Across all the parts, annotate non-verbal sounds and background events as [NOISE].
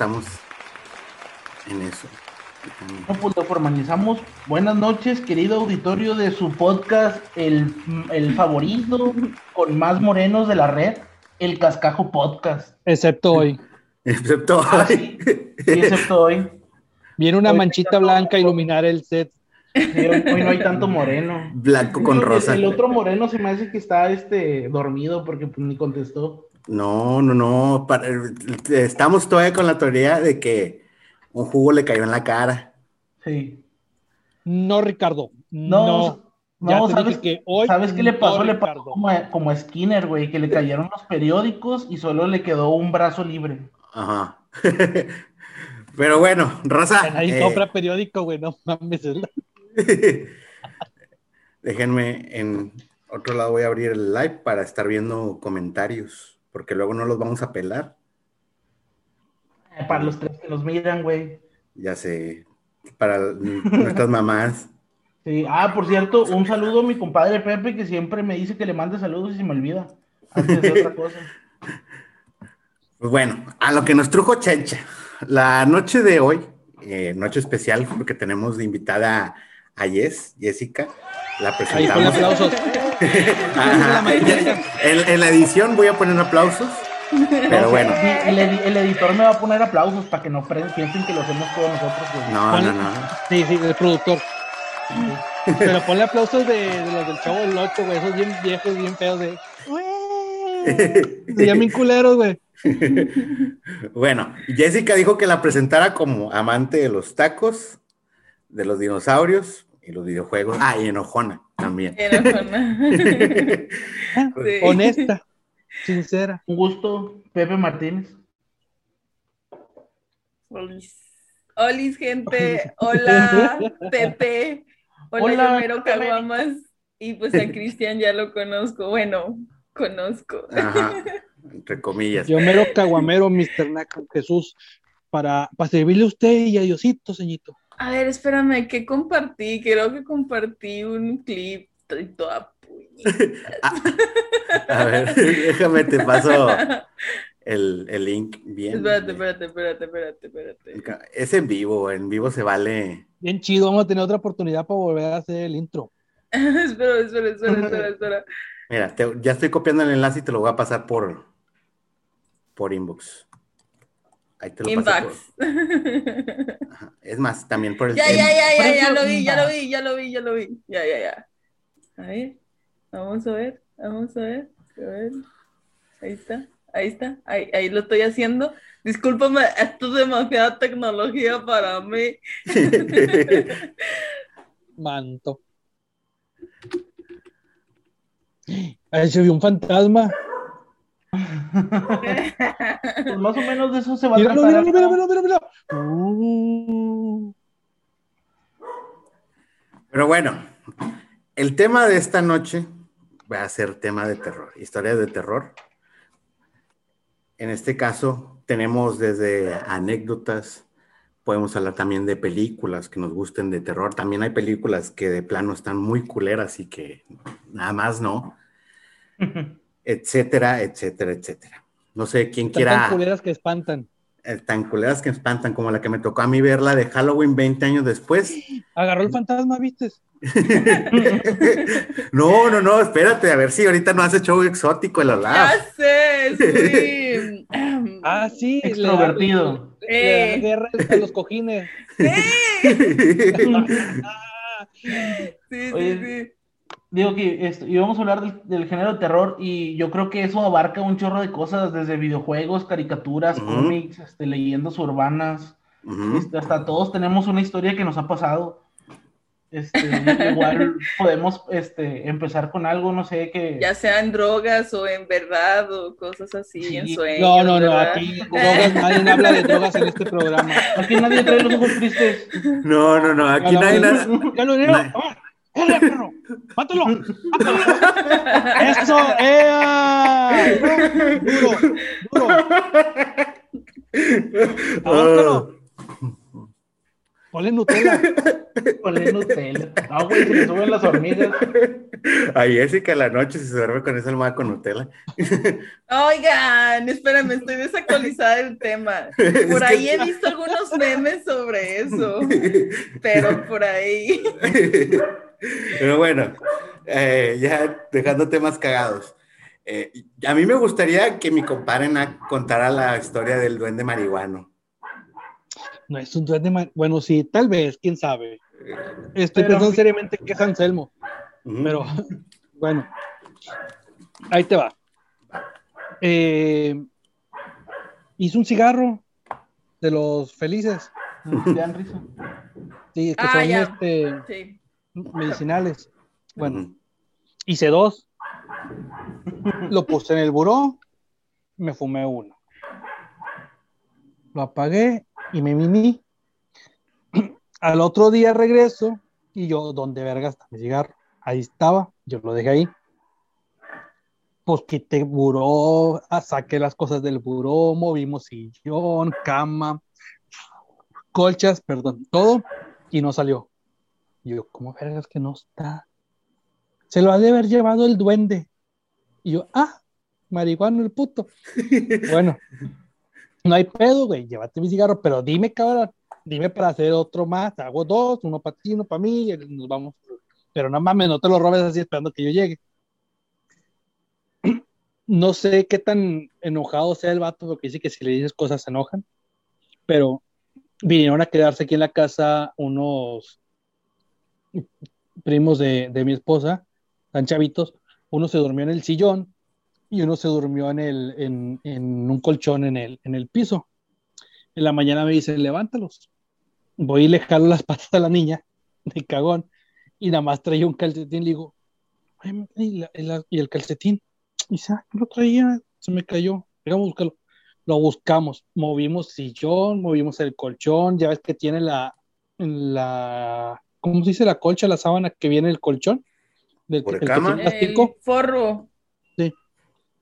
Estamos en eso. No, pues lo formalizamos. Buenas noches, querido auditorio de su podcast, el, el favorito con más morenos de la red, el Cascajo Podcast. Excepto hoy. Excepto Ah, hoy. sí, sí, excepto hoy. Viene una Hoy manchita blanca a iluminar el set. Sí, hoy, hoy no hay tanto moreno. Blanco con El- rosa. El, otro moreno se me hace que está este dormido porque pues, ni contestó. No, no, no. para- estamos todavía con la teoría de que un jugo le cayó en la cara. Sí. No, Ricardo. No, No. Ya no, ¿sabes, que hoy. ¿sabes qué le no, pasó? le pasó Ricardo. como a, como a Skinner, güey, que le cayeron los periódicos y solo le quedó un brazo libre. Ajá. [LAUGHS] Pero bueno, raza. Nadie eh, compra periódico, güey, no mames. [LAUGHS] Déjenme en otro lado voy a abrir el live para estar viendo comentarios, porque luego no los vamos a pelar. Eh, Para los tres que nos miran, güey. Ya sé, para nuestras [LAUGHS] mamás. Sí. Ah, por cierto, un saludo a mi compadre Pepe, que siempre me dice que le mande saludos y se me olvida. Antes de otra cosa. [LAUGHS] Pues bueno, a lo que nos trujo Chencha. La noche de hoy, eh, noche especial, porque tenemos de invitada a Yes, Jessica. La Ahí presentamos. aplausos. [LAUGHS] Ajá. En, en la edición voy a poner aplausos, pero No, bueno. sí, El, edi- el editor me va a poner aplausos para que no piensen que lo hacemos todos nosotros. No, no, no. Sí, sí, el productor. Pero ponle aplausos de, de los del chavo del 8, güey. Esos bien viejos, bien feos de. [LAUGHS] Se llaman culeros, güey. Bueno, Jessica dijo que la presentara como amante de los tacos, de los dinosaurios los videojuegos. Ah, y enojona también. Enojona. [LAUGHS] Sí. Honesta, sincera. Un gusto, Pepe Martínez. Olis. Olis, gente. Hola, [LAUGHS] Pepe. Hola, Pepe. Caguamas. Y pues a Cristian ya lo conozco. Bueno, conozco. Ajá, [LAUGHS] entre comillas. Yo mero caguamero, Mr. Naco, Jesús, para, para servirle a usted y a Diosito, señito. A ver, espérame, ¿qué compartí? Creo que compartí un clip. Estoy toda [LAUGHS] puñeta. A ver, [LAUGHS] déjame te paso [LAUGHS] el, el link bien. Espérate, espérate, espérate, espérate, espérate. Es en vivo, en vivo se vale. Bien chido, vamos a tener otra oportunidad para volver a hacer el intro. espera, espera, espera, espera, espera. Mira, te- ya estoy copiando el enlace y te lo voy a pasar por, por inbox. Ahí te lo pasé. Inbox. por- [LAUGHS] ajá. Es más, también por el Ya, ya, ya, ya, ya lo vi, ya lo vi, ya lo vi, ya lo vi. Ya, ya, ya. A ver, vamos a ver, vamos a ver, a ver. Ahí está, ahí está, ahí, ahí lo estoy haciendo. Discúlpame, esto es demasiada tecnología para mí. [LAUGHS] Manto. Ahí se vio un fantasma. Pues más o menos de eso se va a tratar. míralo, míralo, míralo, míralo. Uh, Pero bueno, el tema de esta noche va a ser tema de terror, historias de terror. En este caso, tenemos desde anécdotas, podemos hablar también de películas que nos gusten de terror. También hay películas que de plano están muy culeras y que nada más no, [LAUGHS] etcétera, etcétera, etcétera. No sé quién quiera tan culeras que espantan. eh, tan culeras que espantan como la que me tocó a mí verla de Halloween 20 años después. Agarró el fantasma, ¿viste? [LAUGHS] No, no, no, espérate, a ver si ahorita no hace show exótico el Ya Olaf. sé, [LAUGHS] soy... Ah, sí. le da- Extrovertido. Le, le da Eh. guerra a los cojines. [LAUGHS] Ah, Sí, sí, Oye, sí. Digo que esto, íbamos a hablar del, del género de terror y yo creo que eso abarca un chorro de cosas, desde videojuegos, caricaturas, Ujú. cómics, este, leyendas urbanas. Ujú. Este, hasta todos tenemos una historia que nos ha pasado. Este, [LAUGHS] igual podemos este, empezar con algo, no sé, que... Ya sean drogas o en verdad o cosas así, Sí. en sueños. No, no, no. ¿verdad? Aquí drogas, [LAUGHS] nadie habla de drogas en este programa. Aquí nadie trae los ojos tristes. No, no, no, aquí A no la hay vez. nada. ¡Ya lo dinero! Na- ¡Órale, perro! ¡Mátalo! ¡Mátalo! ¡Eso! ¡Ea! ¡Duro! ¡Duro! ¡Ahórcalo! Ponle Nutella. Ponle Nutella. No, güey, se le suben las hormigas. A Jessica la noche si se duerme con esa almohada con Nutella. Oigan, espérame, estoy desactualizada del tema. [LAUGHS] Por ahí he visto algunos memes sobre eso, [LAUGHS] pero por ahí. [LAUGHS] Pero bueno, eh, ya dejando temas cagados. Eh, a mí me gustaría que mi compadre contara la historia del duende marihuano. No es un duende mar- Bueno, sí, tal vez, quién sabe. Estoy Pero- pensando seriamente que es Anselmo. Pero bueno, ahí te va. Eh, hizo un cigarro de los felices, sí, que Ah, son ya. este, Sí. Medicinales. Bueno, hice dos, lo puse en el buró, me fumé uno. Lo apagué y me miní. Al otro día regreso y yo, ¿dónde verga está mi cigarro? Ahí estaba, yo lo dejé ahí. Pues quité buró, ah, saqué las cosas del buró, movimos sillón, cama, colchas, perdón, todo, y no salió. Y yo, ¿cómo vergas que no está? Se lo ha de haber llevado el duende. Y yo, ah, marihuano el puto. [LAUGHS] Bueno, no hay pedo, güey, llévate mi cigarro, pero dime, cabrón, dime para hacer otro más, hago dos, uno para ti, uno para mí, y nos vamos. Pero no mames, no te lo robes así esperando que yo llegue. [CLEARS THROAT] No sé qué tan enojado sea el vato, porque dice que si le dices cosas se enojan, pero vinieron a quedarse aquí en la casa unos primos de, de mi esposa, tan chavitos, uno se durmió en el sillón y uno se durmió en, el, en, en un colchón en el, en el piso. En la mañana me dicen, levántalos. Voy y le jalo las patas a la niña de cagón y nada más traía un calcetín. Le digo, "Ay, ¿y, la- la- y el calcetín? Y dice, ah, lo traía, se me cayó. Vamos a buscarlo. Lo buscamos, movimos sillón, movimos el colchón. Ya ves que tiene la, la ¿cómo se dice la colcha, la sábana que viene el colchón? Del, ¿Por el cama? El forro.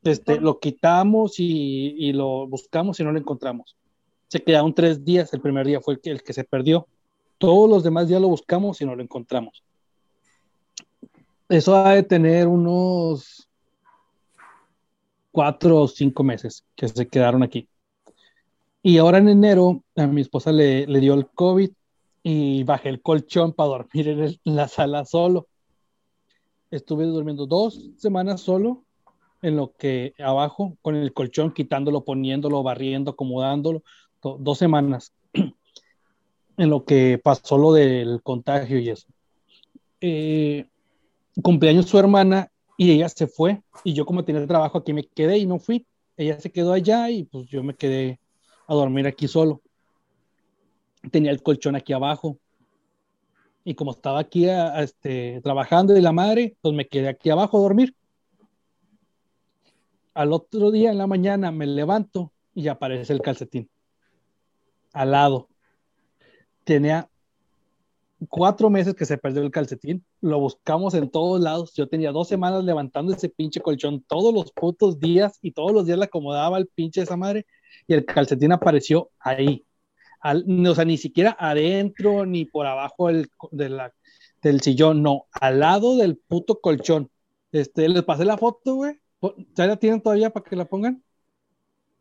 Este, lo quitamos y, y lo buscamos y no lo encontramos. Se quedaron tres días, el primer día fue el que, el que se perdió. Todos los demás días lo buscamos y no lo encontramos. Eso ha de tener unos cuatro o cinco meses que se quedaron aquí. Y ahora en enero a mi esposa le, le dio el COVID y bajé el colchón para dormir en, la sala solo. Estuve durmiendo dos semanas solo en lo que abajo, con el colchón, quitándolo, poniéndolo, barriendo, acomodándolo, do- dos semanas, [CLEARS THROAT] en lo que pasó lo del contagio y eso. Eh, cumpleaños su hermana y ella se fue, y yo como tenía trabajo aquí me quedé y no fui. Ella se quedó allá y pues yo me quedé a dormir aquí solo. Tenía el colchón aquí abajo. Y como estaba aquí este, trabajando de la madre, pues me quedé aquí abajo a dormir. Al otro día en la mañana me levanto y aparece el calcetín. Al lado. Tenía cuatro meses que se perdió el calcetín. Lo buscamos en todos lados. Yo tenía dos semanas levantando ese pinche colchón todos los putos días y todos los días le acomodaba el pinche esa madre y el calcetín apareció ahí. Al- o sea, ni siquiera adentro ni por abajo del, de la- del sillón, no, al lado del puto colchón. Este, les pasé la foto, güey. ¿Ya la tienen todavía para que la pongan?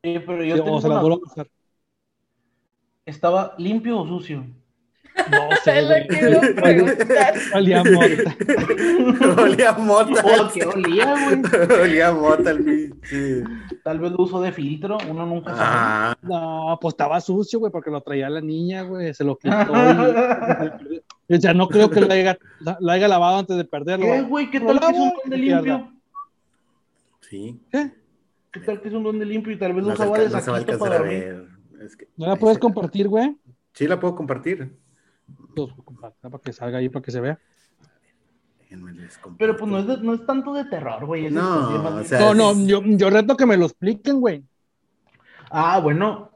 Eh, pero yo Sí, tengo una. ¿Estaba limpio o sucio? No [LAUGHS] sé, Es lo güey. que iba a preguntar. Olía mota. [LAUGHS] Olía mota. Oh, ¿qué olía, güey? Olía mota el pinche. Tal vez lo uso de filtro, uno nunca sabe. Ah, No, pues estaba sucio, güey, porque lo traía la niña, güey, se lo [LAUGHS] quitó. y- o sea, no creo que lo haya, la, la haya lavado antes de perderlo. ¿Qué, güey. ¿Qué Lo tal que es un duende y limpio? sí. ¿Qué? ¿Qué tal que es un duende limpio y tal vez lo No usaba de alca- no se va a saquito alcanzar para a ver. Es que- ¿No la puedes compartir, güey? Sí, la puedo compartir. Para que salga ahí, para que se vea. Pero pues no es, de- no es tanto de terror, güey. No, o sea, No, no, yo, yo reto que me lo expliquen, güey. Ah, bueno.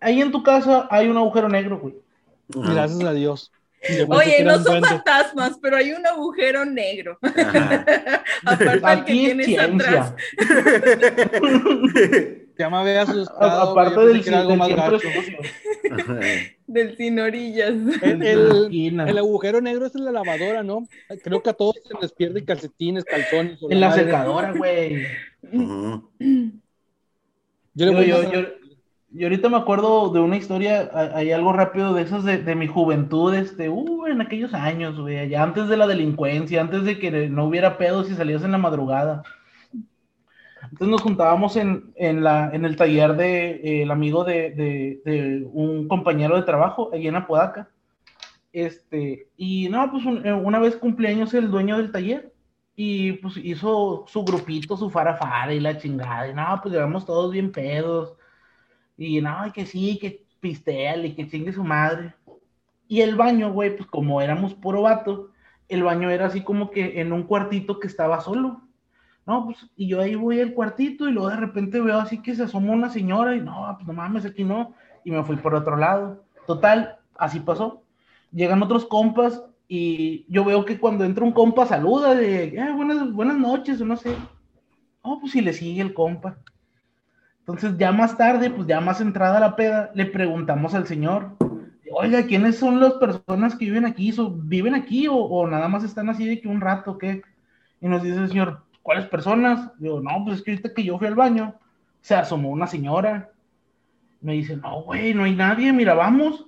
Ahí en tu casa hay un agujero negro, güey. Gracias a Dios. Oye, no son fantasmas, pero hay un agujero negro. [LAUGHS] Aparte [LAUGHS] del que tienes atrás. ciencia. Ya me había A- asustado. Aparte del, que era algo del más. Del sin orillas. El, La el- esquina. el agujero negro es en la lavadora, ¿no? Creo que a todos se les pierden calcetines, calzones. En la madre. secadora, güey. Ujú. Yo le Yo, yo, yo ahorita me acuerdo de una historia, ha- hay algo rápido de esas de, de mi juventud, este, uh, en aquellos años, güey, allá antes de la delincuencia, antes de que no hubiera pedos y salías en la madrugada. Entonces nos juntábamos en, en, la, en el taller de eh, el amigo de, de- de un compañero de trabajo, allí en Apodaca. Este, y no, pues un- eh, una vez cumpleaños el dueño del taller y pues hizo su grupito, su farafara y la chingada. Y no, pues llevamos todos bien pedos. Y no, que sí, que pisteale que chingue su madre. Y el baño, güey, pues como éramos puro vato, el baño era así como que en un cuartito que estaba solo. No, pues, y yo ahí voy al cuartito y luego de repente veo así que se asoma una señora y no, pues no mames, aquí no. Y me fui por otro lado. Total, así pasó. Llegan otros compas y yo veo que cuando entra un compa saluda de, "Eh, buenas, buenas noches, o no sé. Oh, pues si le sigue el compa. Entonces ya más tarde, pues ya más entrada la peda, le preguntamos al señor, oiga, ¿quiénes son las personas que viven aquí? ¿So- ¿Viven aquí o, o nada más están así de que un rato, qué? Y nos dice el señor, ¿cuáles personas? Digo, no, pues es que ahorita que yo fui al baño, se asomó una señora. Me dice, no, güey, no hay nadie, mira, vamos.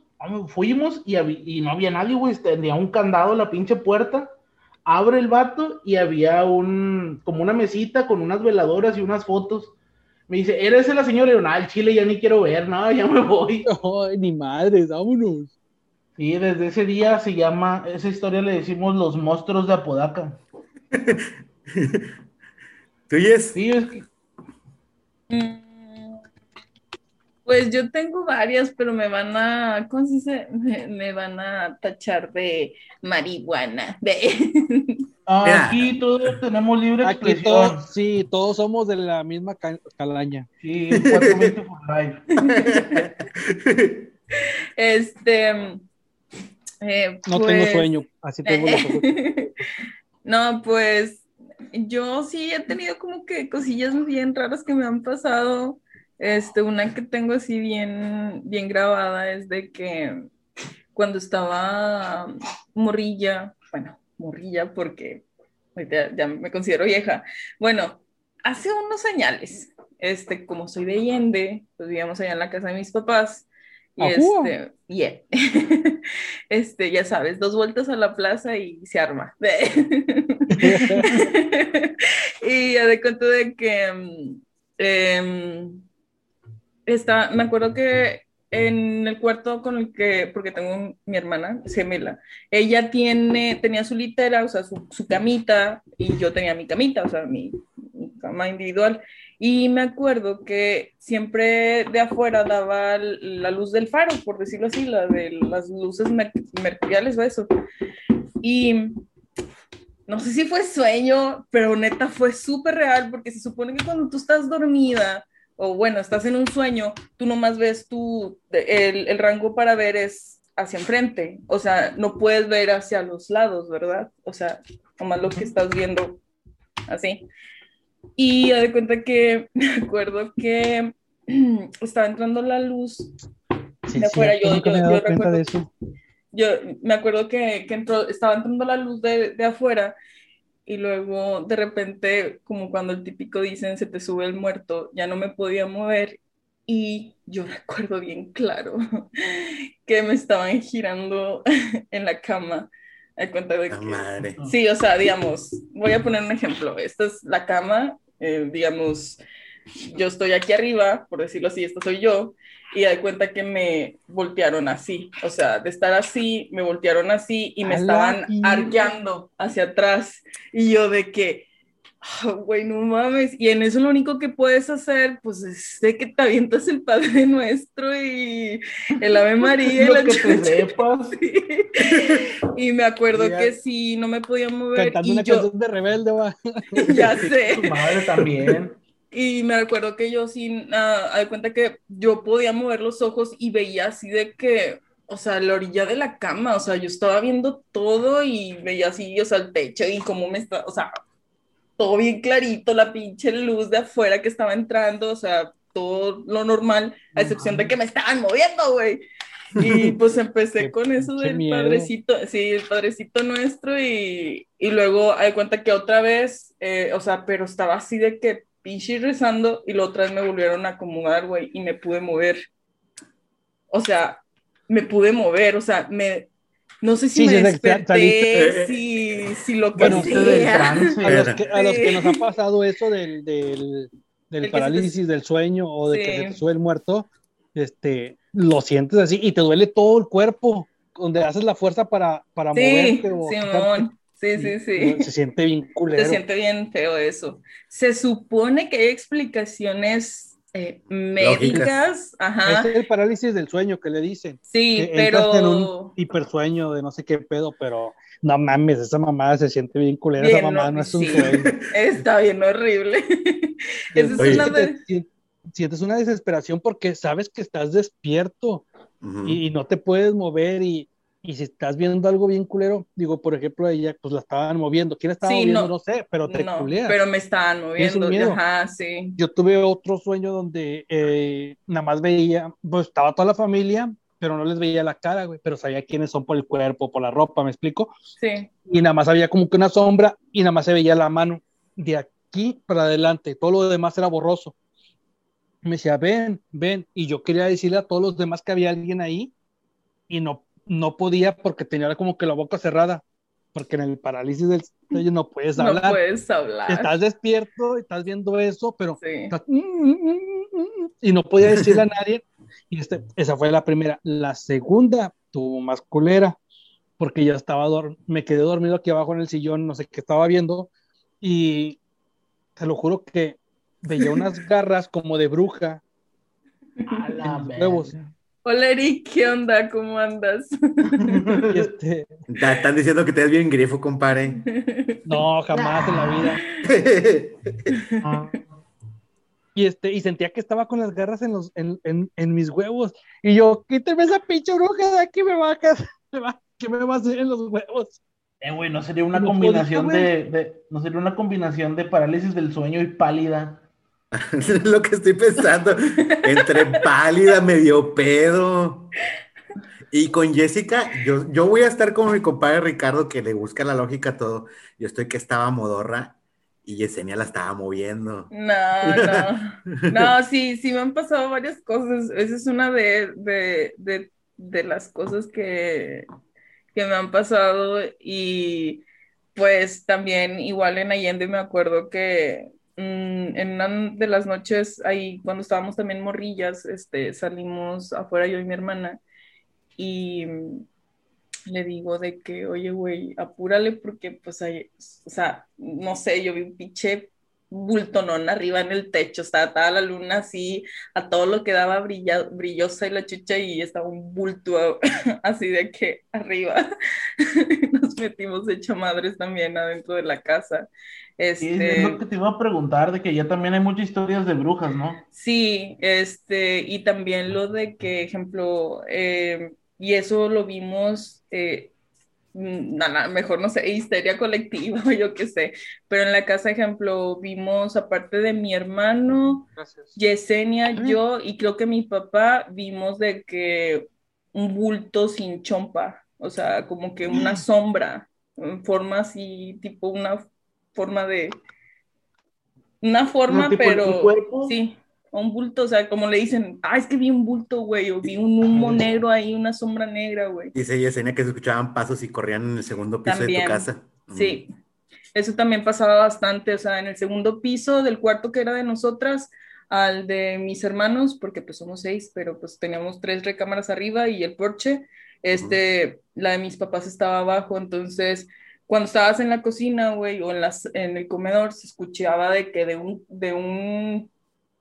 Fuimos y, y no había nadie, güey, tenía un candado en la pinche puerta. Abre el vato y había un, como una mesita con unas veladoras y unas fotos. Me dice, ¿eres la señora? Y yo, no, el chile ya ni quiero ver, no, ya me voy. [LAUGHS] Ay, ni madres, vámonos. Sí, desde ese día se llama, esa historia le decimos los monstruos de Apodaca. [LAUGHS] ¿Tú Yes? Sí, es que, Mm, Pues yo tengo varias, pero me van a, ¿cómo se dice? [LAUGHS] Me, me van a tachar de marihuana. De... aquí todos tenemos libre Aquí expresión. todos, sí, todos somos de la misma ca- calaña. Sí, 420 for life. Este, eh, No tengo pues- sueño, así tengo los ojos. [LAUGHS] No, pues yo sí he tenido como que cosillas bien raras que me han pasado. Este, una que tengo así bien, bien grabada es de que cuando estaba morrilla, bueno, morrilla porque ya me considero vieja. Bueno, hace unos señales, este, como soy de Allende, pues vivíamos allá en la casa de mis papás. Y Ajúa. este, yeah. [LAUGHS] este, ya sabes, dos vueltas a la plaza y se arma. [LAUGHS] y ya de cuenta de que em, está, me acuerdo que en el cuarto con el que, porque tengo un- mi hermana gemela, ella tiene, tenía su litera, o sea, su, su camita, y yo tenía mi camita, o sea, mi, mi cama individual. Y me acuerdo que siempre de afuera daba la luz del faro, por decirlo así, la de las luces mer- mercuriales o eso. Y no sé si fue sueño, pero neta fue súper real, porque se supone que cuando tú estás dormida, o bueno, estás en un sueño, tú nomás ves tu, el, el rango para ver es hacia enfrente, o sea, no puedes ver hacia los lados, ¿verdad? O sea, nomás lo que estás viendo así. Y ya de cuenta que [LAUGHS] me acuerdo que [CLEARS THROAT] estaba entrando la luz Sí, de afuera, cierto, yo- yo- me yo recuerdo- de eso. yo me acuerdo que, que entró, estaba entrando la luz de, de afuera y luego de repente, como cuando el típico dicen se te sube el muerto, ya no me podía mover y yo [LAUGHS] recuerdo bien claro [LAUGHS] que me estaban girando [LAUGHS] en la cama. A cuenta de que, madre. Sí, o sea, digamos, voy a poner un ejemplo. Esta es la cama, eh, digamos, yo estoy aquí arriba, por decirlo así, esta soy yo, y de cuenta que me voltearon así, o sea, de estar así, me voltearon así y me ¡A la estaban arqueando hacia atrás, y yo de que, ah, güey, no mames, y en eso lo único que puedes hacer, pues es de que te avientas el Padre Nuestro y el Ave [LAUGHS] María y Lo la que te sepas. [LAUGHS] Y me acuerdo Ya. que sí, no me podía mover. Cantando y una yo, canción de rebelde, va. [LAUGHS] ya Tu sé. madre también. Y me acuerdo que yo sí, ah, de cuenta que yo podía mover los ojos y veía así de que, o sea, la orilla de la cama, o sea, yo estaba viendo todo y veía así, o sea, el techo y cómo me está, o sea, todo bien clarito, la pinche luz de afuera que estaba entrando, o sea, todo lo normal, a excepción de que me estaban moviendo, güey. Y pues empecé [LAUGHS] con eso del miedo. padrecito, sí, el padrecito nuestro y, y luego hay cuenta que otra vez, eh, o sea, pero estaba así de que pinche rezando y la otra vez me volvieron a acomodar, güey, y me pude mover. O sea, me pude mover, o sea, me, no sé si Sí, me sí, desperté, si, si lo que Bueno, sea. trance. A los, que, a los que Sí. nos ha pasado eso del, del, del El te- parálisis del sueño o de que se te sube el muerto, este, lo sientes así y te duele todo el cuerpo, donde haces la fuerza para, para Sí, moverte. o sí, sí, sí. Se siente bien [LAUGHS] culero. Se siente bien feo eso. Se supone que hay explicaciones eh, médicas, ajá, Es el parálisis del sueño que le dicen. sí, que entraste en un pero hipersueño de no sé qué pedo, pero no mames, esa mamada se siente bien culera. esa mamada no, no es un sí. sueño. [LAUGHS] está bien horrible. [LAUGHS] Esa es Oye. una de... si- Sientes una desesperación porque sabes que estás despierto y no te puedes mover y, y si estás viendo algo bien culero, digo, por ejemplo, ella pues la estaban moviendo. ¿Quién la estaba Sí, moviendo? no. No, sé, pero te No, culeas. pero me estaban moviendo, ajá, sí. Yo tuve otro sueño donde eh, nada más veía, pues estaba toda la familia, pero no les veía la cara, güey, pero sabía quiénes son por el cuerpo, por la ropa, ¿me explico? Sí, y nada más había como que una sombra y nada más se veía la mano de aquí para adelante, todo lo demás era borroso. Me decía, ven, ven, y yo quería decirle a todos los demás que había alguien ahí y no, no podía porque tenía como que la boca cerrada, porque en el parálisis del sueño no puedes no hablar. puedes hablar. Estás despierto, estás viendo eso, pero Sí. estás- y no podía decirle a nadie. Y este, esa fue la primera. La segunda tuvo más culera, porque ya estaba, dor- me quedé dormido aquí abajo en el sillón, no sé qué estaba viendo, y te lo juro que veía unas [LAUGHS] garras como de bruja. A la En los verga. Hola Eric, ¿qué onda? ¿Cómo andas? [LAUGHS] Este, Están diciendo que te ves bien grifo, compadre. [LAUGHS] no, jamás en la vida. [LAUGHS] Ah, Y, este, y sentía que estaba con las garras en, los, en, en, en mis huevos. Y yo, quíteme esa pinche bruja de aquí, me va a casar. Me va, ¿Qué me va a hacer en los huevos? Eh, güey, no sería una combinación de, de- no sería una combinación de parálisis del sueño y pálida. [LAUGHS] Lo que estoy pensando. Entre pálida, medio pedo. Y con Jessica, yo, yo voy a estar como mi compadre Ricardo, que le busca la lógica a todo. Yo estoy que estaba modorra y Yesenia la estaba moviendo. No, no. No, [LAUGHS] sí, sí me han pasado varias cosas. Esa es una de, de, de, de las cosas que, que me han pasado. Y pues también, igual en Allende, me acuerdo que en una de las noches, ahí cuando estábamos también morrillas, este, salimos afuera yo y mi hermana. Y mm, le digo de que, oye, güey, apúrale porque, pues, hay, o sea, no sé, yo vi un pinche bultonón arriba en el techo, estaba, estaba la luna así, a todo lo que daba brilla- brillosa y la chucha y estaba un bulto [LAUGHS] así de que arriba [LAUGHS] nos metimos hecha madres también adentro de la casa. Sí, es Este, lo que te iba a preguntar, de que ya también hay muchas historias de brujas, ¿no? Sí, este, y también lo de que, ejemplo, eh, y eso lo vimos, eh, mm, na- na- mejor no sé, histeria colectiva [LAUGHS] o yo qué sé, pero en la casa, ejemplo, vimos, aparte de mi hermano, Gracias. Yesenia, yo y creo que mi papá vimos de que un bulto sin chompa, o sea, como que una [GASPS] sombra, en forma así, tipo una forma de, una forma, el pero cuerpo? sí, un bulto, o sea, como le dicen, ah, es que vi un bulto, güey, o vi un humo negro ahí, una sombra negra, güey. Dice Yesenia que se escuchaban pasos y corrían en el segundo piso de También. tu casa. Sí, eso también pasaba bastante, o sea, en el segundo piso del cuarto que era de nosotras al de mis hermanos, porque pues somos seis, pero pues teníamos tres recámaras arriba y el porche, este, la de mis papás estaba abajo, entonces cuando estabas en la cocina, güey, o en, las, en el comedor, se escuchaba de que de un, de un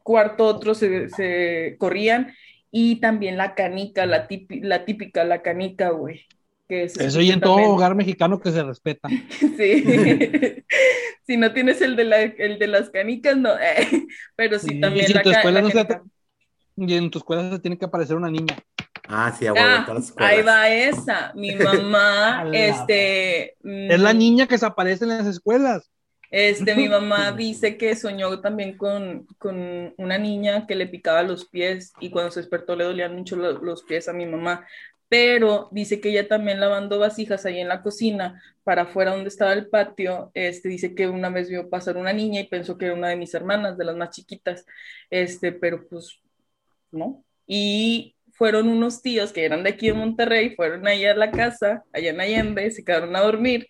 cuarto a otro se, se corrían y también la canica, la, típi- la típica, la canica, güey. que Eso y en todo hogar mexicano que se respeta. [LAUGHS] Sí. [LAUGHS] si no tienes el de, la, el de las canicas, no. [LAUGHS] Pero sí, también si la, tu ca- escuela la no se canica. Y en tu escuela se tiene que aparecer una niña. Ah, sí, a huevo, en Ah, ahí va esa. Mi mamá, [LAUGHS] este. Es la mm, niña que se aparece en las escuelas. Este, mi mamá [LAUGHS] dice que soñó también con, con una niña que le picaba los pies y cuando se despertó le dolían mucho lo- los pies a mi mamá. Pero dice que ella también lavando vasijas ahí en la cocina, para afuera donde estaba el patio, este, dice que una vez vio pasar una niña y pensó que era una de mis hermanas, de las más chiquitas, este, pero pues no. Y fueron unos tíos que eran de aquí de Monterrey, fueron ahí a la casa, allá en Allende, se quedaron a dormir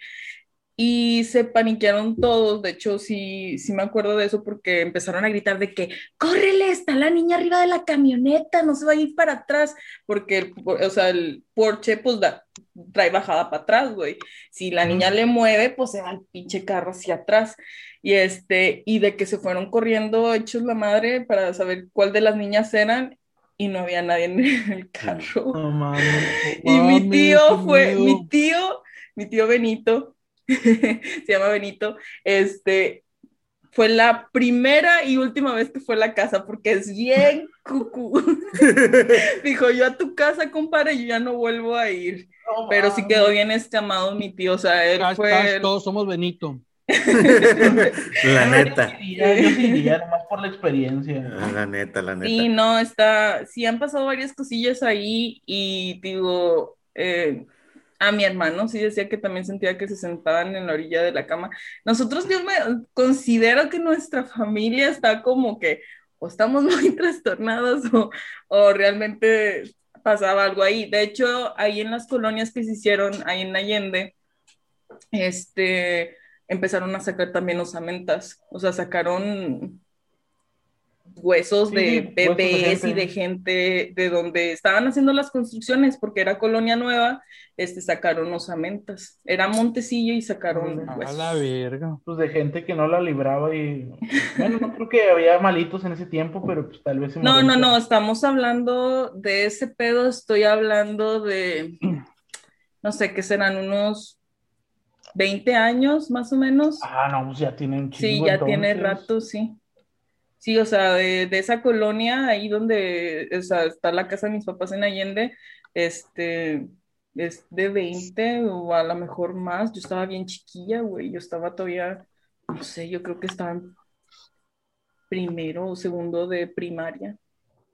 y se paniquearon todos. De hecho, sí, sí me acuerdo de eso porque empezaron a gritar de que, córrele, está la niña arriba de la camioneta, no se va a ir para atrás, porque el, o sea, el Porsche pues da, trae bajada para atrás, güey. Si la niña le mueve, pues se va el pinche carro hacia atrás. Y este, y de que se fueron corriendo hechos la madre para saber cuál de las niñas eran y no había nadie en [LAUGHS] el carro. [LAUGHS] Y mi tío fue, mi tío, mi tío Benito, [LAUGHS] se llama Benito, este, fue la primera y última vez que fue a la casa porque es bien cucú. Dijo, yo a tu casa, compadre, yo ya no vuelvo a ir. No Pero sí quedó bien escamado mi tío, o sea, él fue... todos somos Benito. La Yo neta. Yo sí iría, nomás por la experiencia. La neta, la neta. Sí, no, está, sí han pasado varias cosillas ahí y digo, eh, a mi hermano sí decía que también sentía que se sentaban en la orilla de la cama. Nosotros yo me considero que nuestra familia está como que o estamos [LAUGHS] muy trastornados o, o realmente pasaba algo ahí. De hecho, ahí en las colonias que se hicieron, ahí en Allende, este, empezaron a sacar también osamentas, o sea, sacaron huesos Sí, de huesos de bebés y de gente de donde estaban haciendo las construcciones, porque era colonia nueva, este, sacaron osamentas. Era Montecillo y sacaron Órale. A huesos. la verga. Pues de gente que no la libraba y. Bueno, no creo que había malitos en ese tiempo, pero pues tal vez No, no, no, estamos hablando de ese pedo, estoy hablando de, no sé, ¿qué serán? Unos 20 años más o menos. Ah, no, pues ya tiene un Sí, chingo. ya tiene rato, sí. Sí, o sea, de, de esa colonia, ahí donde, o sea, está la casa de mis papás en Allende, este, es de 20 o a lo mejor más. Yo estaba bien chiquilla, güey, yo estaba todavía, no sé, yo creo que estaba en primero o segundo de primaria.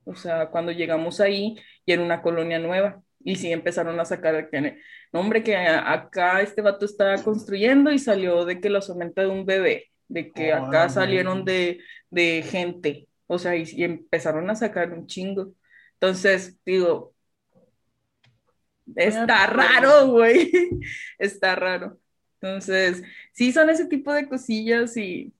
O sea, cuando llegamos ahí y era una colonia nueva. Y sí empezaron a sacar que, hombre, que acá este vato está construyendo y salió de que los aumenta de un bebé, de que acá salieron de, de gente. O sea, y, y empezaron a sacar un chingo. Entonces, digo, está raro, güey. [LAUGHS] Está raro. Entonces, sí son ese tipo de cosillas y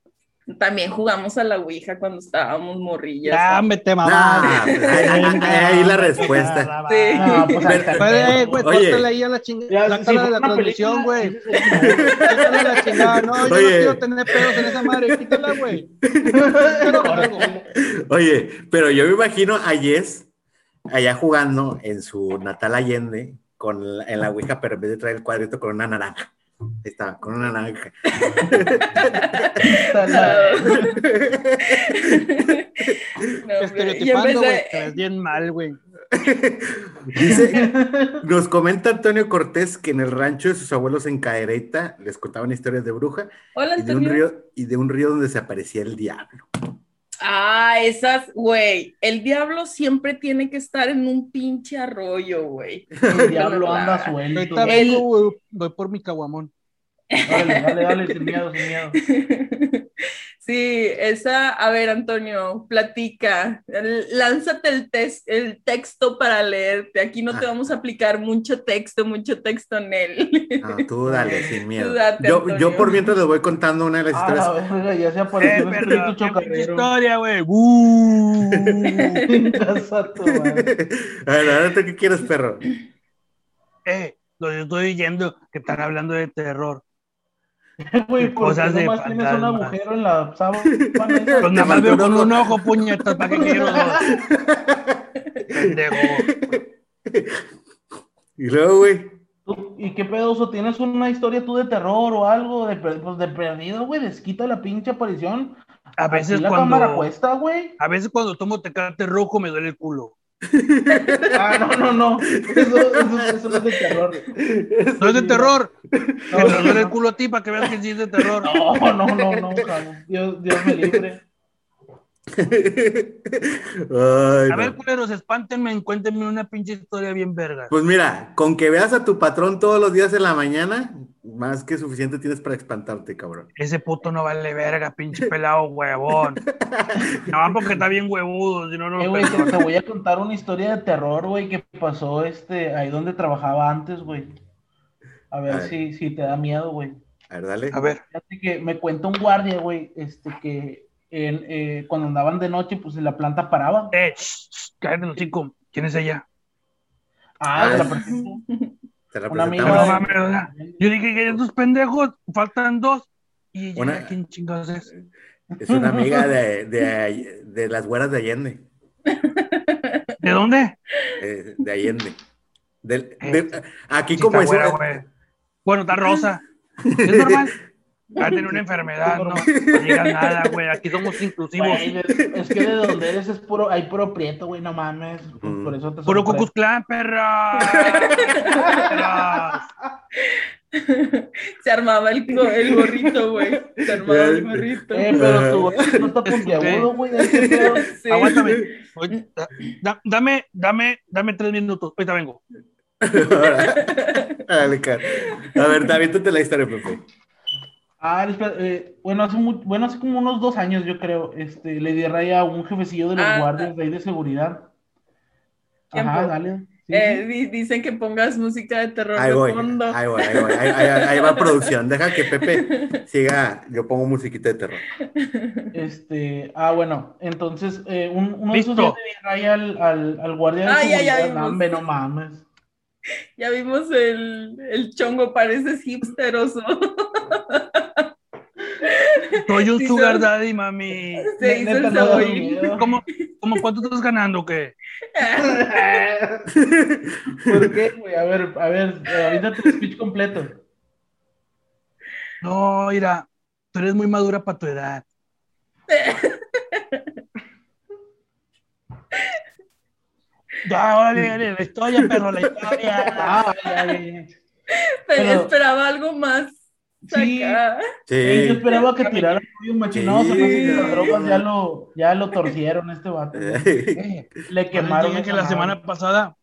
también jugamos a la Ouija cuando estábamos morrillas. Ya, vete, mamá. Ah, pues, ahí, ahí- ahí la respuesta. Sí. No, pues Pues, eh, güey, Oye. córtale ahí a la chingada. Ya, La si cara de la transmisión, güey. Quítale la chingada. No, yo Oye. no quiero tener pedos en esa madre. Quítala, güey. Oye, pero yo me imagino a Jess allá jugando en su natal Allende con la- en la Ouija, pero en vez de traer el cuadrito con una naranja. Ahí está, con una naranja. No, Estereotipando, güey. Ves bien mal, güey. Dice, [LAUGHS] nos comenta Antonio Cortés que en el rancho de sus abuelos en Cadereyta les contaban historias de bruja Hola, y de un río, y de un río donde se aparecía el diablo. Ah, esas, güey. El diablo siempre tiene que estar en un pinche arroyo, güey. [LAUGHS] El diablo anda suelto. Ahorita El- vengo, güey. Voy por mi caguamón. Dale, dale, dale, sin miedo, sin miedo. [LAUGHS] Sí, esa, a ver, Antonio, platica, lánzate el, tes- el texto para leerte. Aquí no te Ah. vamos a aplicar mucho texto, mucho texto en él. No, tú dale, sin [LAUGHS] miedo. Date, Yo, Antonio. yo por mientras les voy contando una de las Ah, historias. la verga, ya se apareció Eh, perdón, chocarrero. historia, güey. [LAUGHS] Uh. Tu. A ver, ahora tú qué quieres, perro. Eh, lo que estoy diciendo que están hablando de terror. [LAUGHS] Güey, Cosas de nomás tienes un fantasma. agujero en la sábana. [LAUGHS] Pues nada más veo con un ojo, puñetas, ¿para qué quiero dos? Pendejo. [LAUGHS] Y luego, güey. ¿Y qué pedoso? ¿Tienes una historia tú de terror o algo? De, pues de perdido, güey, desquita la pinche aparición. A veces Aquí la cámara cuando, cuesta, güey. a veces cuando tomo tecate rojo me duele el culo. Ah, no, no, no. Eso, eso, eso no es de terror. No es de terror. Que te duele el culo a ti para que veas que sí es de terror. No, no, no, no. Dios, Dios me libre. Ay, A ver, no. culeros, espántenme, cuéntenme una pinche historia bien verga. Pues mira, con que veas a tu patrón todos los días en la mañana, más que suficiente tienes para espantarte, cabrón. Ese puto no vale verga, pinche pelado huevón. [LAUGHS] No, porque está bien huevudo, si no, no Eh, te, voy a contar una historia de terror, güey, que pasó este, ahí donde trabajaba antes, güey. A ver A ver. si, si te da miedo, güey. A ver, dale. A ver, Fíjate que me cuenta un guardia, güey, este, que eh, cuando andaban de noche, pues en la planta paraba. eh, shh, shh, cállate los cinco. ¿Quién es ella? Ah, Ah, la es- presento. [LAUGHS] Te Una amiga mames, ¿verdad? Yo dije que estos pendejos faltan dos. Y ella, Una- ¿quién chingados es? [LAUGHS] Es una amiga de, de, de las güeras de Allende. ¿De dónde? eh, de Allende. Del- de- aquí Sí, como es. güera. Bueno, está rosa. Es normal. [LAUGHS] Va a tener una enfermedad, no, no digas nada, güey. Aquí somos inclusivos. Güey, es, que de donde eres es puro, hay puro prieto, güey, no mames. Por, Mm. por eso te Puro. Cucuz Clan, perra. [LAUGHS] Se armaba el, go- el gorrito, güey. Se armaba el gorrito. Eh, pero tu voz no está puntiagudo, güey. [LAUGHS] Sí. Aguántame. Oye, da- da- dame, dame, dame tres minutos. Ahorita vengo. [LAUGHS] Dale, cara. A ver, aviéntate la historia, Pepe. Ah, espera, eh, bueno, hace mu- bueno, hace como unos dos años, yo creo, este, le di raya a un jefecillo de los Ah. guardias de ahí de seguridad. Ajá, dale. Sí, Eh, sí. di- dicen que pongas música de terror Ahí de voy, fondo. ahí voy, ahí voy. Ahí, ahí- ahí va producción. Deja que Pepe siga. Yo pongo musiquita de terror. Este, ah, bueno, entonces, eh, un, uno de Listo. esos días le di raya al, al, al guardia de Ah, ya, ya seguridad. vimos. Hombre, no mames. Ya vimos el, el chongo, pareces hipsteroso. [LAUGHS] Soy un Sí, sugar no. daddy, mami. Se hizo el. ¿Cómo, cómo cuánto estás ganando o qué? [LAUGHS] ¿Por qué, güey? A ver, a ver, ahorita tu speech completo. No, mira, tú eres muy madura para tu edad. [LAUGHS] Ya, órale, órale, la historia, perro, la historia. Ah, ya, ya, ya. Pero Pero- esperaba algo más. Sí. Ey, yo esperaba que tirara un machino, Sí. las drogas ya lo, ya lo torcieron este vato. Eh, Le quemaron. dije que la semana pasada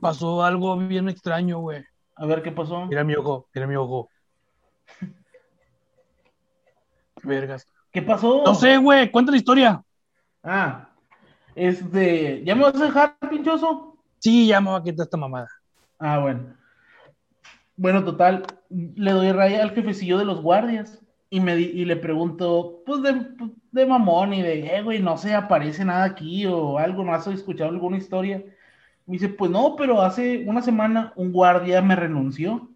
pasó algo bien extraño, güey. A ver qué pasó. Mira mi ojo, mira mi ojo. Vergas. ¿Qué pasó? No sé, güey, cuenta la historia. Ah, este, ¿ya me vas a dejar, pinchoso? Sí, ya me voy a quitar esta mamada. Ah, bueno. Bueno, total, le doy raya al jefecillo de los guardias y, me y le pregunto, pues de, de mamón y de, eh, güey, no se aparece nada aquí o algo, no has escuchado alguna historia. Me dice, pues no, pero hace una semana un guardia me renunció.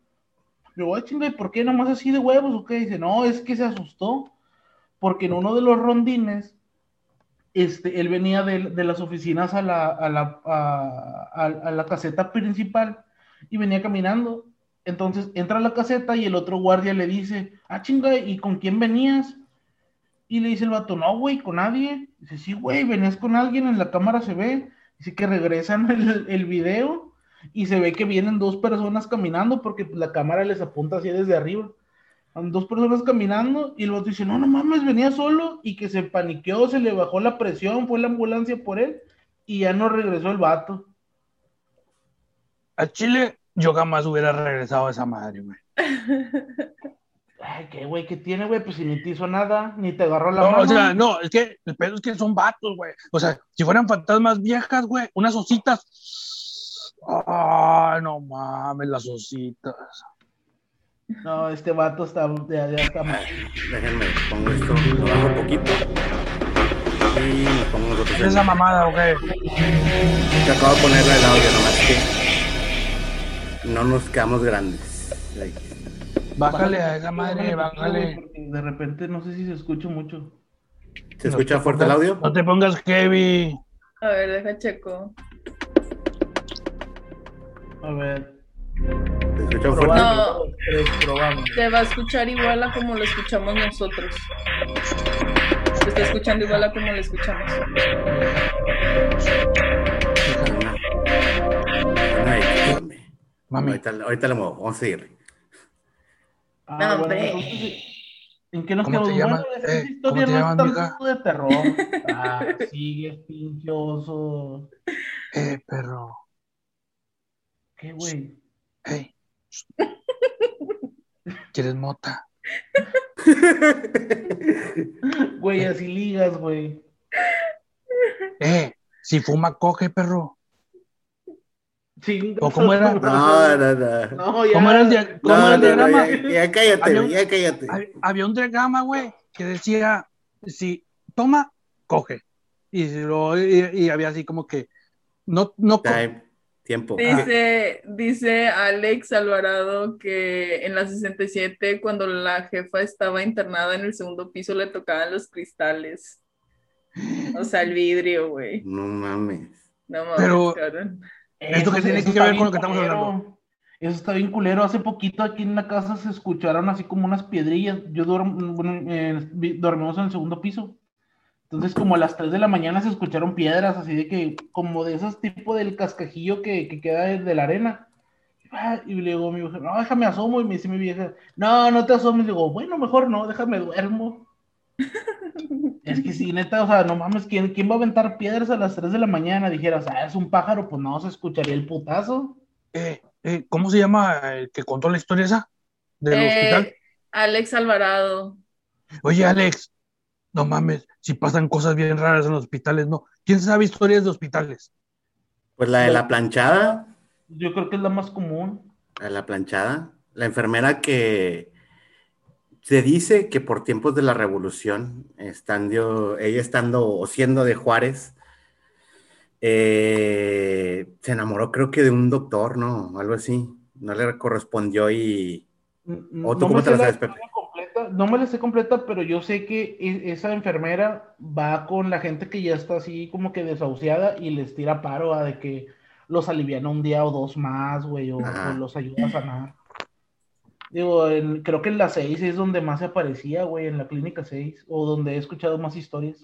Digo, "Ay, chinga, ¿y por qué nomás así de huevos o qué? Dice, no, es que se asustó porque en uno de los rondines, este, él venía de, de las oficinas a la, a la, a la caseta principal y venía caminando. Entonces entra a la caseta y el otro guardia le dice, ah, chinga, ¿y con quién venías? Y le dice el vato, no, güey, con nadie. Dice, sí, güey, venías con alguien, en la cámara se ve. Dice que regresan [LAUGHS] el, el video y se ve que vienen dos personas caminando porque la cámara les apunta así desde arriba. Dos personas caminando y el vato dice, no, no mames, venía solo y que se paniqueó, se le bajó la presión, fue la ambulancia por él y ya no regresó el vato. A Chile, yo jamás hubiera regresado a esa madre, güey. [LAUGHS] Ay, qué güey, ¿qué tiene, güey? Pues si ni te hizo nada, ni te agarró la No, mano. o sea, no, es que el pedo es que son vatos, güey. O sea, si fueran fantasmas viejas, güey, unas ositas. Ay, no mames, las ositas. No, este vato está, ya, ya está mal. Déjenme, pongo esto, lo bajo un poquito. Y pongo. ¿Qué es esa mamada, güey? Te acabo de ponerle el audio, nomás que no nos quedamos grandes. Bájale a esa madre, bájale. porque De repente no sé si se escucha mucho. ¿Se escucha fuerte el audio? No te pongas heavy. A ver, deja checo. A ver. ¿Se escucha fuerte? No. Se va a escuchar igual a como lo escuchamos nosotros. Se está escuchando igual a como lo escuchamos. Mami, Ahorita, ahorita le muevo, vamos a seguir. Ah, No, hombre. ¿En qué nos ¿Cómo llamas? Bueno, Eh, historia ¿cómo te es mija? de terror. [LAUGHS] Ah, sigue, pinche oso. eh, perro. ¿Qué, güey? Hey. ¿Quieres mota? [LAUGHS] Güey, así ligas, güey. Eh, si fuma, coge, perro. Sí, ¿O cómo era? No, no, no. No, ya. ¿Cómo era el, dia- cómo No, era el no, no, diagrama? ya, ya cállate, Había güey, un- ya cállate. Hab- Había un diagrama, güey, que decía, si toma, coge. Y, si lo- y, y había así como que, no, no, Time, tiempo. Dice, dice Alex Alvarado que en la 67, cuando la jefa estaba internada en el segundo piso, le tocaban los cristales. O sea, el vidrio, güey. No mames. No mames, Pero- cabrón. ¿Esto tiene que está ver bien con lo que estamos culero. hablando? Eso está bien culero. Hace poquito aquí en la casa se escucharon así como unas piedrillas. Yo duermo, bueno, eh, dormimos en el segundo piso. Entonces, como a las 3 de la mañana se escucharon piedras, así de que, como de esos tipo del cascajillo que, que queda de, de la arena. Ah, Y le digo a mi mujer, no, déjame asomo. Y me dice mi vieja, no, no te asomes. Le digo, bueno, mejor no, déjame duermo. [LAUGHS] es que sí, neta, o sea, no mames, ¿quién, quién va a aventar piedras a las 3 de la mañana? Dijeras, ah, es un pájaro, pues no, se escucharía el putazo. eh, eh, ¿cómo se llama el que contó la historia esa del Eh, hospital? Alex Alvarado. Oye, Alex, no mames, si pasan cosas bien raras en los hospitales, no. ¿Quién sabe historias de hospitales? Pues la de la planchada, Yo creo que es la más común. la de la planchada, la enfermera que se dice que por tiempos de la revolución, estando, ella estando o siendo de Juárez, eh, se enamoró creo que de un doctor, ¿no? Algo así. No le correspondió y... ¿O tú No cómo me te la sé sabes, Pepe? historia completa, no me la sé completa, pero yo sé que e- esa enfermera va con la gente que ya está así como que desahuciada y les tira paro a de que los aliviana un día o dos más, güey, o los ayuda a sanar. Digo, en- creo que en la 6 es donde más se aparecía, güey, en la clínica 6, o donde he escuchado más historias.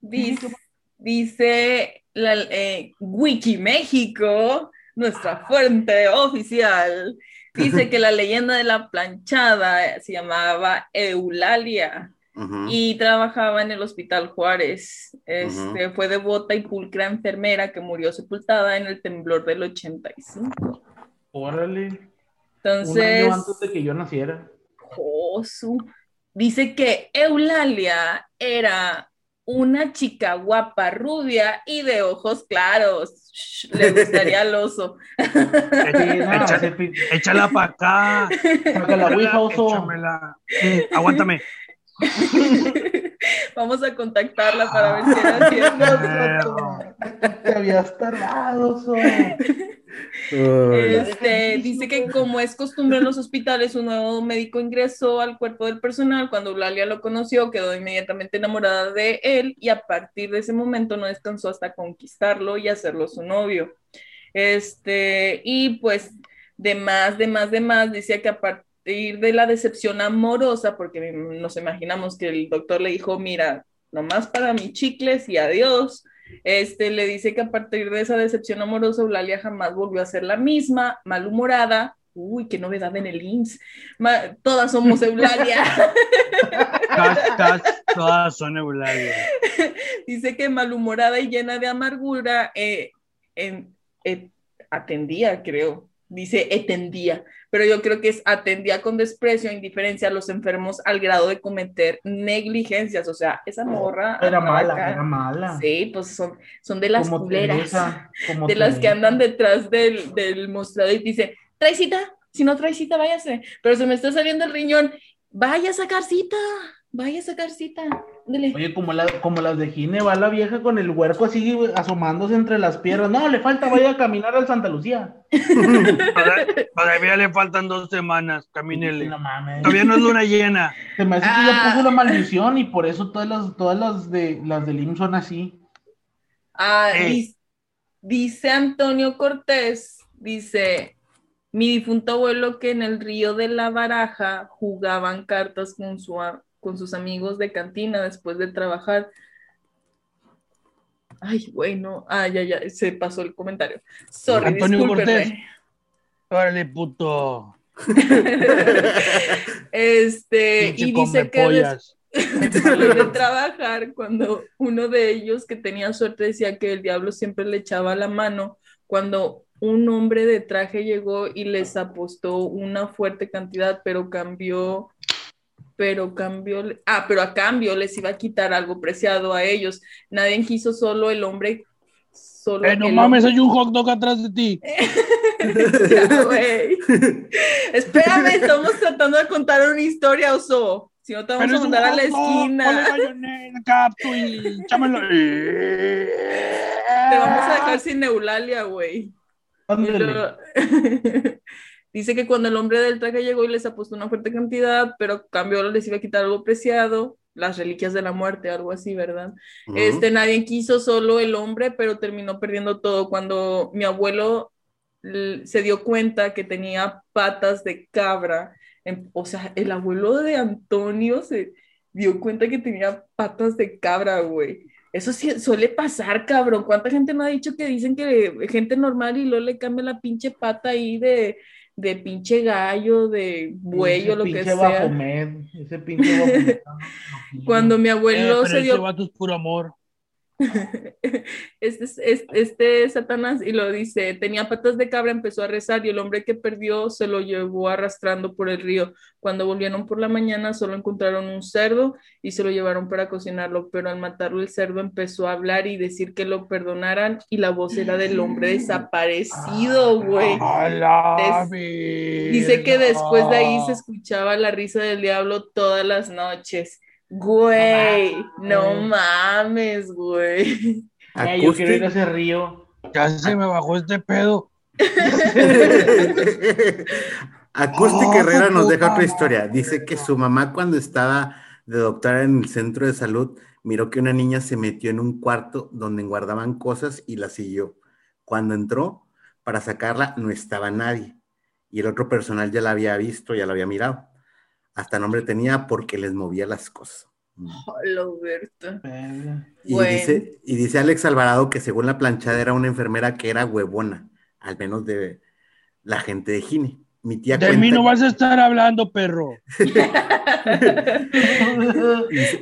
Dice, dice la, eh, Wiki México, nuestra fuente oficial, dice que la leyenda de la planchada se llamaba Eulalia Ujú. y trabajaba en el Hospital Juárez. Este, Fue devota y pulcra enfermera que murió sepultada en el temblor del 85. Órale, un Entonces, año antes de que yo naciera. Josu. Dice que Eulalia era una chica guapa, rubia y de ojos claros. Shh, le gustaría al oso. [LAUGHS] Pi- Échala para acá. saca la ouija, oso. Échamela. Eh, aguántame. [LAUGHS] Vamos a contactarla para ver si era cierto. Te habías tardado, oso. Este, dice que como es costumbre en los hospitales, un nuevo médico ingresó al cuerpo del personal. Cuando Eulalia lo conoció, quedó inmediatamente enamorada de él y a partir de ese momento no descansó hasta conquistarlo y hacerlo su novio. Este, y pues de más, de más, de más, decía que a partir de la decepción amorosa, porque nos imaginamos que el doctor le dijo, mira, nomás para mis chicles y adiós. Este le dice que a partir de esa decepción amorosa, Eulalia jamás volvió a ser la misma, malhumorada. Uy, qué novedad en el IMSS. Ma- todas somos Eulalia. Todas son Eulalia. dice que malhumorada y llena de amargura, eh, en- eh, atendía, creo. Dice atendía, pero yo creo que es atendía con desprecio e indiferencia a los enfermos al grado de cometer negligencias. O sea, esa morra. Era mala, acá. era mala. Sí, pues son, son de las Como culeras. De las que andan detrás del, del mostrador y dice, trae cita, si no trae cita, váyase, pero se me está saliendo el riñón, vaya a sacar cita, vaya a sacar cita, Oye, como, la, como las de Gine, va la vieja con el huerco así asomándose entre las piernas. No, le falta, vaya a caminar al Santa Lucía. [LAUGHS] Toda- Todavía le faltan dos semanas, camínele. No mames. Todavía no es luna llena. Se me hace que Ah. ya puso la maldición y por eso todas las, todas las de las del IMSS son así. Ah, Eh. dis- dice Antonio Cortés, dice, mi difunto abuelo que en el río de la Baraja jugaban cartas con, su, a- con sus amigos de cantina después de trabajar. Ay, bueno, ah, ya, ya, se pasó el comentario. Sorry, Antonio. Cortés. Órale, puto. [LAUGHS] Este, y dice que des- [LAUGHS] después de trabajar, cuando uno de ellos que tenía suerte decía que el diablo siempre le echaba la mano, cuando un hombre de traje llegó y les apostó una fuerte cantidad, pero cambió, pero cambió, ah, pero a cambio les iba a quitar algo preciado a ellos. Nadie quiso solo el hombre, solo Eh, no mames, hombre- hay un hot dog atrás de ti. [LAUGHS] Ya. Espérame, estamos tratando de contar una historia, oso. Si no te vamos Pero a mandar a la esquina. y. [LAUGHS] Te vamos a dejar sin Eulalia, güey. [LAUGHS] Dice que cuando el hombre del traje llegó y les apostó una fuerte cantidad, pero a cambio les iba a quitar algo preciado, las reliquias de la muerte, algo así, ¿verdad? Este, nadie quiso solo el hombre, pero terminó perdiendo todo. Cuando mi abuelo se dio cuenta que tenía patas de cabra, em- o sea, el abuelo de Antonio se dio cuenta que tenía patas de cabra, güey. Eso sí suele pasar, cabrón. ¿Cuánta gente no ha dicho que dicen que gente normal y luego le cambia la pinche pata ahí de, de pinche gallo, de buey Ese o lo que pinche sea? Bafomet, ese pinche. [LAUGHS] Cuando mi Eh, abuelo pero se ese dio vato es puro amor. [LAUGHS] este, es- es- este Satanás, y lo dice, tenía patas de cabra, empezó a rezar y el hombre que perdió se lo llevó arrastrando por el río. Cuando volvieron por la mañana solo encontraron un cerdo y se lo llevaron para cocinarlo, pero al matarlo el cerdo empezó a hablar y decir que lo perdonaran y la voz era del hombre [GASPS] desaparecido, güey. A la Des- Dice que después de ahí se escuchaba la risa del diablo todas las noches. Güey, no mames, güey. Eh, yo quiero ir a ese río. Ya se me bajó este pedo. [LAUGHS] Acústica Oh, Herrera nos deja otra historia. Dice que su mamá cuando estaba de doctora en el centro de salud miró que una niña se metió en un cuarto donde guardaban cosas y la siguió. Cuando entró para sacarla no estaba nadie y el otro personal ya la había visto, ya la había mirado. Hasta nombre tenía porque les movía las cosas. Mm. [LAUGHS] Hola. Eh, Y, Bueno. dice, y dice Alex Alvarado que según la planchada era una enfermera que era huevona, al menos de la gente de Gine. Mi tía De cuenta- mí no vas a estar hablando, perro. [LAUGHS]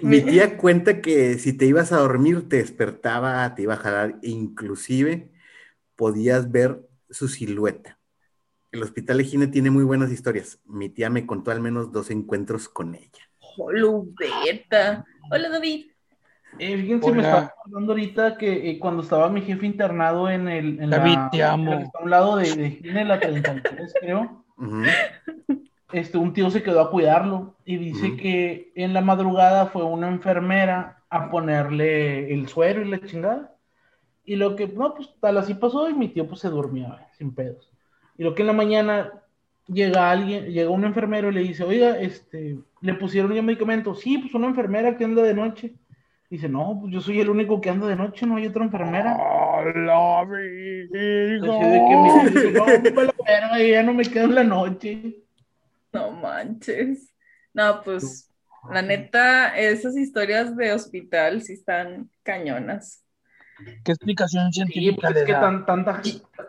Mi tía cuenta que si te ibas a dormir, te despertaba, te iba a jalar, e inclusive podías ver su silueta. El hospital de Gine tiene muy buenas historias. Mi tía me contó al menos dos encuentros con ella. Hola, Berta. Hola, David. Eh, fíjense, Hola. me estaba acordando ahorita que eh, cuando estaba mi jefe internado en el. En David, la, te amo. en a un lado de, de Gine, la 33, creo. Este, un tío se quedó a cuidarlo y dice que en la madrugada fue una enfermera a ponerle el suero y la chingada. Y lo que, no, pues tal así pasó y mi tío pues se durmió, eh, sin pedos. Y lo que en la mañana llega alguien, llega un enfermero y le dice, oiga, este, le pusieron ya medicamento. Sí, pues una enfermera que anda de noche. Dice, no, pues yo soy el único que anda de noche, no hay otra enfermera. La de que dice, no, verga, ya no me quedo en la noche. No manches. No, pues, la neta, esas historias de hospital sí están cañonas. ¿Qué explicación Sí, científica pues le es que tan- tanta,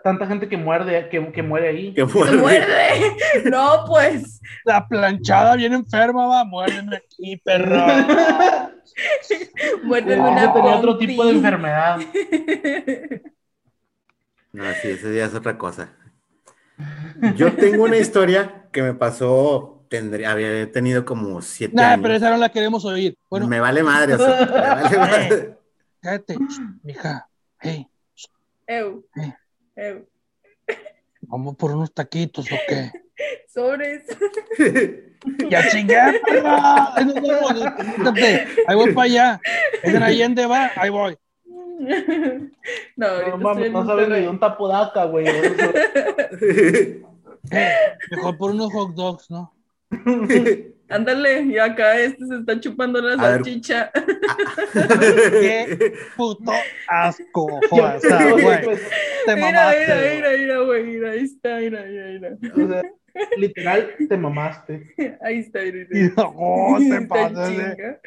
tanta gente que muerde, que, que muere ahí. Qué ¡Se fuerte. [LAUGHS] muerde! No, pues. La planchada bien enferma, va, muérdeme aquí, perro. [LAUGHS] Muerde Ese una tenía otro tipo de enfermedad. No, sí, eso ya es otra cosa. Yo tengo una historia que me pasó, tendría, había tenido como siete Nah, años. pero esa no la queremos oír. Bueno, me vale madre, o sea, me vale madre. [LAUGHS] cállate, mija. Hey, Eu. Eu. vamos por unos taquitos o qué. [LAUGHS] Sobres. [LAUGHS] Ya chingué, perra. Ahí voy para allá. Es en Allende, va, ahí voy. [LAUGHS] No, No mames, no sabes ni un tapodaca, güey. Eh, mejor por unos hot dogs, ¿no? Ándale, y acá este se está chupando la A salchicha. [LAUGHS] Qué puto asco, [LAUGHS] o sea, güey. Te Mira, mamaste. mira, güey. mira, mira, güey, mira, ahí está, mira, mira, mira. O sea, literal, te mamaste. [LAUGHS] Ahí está, mira. Y no, oh, te pasas, eh.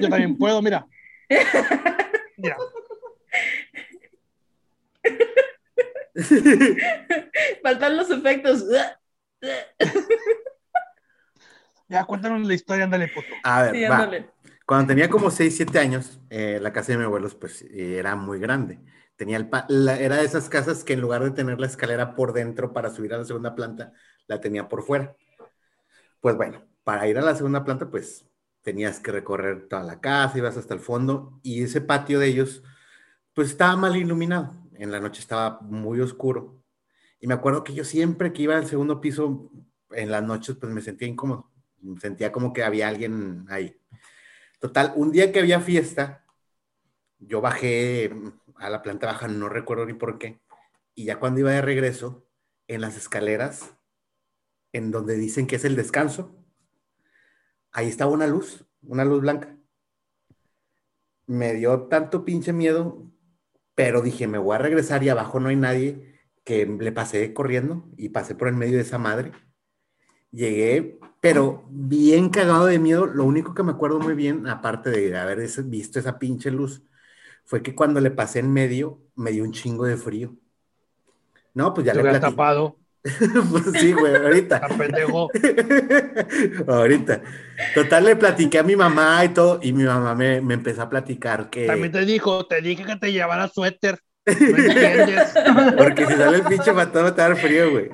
Yo también puedo, mira. Mira. Faltan los efectos. Ya, cuéntanos la historia, ándale, puto. A ver, Sí, va. ándale. Cuando tenía como 6, 7 años, eh, la casa de mis abuelos pues era muy grande. Tenía el pa- la- era de esas casas que en lugar de tener la escalera por dentro para subir a la segunda planta, la tenía por fuera. Pues bueno, para ir a la segunda planta, pues tenías que recorrer toda la casa, ibas hasta el fondo y ese patio de ellos, pues estaba mal iluminado. En la noche estaba muy oscuro. Y me acuerdo que yo siempre que iba al segundo piso, en las noches, pues me sentía incómodo. Sentía como que había alguien ahí. Total, un día que había fiesta, yo bajé a la planta baja, no recuerdo ni por qué, y ya cuando iba de regreso, en las escaleras, en donde dicen que es el descanso, ahí estaba una luz, una luz blanca. Me dio tanto pinche miedo, pero dije, me voy a regresar y abajo no hay nadie, que le pasé corriendo y pasé por el medio de esa madre. Llegué, pero bien cagado de miedo. Lo único que me acuerdo muy bien, aparte de haber visto esa pinche luz, fue que cuando le pasé en medio, me dio un chingo de frío. No, pues ya Te le platicé. tapado, [LAUGHS] pues sí, güey, ahorita. pendejo. [LAUGHS] ahorita. Total, le platiqué a mi mamá y todo, y mi mamá me, me empezó a platicar que. También te dijo, te dije que te llevara suéter. [LAUGHS] Entiendes. Porque si sale el pinche fantasma te va a dar frío, güey.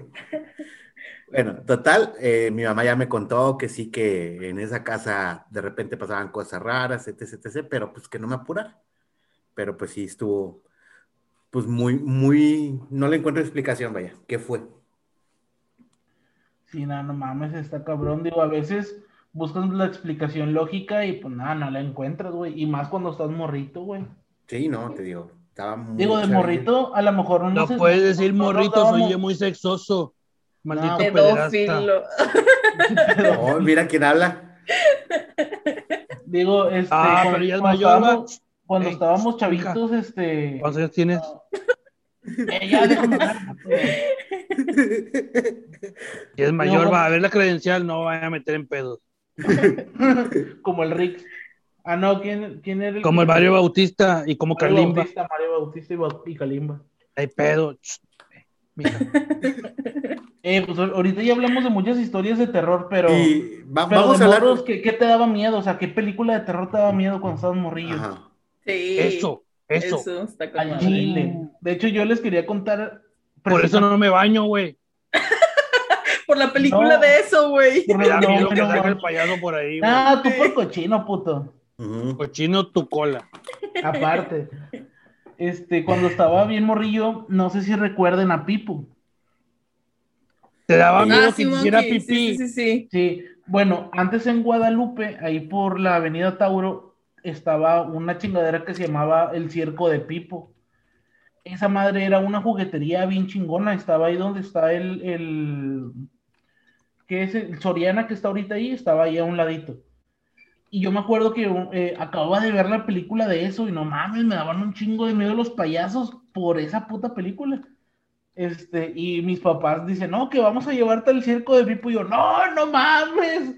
Bueno, total, eh, mi mamá ya me contó que sí que en esa casa de repente pasaban cosas raras, etc, etc, pero pues que no me apurara. Pero pues sí estuvo, pues muy, muy, no le encuentro explicación, vaya, ¿qué fue? Sí, nada, no mames, está cabrón. Digo, a veces buscas la explicación lógica y pues nada, no la encuentras, güey. Y más cuando estás morrito, güey. Sí, no, te digo, estaba muy Digo, de morrito, a lo mejor no No puedes decir morrito, soy yo muy sexoso. Maldito No. Pedófilo. [LAUGHS] Oh, mira quién habla. Digo, este. Ah, cuando- pero ya es cuando mayor, estábamos- Cuando Ey, estábamos chavitos, este. ¿Cuántos años tienes? Eh, ya, déjame. Si es mayor, No. va a ver la credencial, no vaya a meter en pedos. [LAUGHS] Como el Rix. Ah, no, ¿quién, quién era el Como el Mario Bautista y como Mario Kalimba. Bautista, Mario Bautista y, y Kalimba. Hay pedo. Ch, mija. [LAUGHS] Eh, pues ahor- ahorita ya hablamos de muchas historias de terror, pero. Y va- pero vamos de a hablar. morros, ¿qué, qué te daba miedo? O sea, ¿qué película de terror te daba miedo cuando estabas morrillo? Ajá. Sí. Eso, eso. Eso está con Al madre. chile. De hecho, yo les quería contar. Por eso no me baño, güey. [LAUGHS] Por la película No. de eso, güey. Por Me da No, miedo que no, salga no. el payaso por ahí, güey. Ah, tú por cochino, puto. Ujú. Cochino tu cola. Aparte. Este, cuando estaba bien morrillo, no sé si recuerden a Pipo. Te daba miedo Ah, que hiciera pipí. Sí, sí, sí, sí. Sí, bueno, antes en Guadalupe, ahí por la avenida Tauro, estaba una chingadera que se llamaba el Circo de Pipo. Esa madre era una juguetería bien chingona, estaba ahí donde está el, el ¿qué es? El Soriana que está ahorita ahí, estaba ahí a un ladito. Y yo me acuerdo que eh, acababa de ver la película de eso y no mames, me daban un chingo de miedo los payasos por esa puta película. Este, y mis papás dicen, no, que vamos a llevarte al circo de Pipo. Y yo, no, no mames.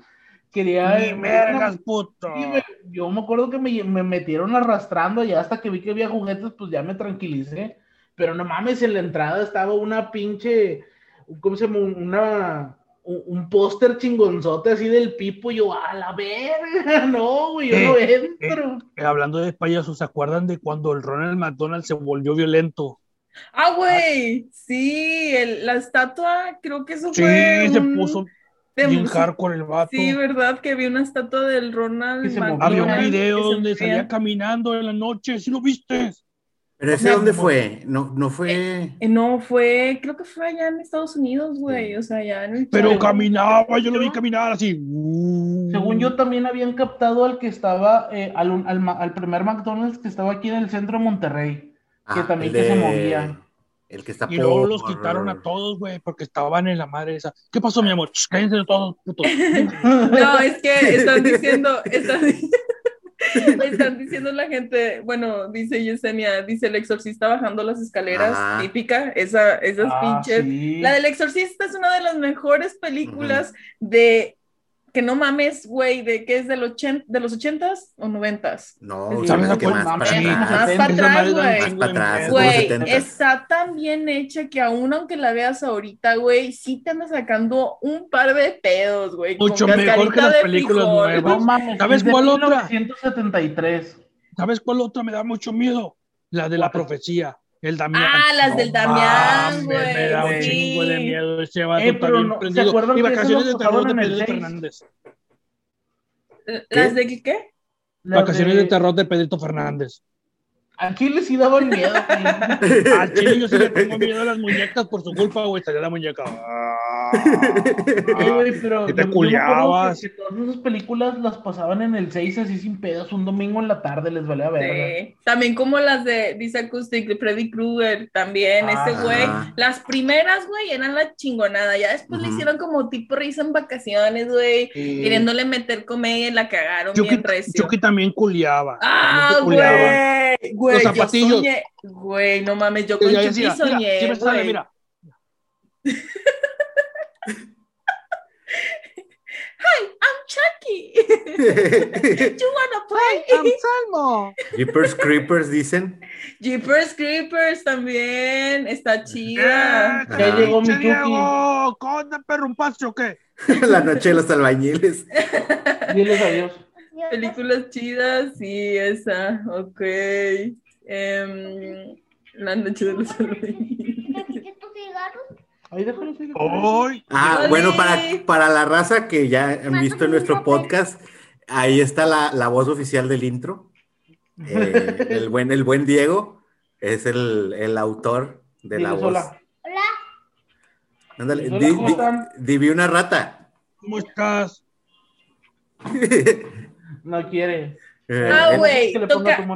Quería. Ni vergas, puto. Me- yo me acuerdo que me, me metieron arrastrando allá hasta que vi que había juguetes, pues ya me tranquilicé. Pero no mames, en la entrada estaba una pinche, ¿cómo se llama? Una, un, un póster chingonzote así del Pipo. Y yo, a la verga, [LAUGHS] no, güey, yo no entro. Eh, hablando de payasos, ¿se acuerdan de cuando el Ronald McDonald se volvió violento? Ah, güey. Sí, el- la estatua, creo que eso Sí, fue. se un- puso de- bien hardcore el vato. Sí, ¿verdad? Que vi una estatua del Ronald Había un video donde salía caminando en la noche, ¿sí lo viste? Pero ese dónde fue? No, no fue. Eh, No, fue, creo que fue allá en Estados Unidos, güey. O sea, allá en el Pero caminaba, yo lo vi caminar así. Según yo, también habían captado al que estaba, eh, al, al al primer McDonald's que estaba aquí en el centro de Monterrey. que Ah, también el que se movía. El que está Y luego por- los quitaron a todos, güey, porque estaban en la madre esa. ¿Qué pasó, mi amor? Cállense todos, putos. [LAUGHS] No, es que están diciendo, están, [LAUGHS] di- [LAUGHS] están diciendo la gente, bueno, dice Yesenia, dice el exorcista bajando las escaleras, típica, esa, esas Ah, pinches. sí. La del exorcista es una de las mejores películas de que no mames, güey, de que es del 80, de los ochentas o noventas. No, Sí, ¿sabes ¿sabes qué a más para atrás? más para atrás, güey. Más para atrás, es de los Güey, 70. está tan bien hecha que aún aunque la veas ahorita, güey, sí te anda sacando un par de pedos, güey. con Mucho mejor que las películas frijol. nuevas. No mames, ¿Sabes es cuál otra? 1973. ¿Sabes cuál otra me da mucho miedo? La de la profecía. El Damián. Ah, las del Damián, mames, Me güey, da un sí. chingo de miedo ese vato Eh, pero no- ¿se acuerdan Y que vacaciones lo de terror de Pedrito? Fernández. ¿Las de qué? Vacaciones de terror de Pedrito Fernández. A Chile sí daban miedo, güey. [LAUGHS] Al chile yo sí le tengo miedo a las muñecas por su culpa, güey. Estaría la muñeca. Eh, güey, pero Que te yo- yo me acuerdo culiabas. que- que todas esas películas las pasaban en el 6 así sin pedos, un domingo en la tarde les valía. Sí. También como las de Dice Acoustic, de Freddy Krueger, también, Ah. ese güey. Las primeras, güey, eran la chingonada. Ya después le hicieron como tipo risa en vacaciones, güey. Sí. Queriéndole meter comedia y la cagaron Chucky, bien recio. Chucky también culiaba. Ah, También culiaba. güey, güey, Los yo zapatillos. soñé, güey, no mames, yo con Chucky decía, mira, soñé, sí sale, mira. I'm Chucky. [LAUGHS] you wanna play? Salmo. Jeepers Creepers dicen. Jeepers Creepers también, está chida. Eh, Ya llegó mi Chucky. ¿Conde perro un paso o qué? [LAUGHS] La noche de los albañiles. [LAUGHS] Diles adiós. Películas chidas, sí, esa, ok. Em, la noche de los. Ahí déjalo. Ah, Oli. bueno, para, para la raza que ya han visto en nuestro podcast, ahí está la, la voz oficial del intro. Eh, el, buen, el buen Diego es el, el autor de la voz. hola. Ándale, Hola, di, ¿cómo di- están? di- una rata. ¿Cómo estás? [LAUGHS] No quiere. Eh, Ah, güey, toca-.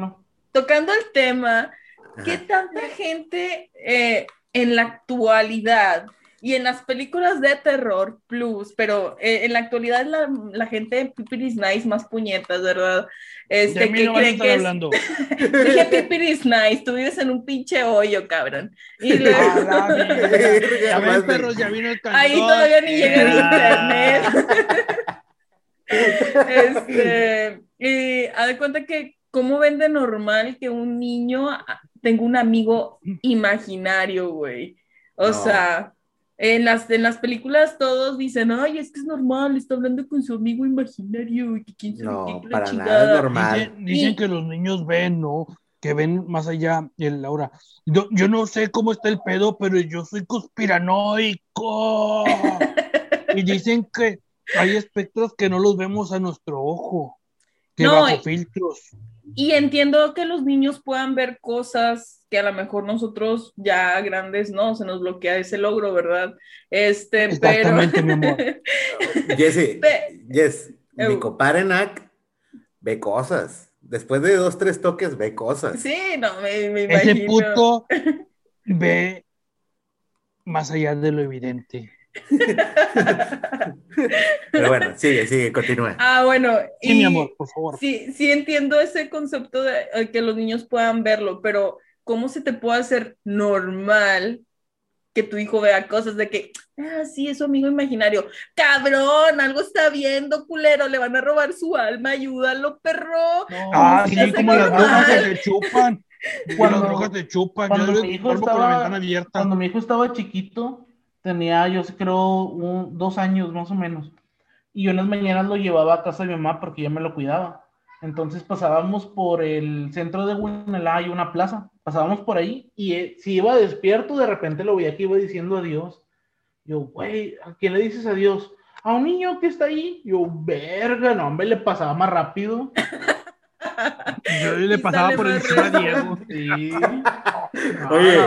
Tocando el tema, ¿qué Ajá. tanta gente eh, en la actualidad y en las películas de terror plus, pero eh, en la actualidad la, la gente pipiris nice más puñetas, ¿verdad? De Este, mí que no creen es, hablando. [LAUGHS] dije pipiris nice, tú vives en un pinche hoyo, cabrón. Y [LAUGHS] luego, A la verga. Verga, [LAUGHS] Ya ven, madre. perros, ya vino el ahí cantón. todavía ni llega el Ah. internet. Este, y haz de cuenta que, ¿cómo ven de normal que un niño ah, tenga un amigo imaginario, güey? O No. sea, en las, en las películas todos dicen, ay, es que es normal, está hablando con su amigo imaginario y que quién sabe No, qué, para nada chingada". es normal. Dicen, dicen Y- que los niños ven, ¿no? Que ven más allá. El Laura. Yo, yo no sé cómo está el pedo, pero yo soy conspiranoico. [LAUGHS] y dicen que hay espectros que no los vemos a nuestro ojo. Que No, bajo y- filtros. Y entiendo que los niños puedan ver cosas que a lo mejor nosotros ya grandes no, se nos bloquea ese logro, ¿verdad? Este, pero... Exactamente, mi amor. [LAUGHS] Jesse, Pe- Jess, mi Nak ve cosas. Después de dos, tres toques, ve cosas. Sí, no, me, me Ese imagino. puto [LAUGHS] ve más allá de lo evidente. Pero bueno, sigue, sigue, continúa. Ah, bueno, Sí, y mi amor, por favor. sí, sí entiendo ese concepto de eh, que los niños puedan verlo, pero ¿cómo se te puede hacer normal que tu hijo vea cosas de que, ah, sí, es su amigo imaginario? Cabrón, algo está viendo, culero, le van a robar su alma, ayúdalo, perro. No, Ah, se sí, como las drogas que te chupan. Cuando- las te chupan. cuando Yo mi hijo con la estaba- ventana abierta. Cuando mi hijo estaba chiquito, tenía yo creo un- dos años más o menos. Y yo en mañanas lo llevaba a casa de mi mamá porque ella me lo cuidaba. Entonces pasábamos por el centro de Guanalá, hay una plaza. Pasábamos por ahí y eh, si iba despierto, de repente lo veía que iba diciendo adiós. Yo, güey, ¿a quién le dices adiós? A un niño que está ahí. Yo, verga, no, hombre, le pasaba más rápido. Yo le pasaba por encima a. Diego. [LAUGHS] Sí. [LAUGHS] No, Oye.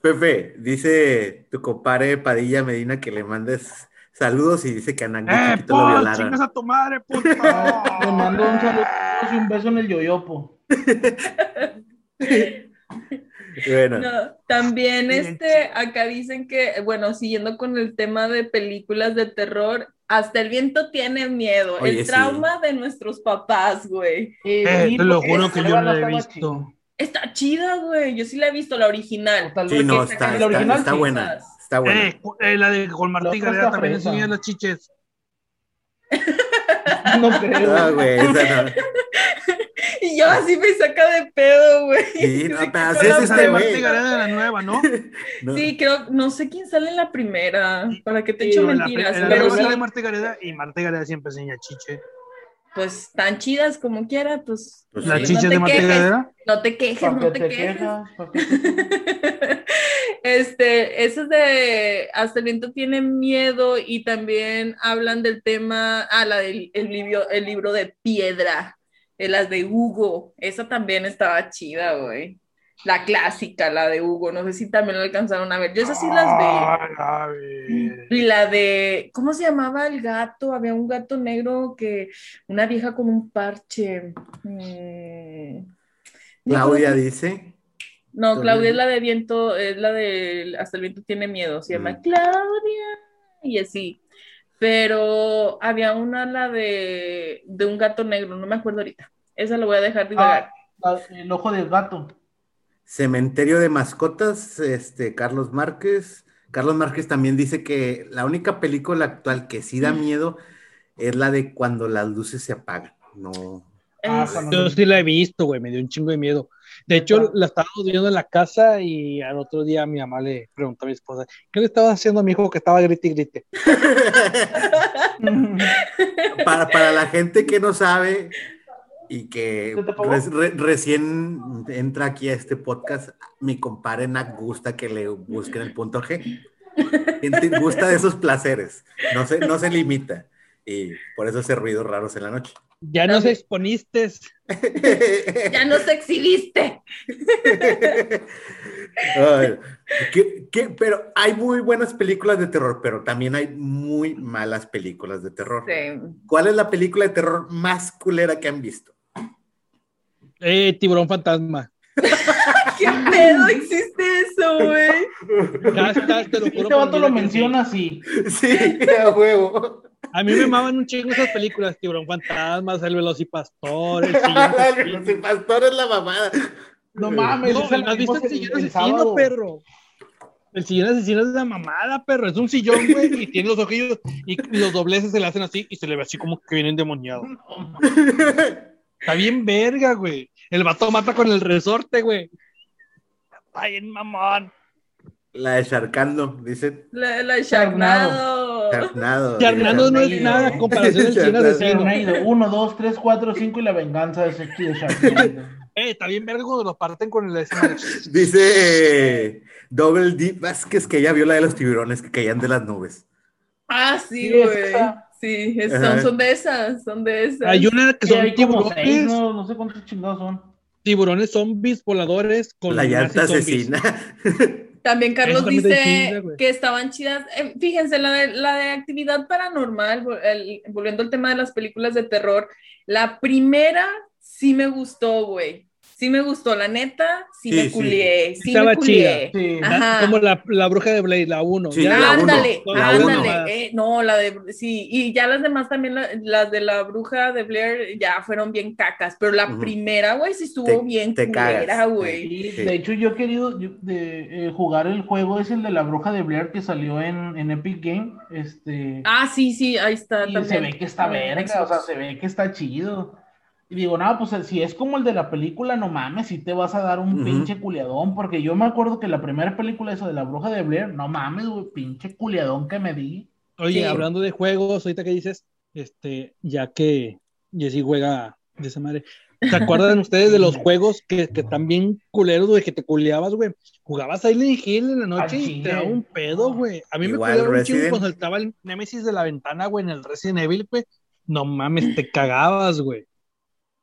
Pepe, dice tu compadre Padilla Medina que le mandes saludos y dice que a ¡Eh, chiquito lo Paul! violaron. ¡Chingas a tu madre, puto! [LAUGHS] Le mando un saludo y un beso en el yoyopo. Bueno, No, también este, acá dicen que, bueno, siguiendo con el tema de películas de terror, hasta el viento tiene miedo, Oye, el sí. trauma de nuestros papás, güey. Eh, te lo juro que yo no la he visto. Está chida, güey, yo sí la he visto, la original. Tal sí, vez no, que está, está, original está sí. buena. Está buena. Eh, eh, la de con Martí Gareda está también enseña las chiches. [LAUGHS] No creo. No, güey, esa no. [LAUGHS] [LAUGHS] Y yo así me saca de pedo, güey. Sí, no, pero así es la Esa de este Marta. Gareda de la nueva, ¿no? [LAUGHS] No. Sí, creo, no sé quién sale en la primera, para que te Sí, echo mentiras, en la pero sale Marta Gareda y Marta Gareda siempre enseña chiche. pues tan chidas como quiera, pues Pues ¿La sí. chiche no de te Marta quejes, Gareda? no te quejes, ¿Para no te te quejes. [LAUGHS] Este, eso es de Hasta el viento tiene miedo y también hablan del tema, ah, la del el libro, el libro de piedra, las de Hugo, esa también estaba chida, güey. La clásica, la de Hugo, no sé si también lo alcanzaron a ver, yo esas sí las vi. Ay, a ver. Y la de, ¿cómo se llamaba el gato? Había un gato negro que, una vieja con un parche. Mm. Claudia dice. No, Claudia es la de viento, es la de Hasta el viento tiene miedo, se llama Mm. Claudia y así. Pero había una, la de, de un gato negro, no me acuerdo ahorita. Esa lo voy a dejar divagar. Ah, la- el ojo del gato. Cementerio de mascotas, este, Carlos Márquez. Carlos Márquez también dice que la única película actual que sí da miedo es la de cuando las luces se apagan. No. Ah, cuando- Yo sí la he visto, güey, me dio un chingo de miedo. De hecho, la estábamos viendo en la casa y al otro día mi mamá le preguntó a mi esposa, ¿qué le estabas haciendo a mi hijo que estaba grite y grite? [LAUGHS] Para, para la gente que no sabe y que recién entra aquí a este podcast, mi compadre Nak gusta que le busquen el punto G. Gusta de esos placeres, no se, no se limita. Y por eso hace ruidos raros en la noche. Ya nos exponiste. [LAUGHS] Ya nos exhibiste. [LAUGHS] Ay, ¿qué- qué? Pero hay muy buenas películas de terror, pero también hay muy malas películas de terror. Sí. ¿Cuál es la película de terror más culera que han visto? Eh, tiburón fantasma. [LAUGHS] ¿Qué pedo existe eso, güey? Hashtag, te lo juro Este vato lo menciona así. Sí, a huevo. A mí me maman un chingo esas películas, tiburón fantasma, el velocipastor, el [LAUGHS] sillón asesino. El pastor es la mamada. No mames, No, esa ¿no la ¿has visto el sillón el asesino, sábado. perro? El sillón asesino es la mamada, perro. Es un sillón, güey, y tiene los ojillos y los dobleces se le hacen así y se le ve así como que viene endemoniado. [LAUGHS] Está bien verga, güey. El vato mata con el resorte, güey. Está bien mamón. La de Sharkando, dicen. La, la Sharknado. Sharknado. Charnado no es Sharknado. nada a comparación del Sharknado. asesino. Tornado, 1, 2, 3, 4, 5 y la venganza de Sexy de Sharknado. [LAUGHS] Eh, está bien verga cuando lo parten con el madre. Dice eh, Double D Vázquez que ella vio la de los tiburones que caían de las nubes. Ah, sí, güey. Sí, es- son, son de esas, son de esas. Hay una que son seis, tiburones, no, no sé cuántos chingados son. tiburones zombies voladores con la llanta asesina. [LAUGHS] También Carlos dice chida, que estaban chidas. Eh, fíjense, la de, la de actividad paranormal, el- volviendo al tema de las películas de terror, la primera sí me gustó, güey. Sí me gustó, la neta, sí, Sí, me sí. culié, sí Estaba me culié. Sí. Ajá. Como la, la bruja de Blade, la 1. Sí, la uno, Ándale, la ándale. uno. eh, no, la de, sí, y ya las demás también, la- las de la bruja de Blair, ya fueron bien cacas, pero la primera, güey, sí estuvo Te- bien te culera, güey. Sí, Sí. De hecho, yo he querido yo- de, eh, jugar el juego, es el de la bruja de Blair que salió en, en Epic Game. Este, Ah, sí, sí, ahí está y también. se ve que está En verga, o sea, se ve que está chido. Y digo, no, pues si es como el de la película, no mames, si te vas a dar un pinche culiadón, porque yo me acuerdo que la primera película esa de la bruja de Blair, no mames, güey, pinche culiadón que me di. Oye, Sí. hablando de juegos, ahorita que dices, este, ya que Jessy juega de esa madre, ¿se acuerdan [LAUGHS] ustedes de los juegos que, que están bien culeros, güey, que te culeabas, güey? Jugabas Silent Hill en la noche y te daba un pedo, güey. A mí Igual me culeaba un chingo cuando saltaba el Nemesis de la ventana, güey, en el Resident Evil, güey. No mames, te cagabas, güey.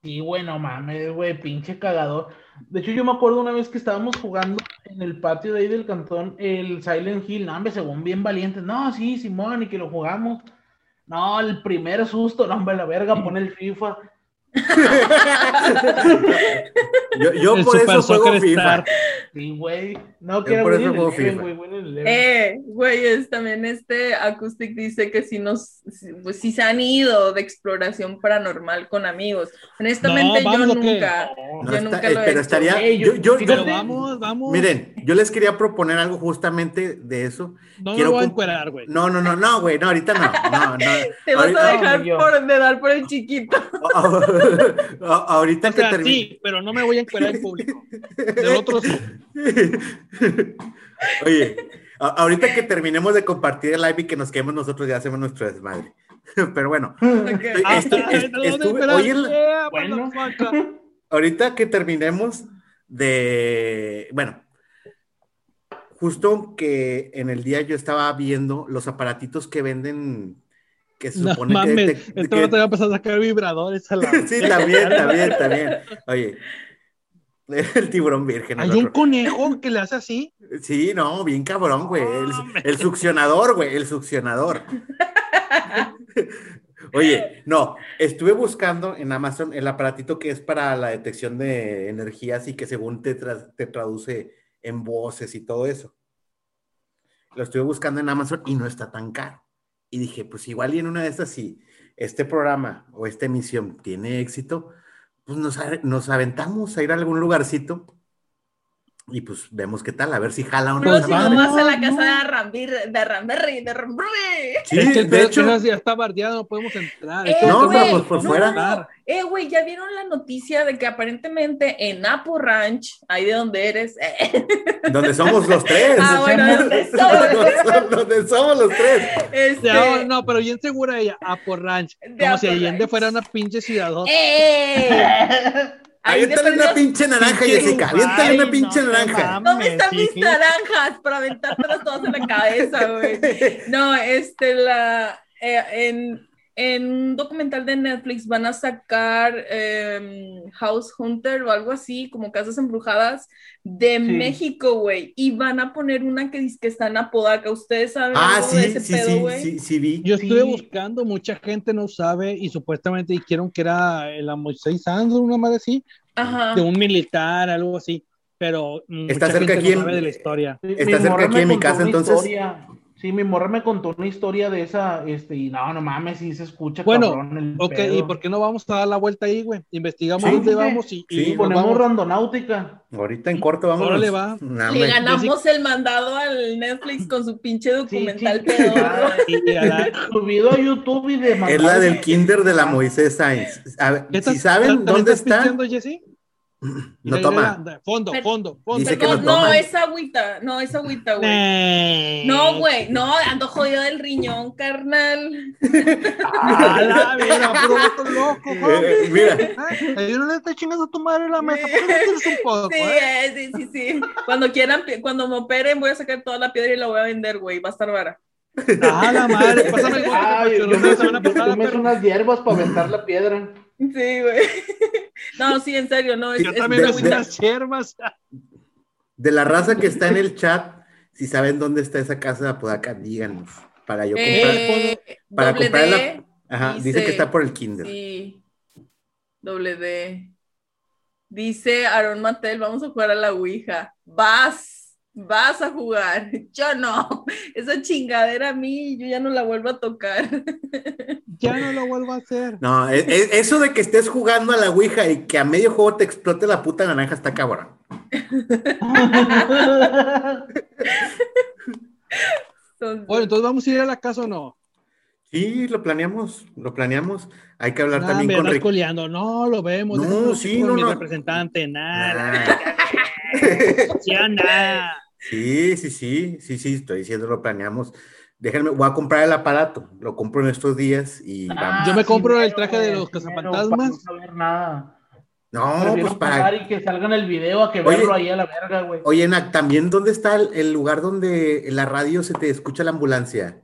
Y bueno, mames, güey, pinche cagador. De hecho, yo me acuerdo una vez que estábamos jugando en el patio de ahí del cantón, el Silent Hill, no, hombre, según bien valientes. No, sí, Simón, y que lo jugamos. No, el primer susto, no, hombre, la verga, pone el FIFA. [LAUGHS] yo yo El por Super eso juego Soccer FIFA. Star. Sí, güey. No, Yo eso Winning juego Eleven, FIFA. güey, Winning Eleven. Eh, güeyes, también este Acoustic dice que si nos, si- pues si se han ido de exploración paranormal con amigos. Honestamente, No, yo nunca, No yo está- nunca eh, lo he pero hecho. estaría. Ey, yo, yo- yo- fíjate- Pero vamos, vamos. miren, yo les quería proponer algo justamente de eso. no me quiero voy a encuerar, güey. No, no, no, no, güey, no, ahorita no. no, no. [LAUGHS] Te vas Ahorita- a dejar por, de dar por el chiquito. [LAUGHS] [LAUGHS] A- ahorita O que termine. sí, pero no me voy a encuerar en público. Del otro sí. [LAUGHS] Oye, ahorita que terminemos de compartir el live y que nos quedemos nosotros, ya hacemos nuestro desmadre. [LAUGHS] Pero bueno. Ah, ahorita que terminemos de. Bueno, justo que en el día yo estaba viendo los aparatitos que venden. Que se No supone que. mames, este que- vato va a empezar a sacar vibradores a la... [LAUGHS] sí, también, también, también. Oye, [LAUGHS] el tiburón virgen. Hay un conejo que le hace así. Sí, no, bien cabrón, güey. El, succionador, güey, el succionador. [LAUGHS] Oye, no, estuve buscando en Amazon el aparatito que es para la detección de energías y que según te, tra- te traduce en voces y todo eso. Lo estuve buscando en Amazon y no está tan caro. Y dije, pues igual y en una de estas, si este programa o esta emisión tiene éxito, pues nos, nos aventamos a ir a algún lugarcito y pues vemos qué tal, a ver si jala o no. Esa vamos. madre. vas a la casa de Arrambir, de Arramberri, de Arramberri. Sí, es que el de hecho, ya está bardeado, no podemos entrar. Eh, No, pero vamos pues por a fuera. entrar. Eh, güey, ¿ya vieron la noticia de que aparentemente en Apo Ranch, ahí de donde eres, [LAUGHS] donde somos los tres. Ah, bueno, [LAUGHS] ¿dónde somos? [LAUGHS] donde somos los tres. este, No, no, pero bien segura ella, a por ranch. De Como si Apo Allende Ranch. fuera una pinche ciudadota. ¡Eh! Ahí Aviéntale una pinche naranja, Pinche Jessica. Aviéntale una pinche no, naranja. ¿Dónde están mis naranjas para aventártelas todas en la cabeza, güey? [LAUGHS] No, este, la, eh, en, en un documental de Netflix van a sacar em, House Hunter o algo así, como casas embrujadas de México, güey. Y van a poner una que dice que está en Apodaca. ¿Ustedes saben Ah, algo de sí, ese sí, pedo, sí, güey? sí, sí, vi. Yo estuve Sí. buscando, mucha gente no sabe y supuestamente dijeron que era la Moisés Sanz, una madre así, Ajá. de un militar, algo así. Pero Está mucha cerca gente aquí no en- sabe de la historia. Sí, Está mi cerca aquí de mi casa, entonces. historia. Sí, mi morra me contó una historia de esa, este, y no, no mames, sí se escucha Bueno, cabrón el Ok, pedo. ¿y por qué no vamos a dar la vuelta ahí, güey? Investigamos Sí, dónde sí, vamos y, sí, Ponemos vamos. randonáutica. Ahorita en corto vamos. Órale, va. Le ganamos el mandado al Netflix con su pinche documental la- [LAUGHS] Subido a YouTube y de Es la del Kinder de la Moisés Sainz. A ver, ¿Qué si saben dónde está, pisteando? No Mira, toma. mira, Fondo, Pero- fondo, fondo. Dice que Perdón, no no, es agüita, no, es agüita, güey. No, güey, no, ando jodido del riñón, carnal. A la puro vato loco, joder. Eh, mira, Ay, yo no le estoy chingando a tu madre en la mesa. ¿Por qué no tienes un poco, Sí, eh? eh, sí, sí, sí. Cuando quieran, cuando me operen, voy a sacar toda la piedra y la voy a vender, güey. Va a estar vara. Ah, la madre, pásame el que yo me unas hierbas para aventar la piedra. Sí, güey. No, sí, en serio, no. Es, Yo es también de- fui las hierbas. de la raza que está en el chat, si saben dónde está esa casa de Apodaca, díganos. Para yo comprar. Eh, para comprar la- Ajá, dice, dice- que está por el Kinder. Sí. Doble D. Dice Aaron Mattel, vamos a jugar a la Ouija. Vas, vas a jugar. [LAUGHS] Yo no. Esa chingadera a mí, yo ya no la vuelvo a tocar. [LAUGHS] Ya no lo vuelvo a hacer. No, e- e- eso de que estés jugando a la Ouija y que a medio juego te explote la puta naranja está cabrón. Entonces, Bueno, entonces vamos a ir a la casa o no. Sí, lo planeamos, lo planeamos. Hay que hablar Nah, también me con Rick. coleando. No, lo vemos. No, sí, no, mi no. representante, nada. Ah. Ya [LAUGHS] nada. Sí, sí, sí, sí, sí, estoy diciendo, lo planeamos. Déjenme, voy a comprar el aparato, lo compro en estos días y Ah, vamos. Yo me compro el traje de los sí, para no saber nada. No, Prefiero pues para. y que salga en el video a que Oye. verlo ahí a la verga, güey. Oye, Nak, también, ¿dónde está el, el lugar donde en la radio se te escucha la ambulancia?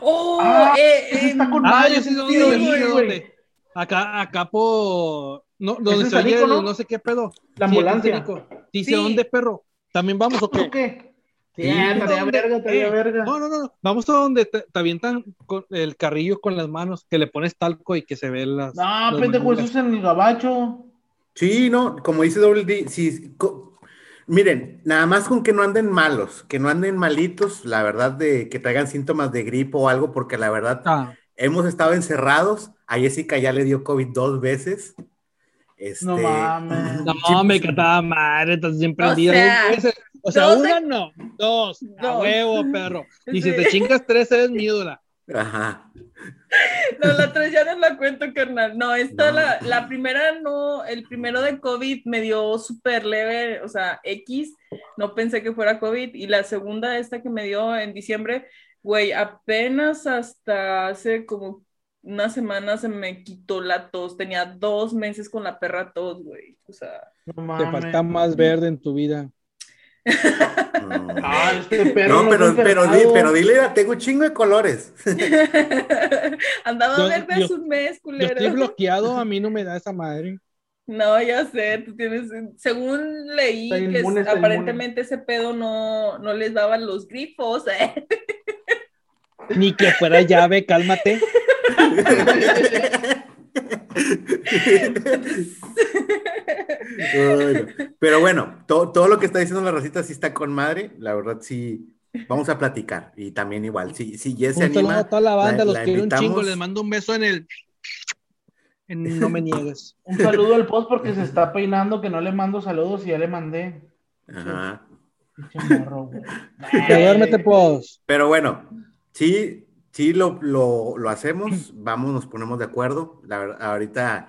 Oh, Ah, eh, eh, está con Ah, yo sé dónde, sí, güey, güey. Acá, acá por. No, donde ¿Ese se oye no? no sé qué pedo. La Sí, ambulancia. Sanico. Dice Sí. dónde, perro. ¿También vamos o ¿Tú qué? qué? Sí, Sí, verga, estaría Eh, verga. No, no, no. Vamos a donde te, te avientan con el carrillo con las manos, que le pones talco y que se ven las. No, las pendejo, eso es en el gabacho. Sí, no, como dice Double D, sí, miren, nada más con que no anden malos, que no anden malitos, la verdad de que traigan síntomas de gripo o algo, porque la verdad Ah, hemos estado encerrados, a Jessica ya le dio COVID dos veces. Este, No mames. no, [LAUGHS] me pues, cataba madre, estás siempre O sea, veces. O sea, una no, dos, a Dos. huevo, perro. [LAUGHS] Y si te chingas tres, eres mi ídola. Ajá. No, la tres ya no la cuento, carnal. No, esta, No. La, la primera no, el primero de COVID me dio súper leve, o sea, X, no pensé que fuera COVID. Y la segunda, esta que me dio en diciembre, güey, apenas hasta hace como una semana se me quitó la tos. Tenía dos meses con la perra tos, güey. O sea, No Te falta más verde en tu vida. No, Ah, este perro. No, pero, pero, di- pero dile, tengo un chingo de colores. [LAUGHS] andaba Yo- verde yo- hace un mes, Yo estoy culero. bloqueado, a [LAUGHS] mí no me da esa madre. No, ya sé, tú tienes, según leí que inmune, aparentemente ese pedo no, no les daban los grifos, [LAUGHS] ¿eh? Ni que fuera llave, cálmate. Bueno, pero bueno, to- todo lo que está diciendo la racita sí está con madre. La verdad, sí. Vamos a platicar. Y también igual, si, si Jess se anima. a toda la banda, la- los la quiero un chingo, invitamos. les mando un beso en el. En no me niegues. [LAUGHS] Un saludo al post porque se está peinando que no le mando saludos y ya le mandé. Ajá. Morro. Pero bueno, sí, sí lo, lo, lo hacemos. Vamos, nos ponemos de acuerdo. La verdad, ahorita,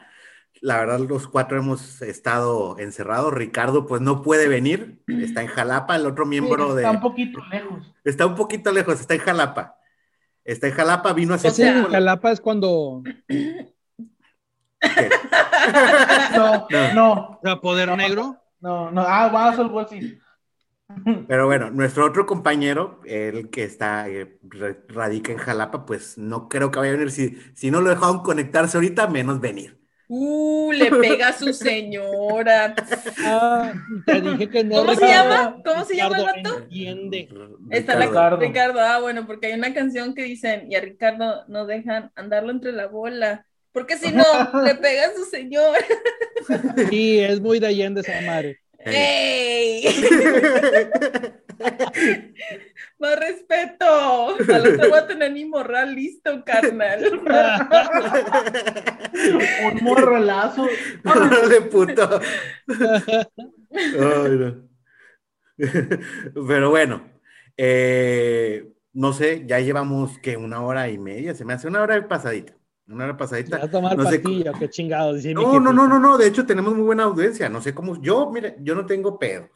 la verdad, los cuatro hemos estado encerrados. Ricardo, pues no puede venir. Está en Jalapa. El otro miembro de. Está un poquito lejos. Está un poquito lejos, está en Jalapa. Está en Jalapa, vino hace O sea- poco. Jalapa es cuando. ¿Qué? [LAUGHS] No, No. no, O sea, poder negro. no, no. Ah, vas al algo así. Pero bueno, nuestro otro compañero, el que está, eh, radica en Jalapa, pues no creo que vaya a venir. Si, si no lo dejaron conectarse ahorita, menos venir. Uh, le pega a su señora. [LAUGHS] Ah, te dije que no. ¿Cómo se llama? ¿Cómo se llama el Ricardo, vato? Entiende. Está la Ricardo. Ricardo. Ricardo, ah, bueno, porque hay una canción que dicen, y a Ricardo no dejan andarlo entre la bola, porque si no, [LAUGHS] le pega a su señora. Sí, es muy de Allende esa madre. ¡Ey! [LAUGHS] Más respeto. Al otro voy a tener mi morral listo, carnal. [LAUGHS] Un morralazo. [LAUGHS] Órale, puto. Ay, no. Pero bueno, eh, no sé, ya llevamos que una hora y media, se me hace una hora pasadita. Una hora ¿Te pasadita. vas a tomar No sé pastilla? ¿Qué chingados? Dice mi No, no, no, no, no, de hecho tenemos muy buena audiencia, no sé cómo, yo, mire, yo no tengo pedos,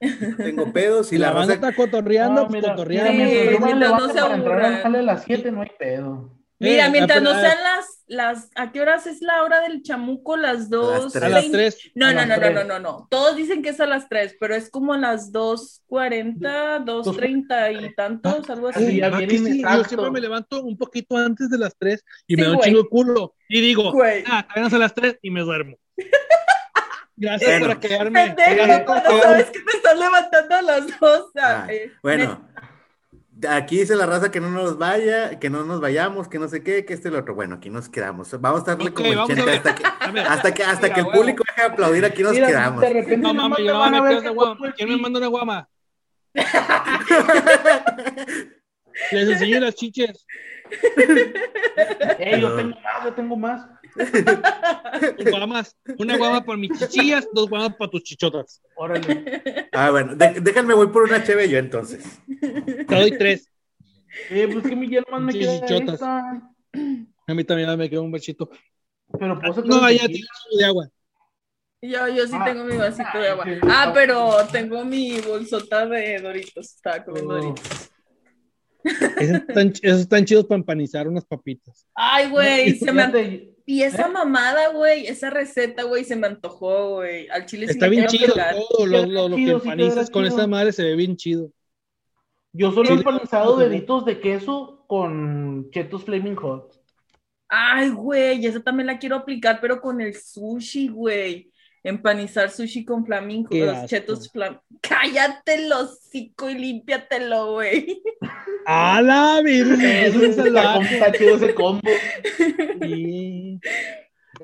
no tengo [LAUGHS] pedos Si y la, la banda raza, está cotorreando, No, pues mira, cotorreando. mira, mientras Sí, mientras no levanto se para entrar al jale a las 7, no hay pedo. Mira, Eh, mientras no sean las, las, ¿a qué horas es la hora del chamuco? Las dos. tres. A las 3. No, no, no, no, no, no, no. Todos dicen que es a las 3, pero es como a las 2.40, 2.30 y tantos, algo Sí, así. ya Ah, bien que sí, yo siempre me levanto un poquito antes de las 3 y Sí, me da un chingo de culo. Y digo, Güey. ah, apenas a las 3 y me duermo. [LAUGHS] Gracias Bueno. por quedarme. Pendejo, cuando sabes que te estás levantando a las 2. Ah, bueno, aquí dice la raza que no nos vaya, que no nos vayamos, que no sé qué, que este y lo otro, bueno, aquí nos quedamos, vamos a darle Ok, como el vamos a 80 ver. hasta que, hasta que, hasta Mira, que el huevo. público deje de aplaudir, aquí nos Mira, quedamos. de repente No más yo me ver quedo de guama. el ¿Quién me manda una guama? [LAUGHS] Les enseño las chiches. Ey, yo tengo más, yo tengo más. Guamas. Una guama para mis chichillas, dos guamas para tus chichotas. Órale. Ah, bueno, de- déjenme, voy por una cheve yo entonces. Te doy tres. Eh, pues que mi nomás me queda chichotas. esta. A mí también me quedó un besito. Pero pues No, ya tienes de agua. Yo, yo sí Ah. tengo mi vasito de agua. Ah, rico. pero tengo mi bolsota de Doritos. Estaba comiendo Oh. Doritos. Esos están, esos están chidos para empanizar unas papitas. Ay, güey, se me Y esa ¿Eh? mamada, güey, esa receta, güey, se me antojó, güey. Al chile Está bien chido pegar. todo, lo, lo, lo que chido, empanizas con esa madre se ve bien chido. Yo solo he empanizado deditos de queso con chetos Flaming Hot. Ay, güey, esa también la quiero aplicar, pero con el sushi, güey. Empanizar sushi con flamingo, Qué los asco. chetos flam... Cállate el hocico y límpiatelo, güey. [LAUGHS] ¡A la virgen! Está, chido ese combo. [LAUGHS] Sí.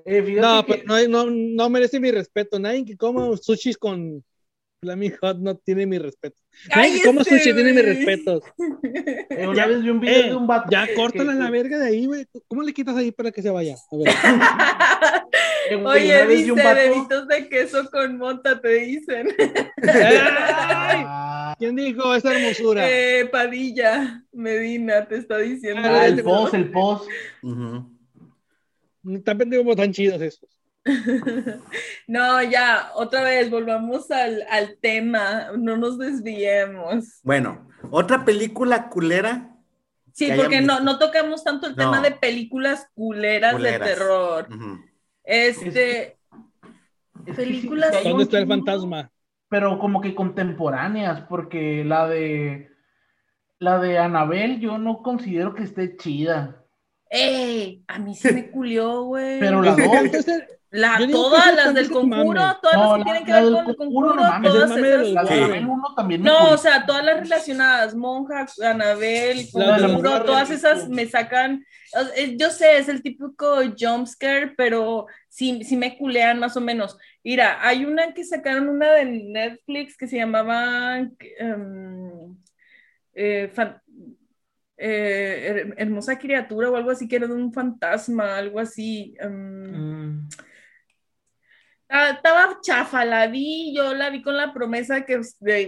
Eh, No, que- pero no, no, no merece mi respeto. Nadie que coma sushis con Flaming Hot no tiene mi respeto. Coma Cállese, sushi tiene mis respetos. eh, ya- vez vi un video Eh, de un vato. ya que- córtala que- la verga de ahí, güey. ¿Cómo le quitas ahí para que se vaya? A ver. [LAUGHS] Oye, dice un vato- deditos de queso con monta, te dicen. ¡Ay! [LAUGHS] ¿Quién dijo esa hermosura? Eh, Padilla, Medina, te está diciendo. ah, el eso. post, el post. Tan pendejos tan chidos esos. [LAUGHS] No, ya, otra vez, volvamos al, al tema, no nos desviemos. Bueno, otra película culera. Sí, Que porque no, no tocamos tanto el No. tema de películas culeras, Culeras. de terror. Este, Es que Películas- sí hay ¿Dónde está el fantasma? Pero como que contemporáneas, porque la de la de Anabel yo no considero que esté chida. ¡ey! A mí se me culió, güey. Pero la dos, Entonces, La, todas las del conjuro, mame. todas No, las que la- tienen que la ver con el conjuro, no mames, todas esas. la Sí. No, o sea, todas las relacionadas, Monja, Anabel, Conjuro, todas esas me sacan. eh, Yo sé, es el típico jumpscare, pero sí, sí me culean más o menos. Mira, hay una que sacaron, una de Netflix que se llamaba em, eh, fan- eh, her- Hermosa Criatura o algo así, que era de un fantasma, algo así. em, Mm. Ah, Estaba chafa, la vi, yo la vi con la promesa que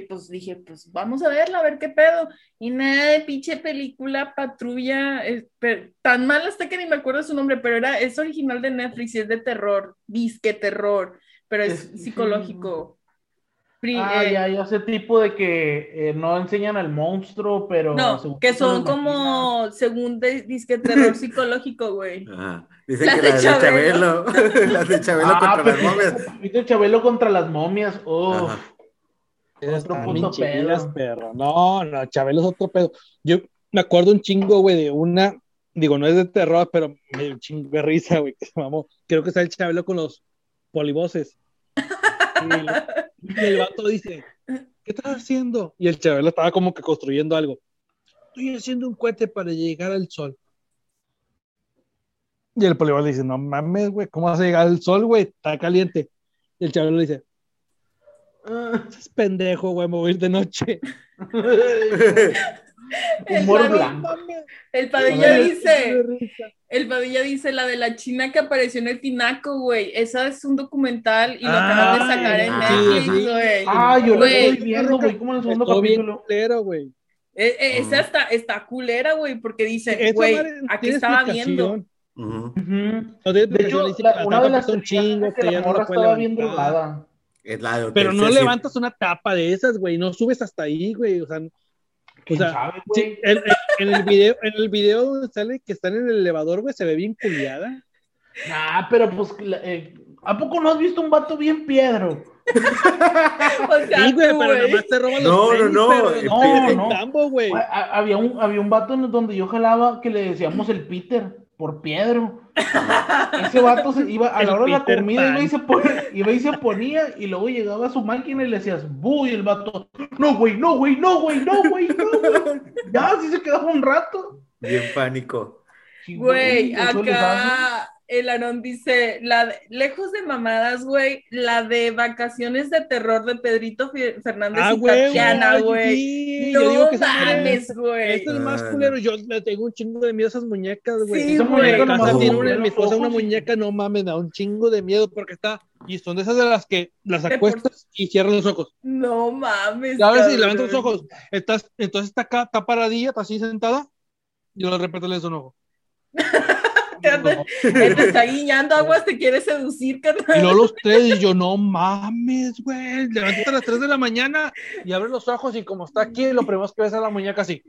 pues dije, pues vamos a verla, a ver qué pedo. Y nada de pinche película, patrulla, tan mal hasta que ni me acuerdo su nombre, pero era, es original de Netflix y es de terror, disque terror, pero es Es- psicológico. Ah, eh, ya, ya, ese tipo de que eh, no enseñan al monstruo, pero no, que son imaginas. como, según disque terror [LAUGHS] psicológico, güey. Ajá. Dicen Las que de las de Chabelo. [LAUGHS] las de Chabelo Ah, contra las pero momias. [LAUGHS] Chabelo contra las momias. Ajá. Esas Otro puto pedo. perro. No, no, Chabelo es otro pedo. Yo me acuerdo un chingo, güey, de una, digo, no es de terror, pero me dio un chingo de risa, güey, que se mamó. Creo que está el Chabelo con los polivoces. Y, el vato dice, ¿qué estás haciendo? Y el Chabelo estaba como que construyendo algo. Estoy haciendo un cohete para llegar al sol. Y el polivoz dice, no mames, güey, ¿cómo vas a llegar al sol, güey? Está caliente. Y el Chabelo dice, Ah. es pendejo, güey, ir de noche. [LAUGHS] Humor El blanco. El Padilla dice. El Padilla dice la de la china que apareció en el Tinaco, güey. Esa es un documental y lo Ah, acaban de sacar en Netflix, sí. güey. Ah, yo lo estoy viendo, güey, como en el segundo Estuvo bien capítulo. culero, güey. Eh, eh, esa Mm. está, está culera, güey, porque dice, Esa güey, aquí estaba viendo. De hecho, una de las es que la morra estaba bien drogada. Es la de Pero no levantas una tapa de esas, güey, no subes hasta ahí, güey. O sea, o ¿Quién sea, sabe, sí, güey? en, en- en el video, en el video donde sale que están en el elevador, güey, se ve bien culiada. Nah, pero pues, eh, ¿a poco no has visto un vato bien piedro? [LAUGHS] O sea, Sí, güey, tú, pero güey. nomás te roban los No, tenis, no, no, pero no, en no. tambo, güey. Ha- ha- Había un, había un vato en donde yo jalaba que le decíamos el Peter por Piedro. Ese vato se iba a la hora de la comida iba y, se ponía, iba y se ponía y luego llegaba a su máquina y le decías, ¡bu! Y el vato, no, güey, no, güey, no, güey, no, güey, no, güey. Ya, así se quedaba un rato. Bien pánico. Güey, acá el Aarón dice, la de- lejos de mamadas, güey, la de vacaciones de terror de Pedrito Fernández Ah, y güey, Tatiana, güey, sí, no mames, güey. Este es el más culero. Yo le tengo un chingo de miedo a esas muñecas, güey. Sí, Esa güey. una, mi esposa una y- muñeca, no mames, me da un chingo de miedo porque está. Y son de esas de las que las acuestas y cierran los ojos. No mames. Y a veces cabrón. levanta los ojos. Estás, entonces está acá, está paradilla, está así sentada. Y de repente le das un ojo. [LAUGHS] [LAUGHS] Te, te está guiñando aguas, te quiere seducir, Y carnal. luego los tres, y yo, no mames, güey. Levántate a las 3 de la mañana y abre los ojos, y como está aquí, lo primero que ves a la muñeca así.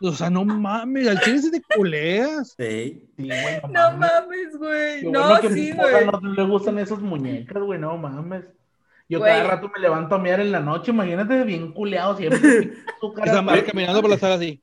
O sea, no mames, al chile se te culeas. Sí. Sí, güey, no, No mames. güey. No, bueno sí, güey. no le gustan esas muñecas, güey, no mames. Yo Güey. cada rato me levanto a mirar en la noche, imagínate bien culeado siempre. [LAUGHS] Esa madre caminando por la sala así.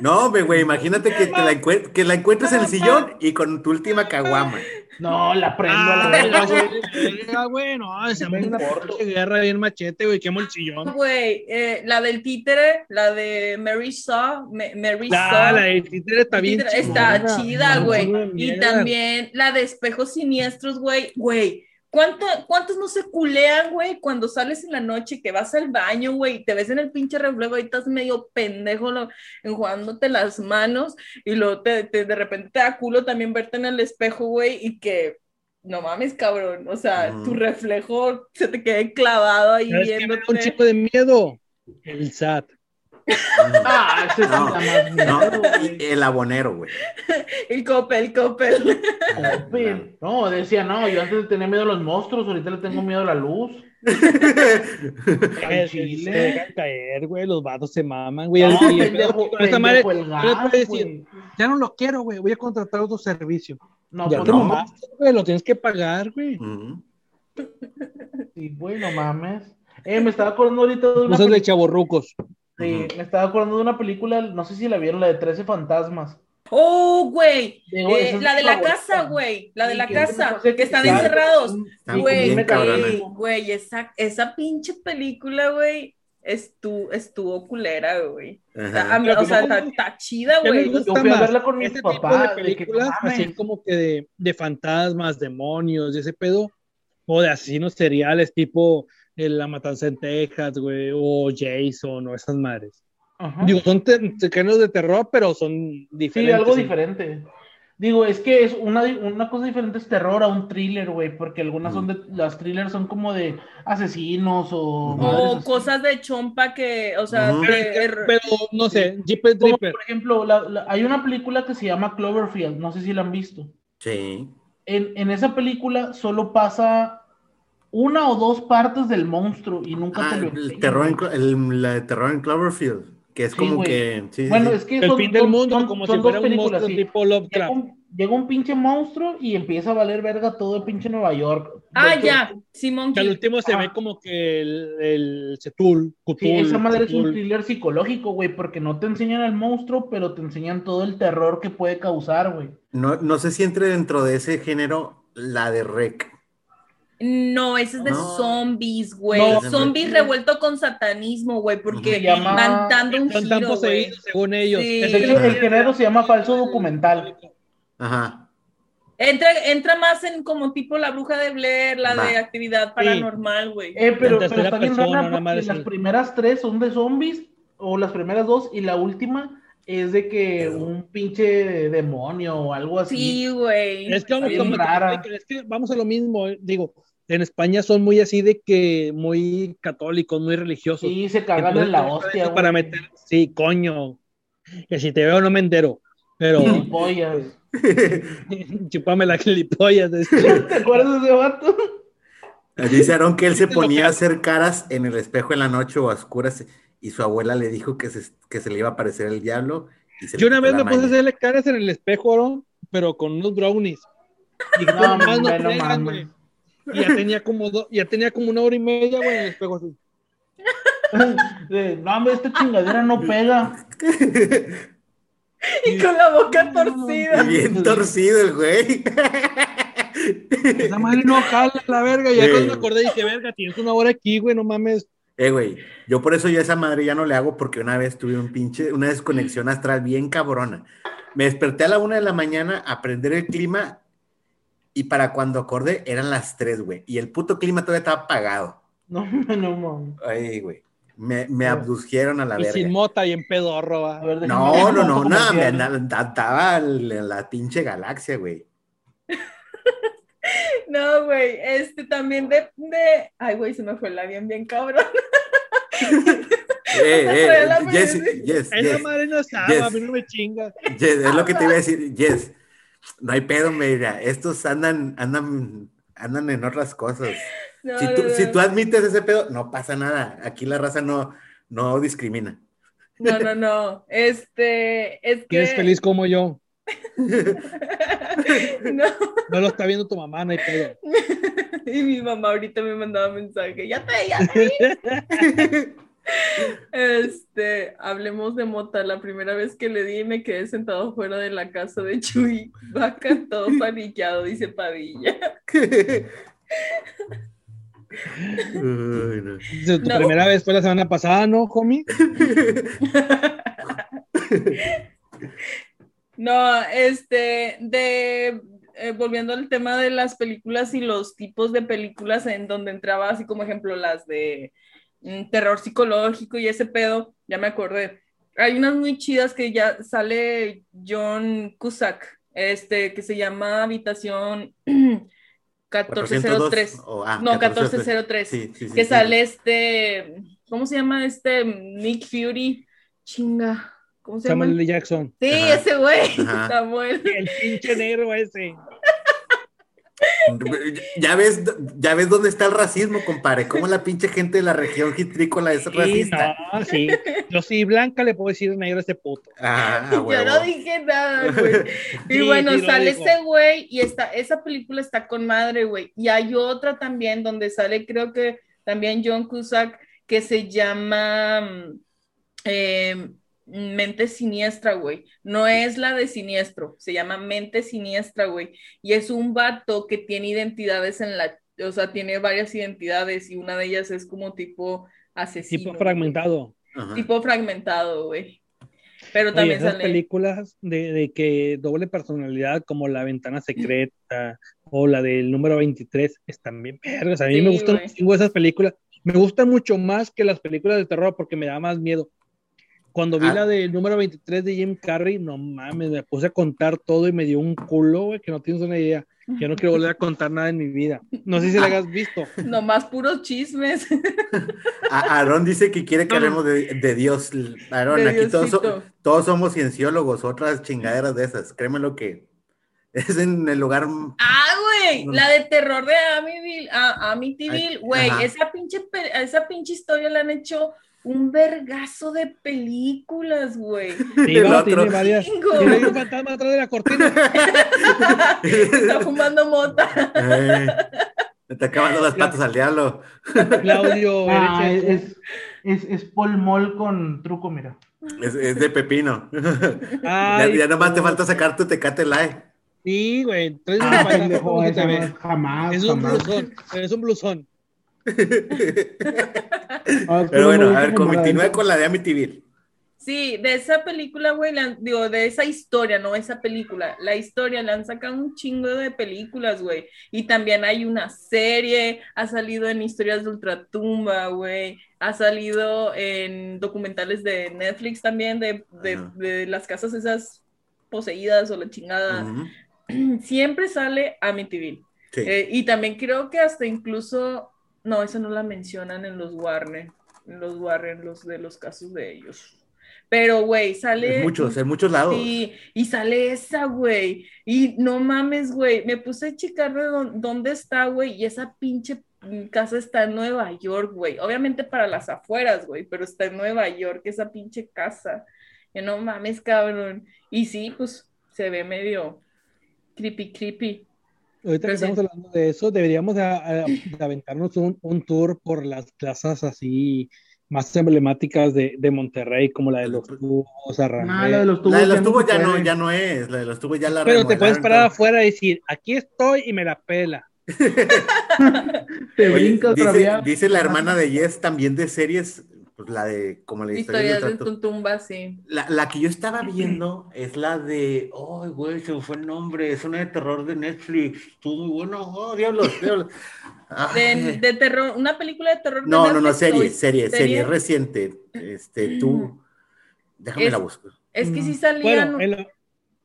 No, hombre, güey, imagínate que, te la, [LAUGHS] encuent- que la encuentres en el sillón y con tu última caguama. No, la prendo a la Ah, verga, güey. güey, no, [LAUGHS] esa Me una importa. pinche guerra bien machete, güey, quemo el chillón. Güey, eh, la del títere, la de Mary Saw, Ma- Mary La, Saw. la de títere está bien Títere, Está chida, güey. Y también la de espejos siniestros, güey. Güey, ¿cuánto- ¿cuántos no se culean, güey? Cuando sales en la noche que vas al baño, güey, y te ves en el pinche reflejo y estás medio pendejo lo- enjuagándote las manos y luego te, te- de repente te da culo también verte en el espejo, güey, y que no mames, cabrón. O sea, tu reflejo se te quede clavado ahí ¿Sabes qué me da un viéndote. chico de miedo? El SAT. Ah, ese sí No, da más No, miedo, güey. el abonero, güey. El copel, el copel. Open. No, decía, no, yo antes tenía miedo a los monstruos, ahorita le tengo miedo a la luz. [LAUGHS] Eh, Se dejan caer, güey, los vatos se maman, güey. No, Y- y- pendejo, con esta madre, pendejo, el yo les gas, puedo decir, güey. ya no lo quiero, güey, voy a contratar otro servicio. No, ya pues te no. mamaste, güey, lo tienes que pagar, güey. Ujú. Sí, güey, no mames. Eh, me estaba acordando ahorita de una Cosas de chavorrucos. Sí, me estaba acordando de una película, no sé si la vieron, la de 13 fantasmas. Oh, güey. Eh, la de la favorita. casa, güey. La de la casa, que están encerrados. Güey, güey, esa, esa pinche película, güey, estuvo, estuvo culera, güey. O sea, ¿cómo- está, está chida, ¿Qué les güey. gusta Yo fui a verla con mi Ese papá, tipo de de que, películas, así mames. como que de, de fantasmas, demonios, de ese pedo, o de asesinos seriales tipo La Matanza en Texas, güey, o Jason, o esas madres. Ajá. Digo, son géneros de terror, pero son Sí, diferentes. algo diferente. Digo, es que es una, una cosa diferente es terror a un thriller, güey, porque algunas son de, las thrillers son como de asesinos o... O cosas de chompa que, o sea, de- er- Pero, no sé, Jeepers Como, Dripper. por ejemplo, la- la- hay una película que se llama Cloverfield, no sé si la han visto. Sí. En, en esa película solo pasa una o dos partes del monstruo y nunca Ah, te lo el terror, en, el, la de terror en Cloverfield, que es Sí, como que... sí, Bueno, sí. es que El son- fin del mundo, son- como son si dos fuera un películas, monstruo sí. tipo Llega Lovecraft. un, llega un pinche monstruo y empieza a valer verga todo el pinche Nueva York. Ah, Porque- ya, Simón Que al último se Ah. ve como que el, el Cetul, Cutul, Sí, esa madre es un thriller psicológico, güey, porque no te enseñan al monstruo, pero te enseñan todo el terror que puede causar, güey. No, no sé si entre dentro de ese género la de Rec. No, ese es de No. zombies, güey. No. zombies revuelto con satanismo, güey, porque van dando un Son tan giro, güey. poseídos según ellos. Sí. Es el género se llama falso documental. Ajá. Entra, entra más en como tipo la bruja de Blair, la Va. de actividad paranormal, güey. Eh, pero, En pero está bien persona, rara porque las primeras tres son de zombies, o las primeras dos, y la última es de que un pinche demonio o algo así. Sí, güey. Es que, vamos, bien como- rara. es que vamos a lo mismo, eh, digo, en España son muy así de que muy católicos, muy religiosos. Sí, se Entonces, en la hostia, para güey. meter, sí, coño, que si te veo no me entero, pero Pollas. [LAUGHS] chupame la gilipollas. [LAUGHS] ¿Te acuerdas de ese vato? Dice Aaron que él se ponía a hacer caras en el espejo en la noche o a oscuras y su abuela le dijo que se, que se le iba a aparecer el diablo. Y se Yo una vez me puse a hacerle caras en el espejo, ¿no? pero con unos brownies. Y No, no. Y ya tenía como do- ya tenía como una hora y media, güey, en el espejo así. [LAUGHS] De, no, hombre, esta chingadera no pega. Y con la boca Y torcida. bien torcido el güey. Esa madre no jala la verga. Y ya cuando me acordé dije, verga, tienes una hora aquí, güey, no mames. Eh, güey, yo por eso yo a esa madre ya no le hago porque una vez tuve un pinche, una desconexión astral bien cabrona. Me desperté a la una de la mañana a prender el clima y para cuando acordé eran las tres, güey. Y el puto clima todavía estaba apagado. No, no, mames. Ay, güey. Me, me abdujeron a la Y verga. sin mota y en pedorro. A ver, No, no, no, no, me andaba, en la pinche galaxia, güey. [LAUGHS] No, güey. Este también de, de. Ay, güey, se me fue el avión bien cabrón. [LAUGHS] Eh, [LAUGHS] eh, La yes, yes, Esa yes, madre no sabe, Yes. a mí no me chinga. yes, es lo que te iba a decir, yes. No hay pedo, mira, estos andan, andan, andan en otras cosas. No, Si tú, no, si no. tú admites ese pedo, no pasa nada. Aquí la raza no, no discrimina. No, no, no. Este, es que. Eres feliz como yo. [LAUGHS] no, No lo está viendo tu mamá, no hay pedo. [LAUGHS] Y mi mamá ahorita me mandaba mensaje, ya te, ya te vi". [LAUGHS] Este, hablemos de mota. La primera vez que le di me quedé sentado fuera de la casa de Chuy. Vaca todo paniqueado, dice Padilla. No. Tu No. primera vez fue la semana pasada, ¿no, homie? [LAUGHS] No, este, de eh, volviendo al tema de las películas y los tipos de películas en donde entraba, así como ejemplo las de terror psicológico y ese pedo, ya me acordé. Hay unas muy chidas que ya sale John Cusack, este, que se llama Habitación [CLEARS THROAT] 1403. 402, o, ah, No, 1403. 1403. Sí, sí, sí, que sí. sale este, ¿cómo se llama este Nick Fury? Chinga, ¿cómo se llama? Samuel L. Jackson. Sí, Ajá. ese güey. Samuel. El pinche negro ese. Ya ves, ya ves dónde está el racismo, compadre. Cómo la pinche gente de la región gitrícola es Sí, racista. no, sí. Yo sí, Blanca le puedo decir negro a este puto. Ah, Yo no dije nada, güey. [LAUGHS] Y Sí, bueno, sí sale ese güey y está, esa película está con madre, güey. Y hay otra también donde sale, creo que también John Cusack, que se llama mm, eh, Mente Siniestra, güey. No es la de Siniestro, se llama Mente Siniestra, güey. Y es un vato que tiene identidades en la, o sea, tiene varias identidades y una de ellas es como tipo asesino. Tipo fragmentado. Ajá. Tipo fragmentado, güey. Pero Oye, también esas sale. películas de, de que doble personalidad, como La Ventana Secreta o la del número 23, están bien vergas. A mí Sí, me gustan esas películas. Me gustan mucho más que las películas de terror porque me da más miedo. Cuando vi Ah. la del número 23 de Jim Carrey, no mames, me puse a contar todo y me dio un culo, güey, que no tienes una idea. Yo no quiero volver a contar nada en mi vida. No sé si la has visto. [LAUGHS] Nomás puros chismes. A- [LAUGHS] Aarón dice que quiere que hablemos de, de Dios. Aarón, De aquí todos, so- todos somos cienciólogos, otras chingaderas de esas. Créeme lo que [LAUGHS] es en el lugar. Ah, güey, la de terror de Amityville, a- Amityville, güey, esa pinche, esa pinche historia la han hecho un vergazo de películas, güey. Sí, otro. tiene varias. Tiene un fantasma atrás de la cortina. [LAUGHS] Está fumando mota. Ay, me está acabando las patas al diablo. Claudio, Ah, es, es, es Paul Mall con truco, mira. Es, es de pepino. ya, Ay, ya nomás te falta sacar tu tecate live. Sí, güey. Un Ah, no es jamás, Es un jamás. blusón. Es un blusón. Ah, Pero no bueno, a ver, nada. con la de Amityville. Sí, de esa película, güey, han- digo, de esa historia, no esa película, la historia, le han sacado un chingo de películas, güey, y también hay una serie, ha salido en historias de Ultratumba, güey, ha salido en documentales de Netflix también, de, de, las casas esas poseídas o la chingada, [CLEARS THROAT] siempre sale Amityville, Sí. Eh, y también creo que hasta incluso, no, esa no la mencionan en los Warner, en los Warner, los de los casos de ellos. Pero, güey, sale. en muchos, en muchos lados. Sí, y sale esa, güey. Y no mames, güey. Me puse a checar de dó- dónde está, güey. Y esa pinche casa está en Nueva York, güey. Obviamente para las afueras, güey. Pero está en Nueva York, esa pinche casa. Y no mames, cabrón. Y sí, pues se ve medio creepy, creepy. Ahorita que estamos hablando de eso, deberíamos de, de- de aventarnos un, un tour por las plazas así más emblemáticas de, de Monterrey, como la de los tubos, Arrambé. No, la de los tubos, la de los ya tubos ya no, ya no es. La de los tubos ya la Pero te puedes parar todo. afuera y decir, aquí estoy y me la pela. [LAUGHS] Te Oye, brincas dice, todavía. dice la hermana de Jess también de series, pues la de, como la historia Historias de de Tuntumba, sí. La, la que yo estaba viendo es la de, oh, güey, se me fue el nombre, es una de terror de Netflix, estuvo muy bueno, oh, diablos, [LAUGHS] diablos. De, de terror, una película de terror. de no, no, no, serie, serie, serie, ¿Serie? es reciente, este, tú, déjame Es- la busco. Es que sí Mm. salían. Bueno, en lo,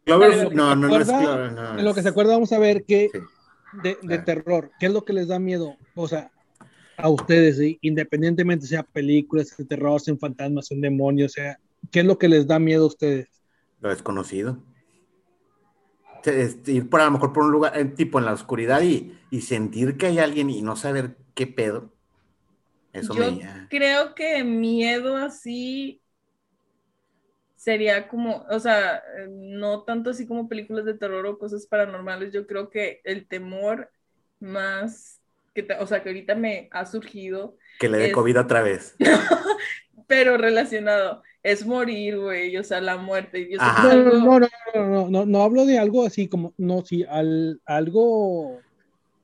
Cloverfield, ¿te no, no, no es? Clover, no, en lo que se acuerda, vamos a ver qué sí. de, de Ah. terror, qué es lo que les da miedo, o sea, a ustedes, ¿sí? independientemente sea películas de terror, sean fantasmas, sean demonios, sea, ¿qué es lo que les da miedo a ustedes? Lo desconocido. Este, ir por a lo mejor por un lugar, eh, tipo en la oscuridad y, y sentir que hay alguien y no saber qué pedo. Eso Yo me. creo que miedo así sería como, o sea, no tanto así como películas de terror o cosas paranormales, yo creo que el temor más que, o sea, que ahorita me ha surgido, Que le dé Es- COVID otra vez. [LAUGHS] pero relacionado, es morir, güey, o sea, la muerte. Yo No, no, algo- no, no, no, no, no, no hablo de algo así como, no, sí, al, algo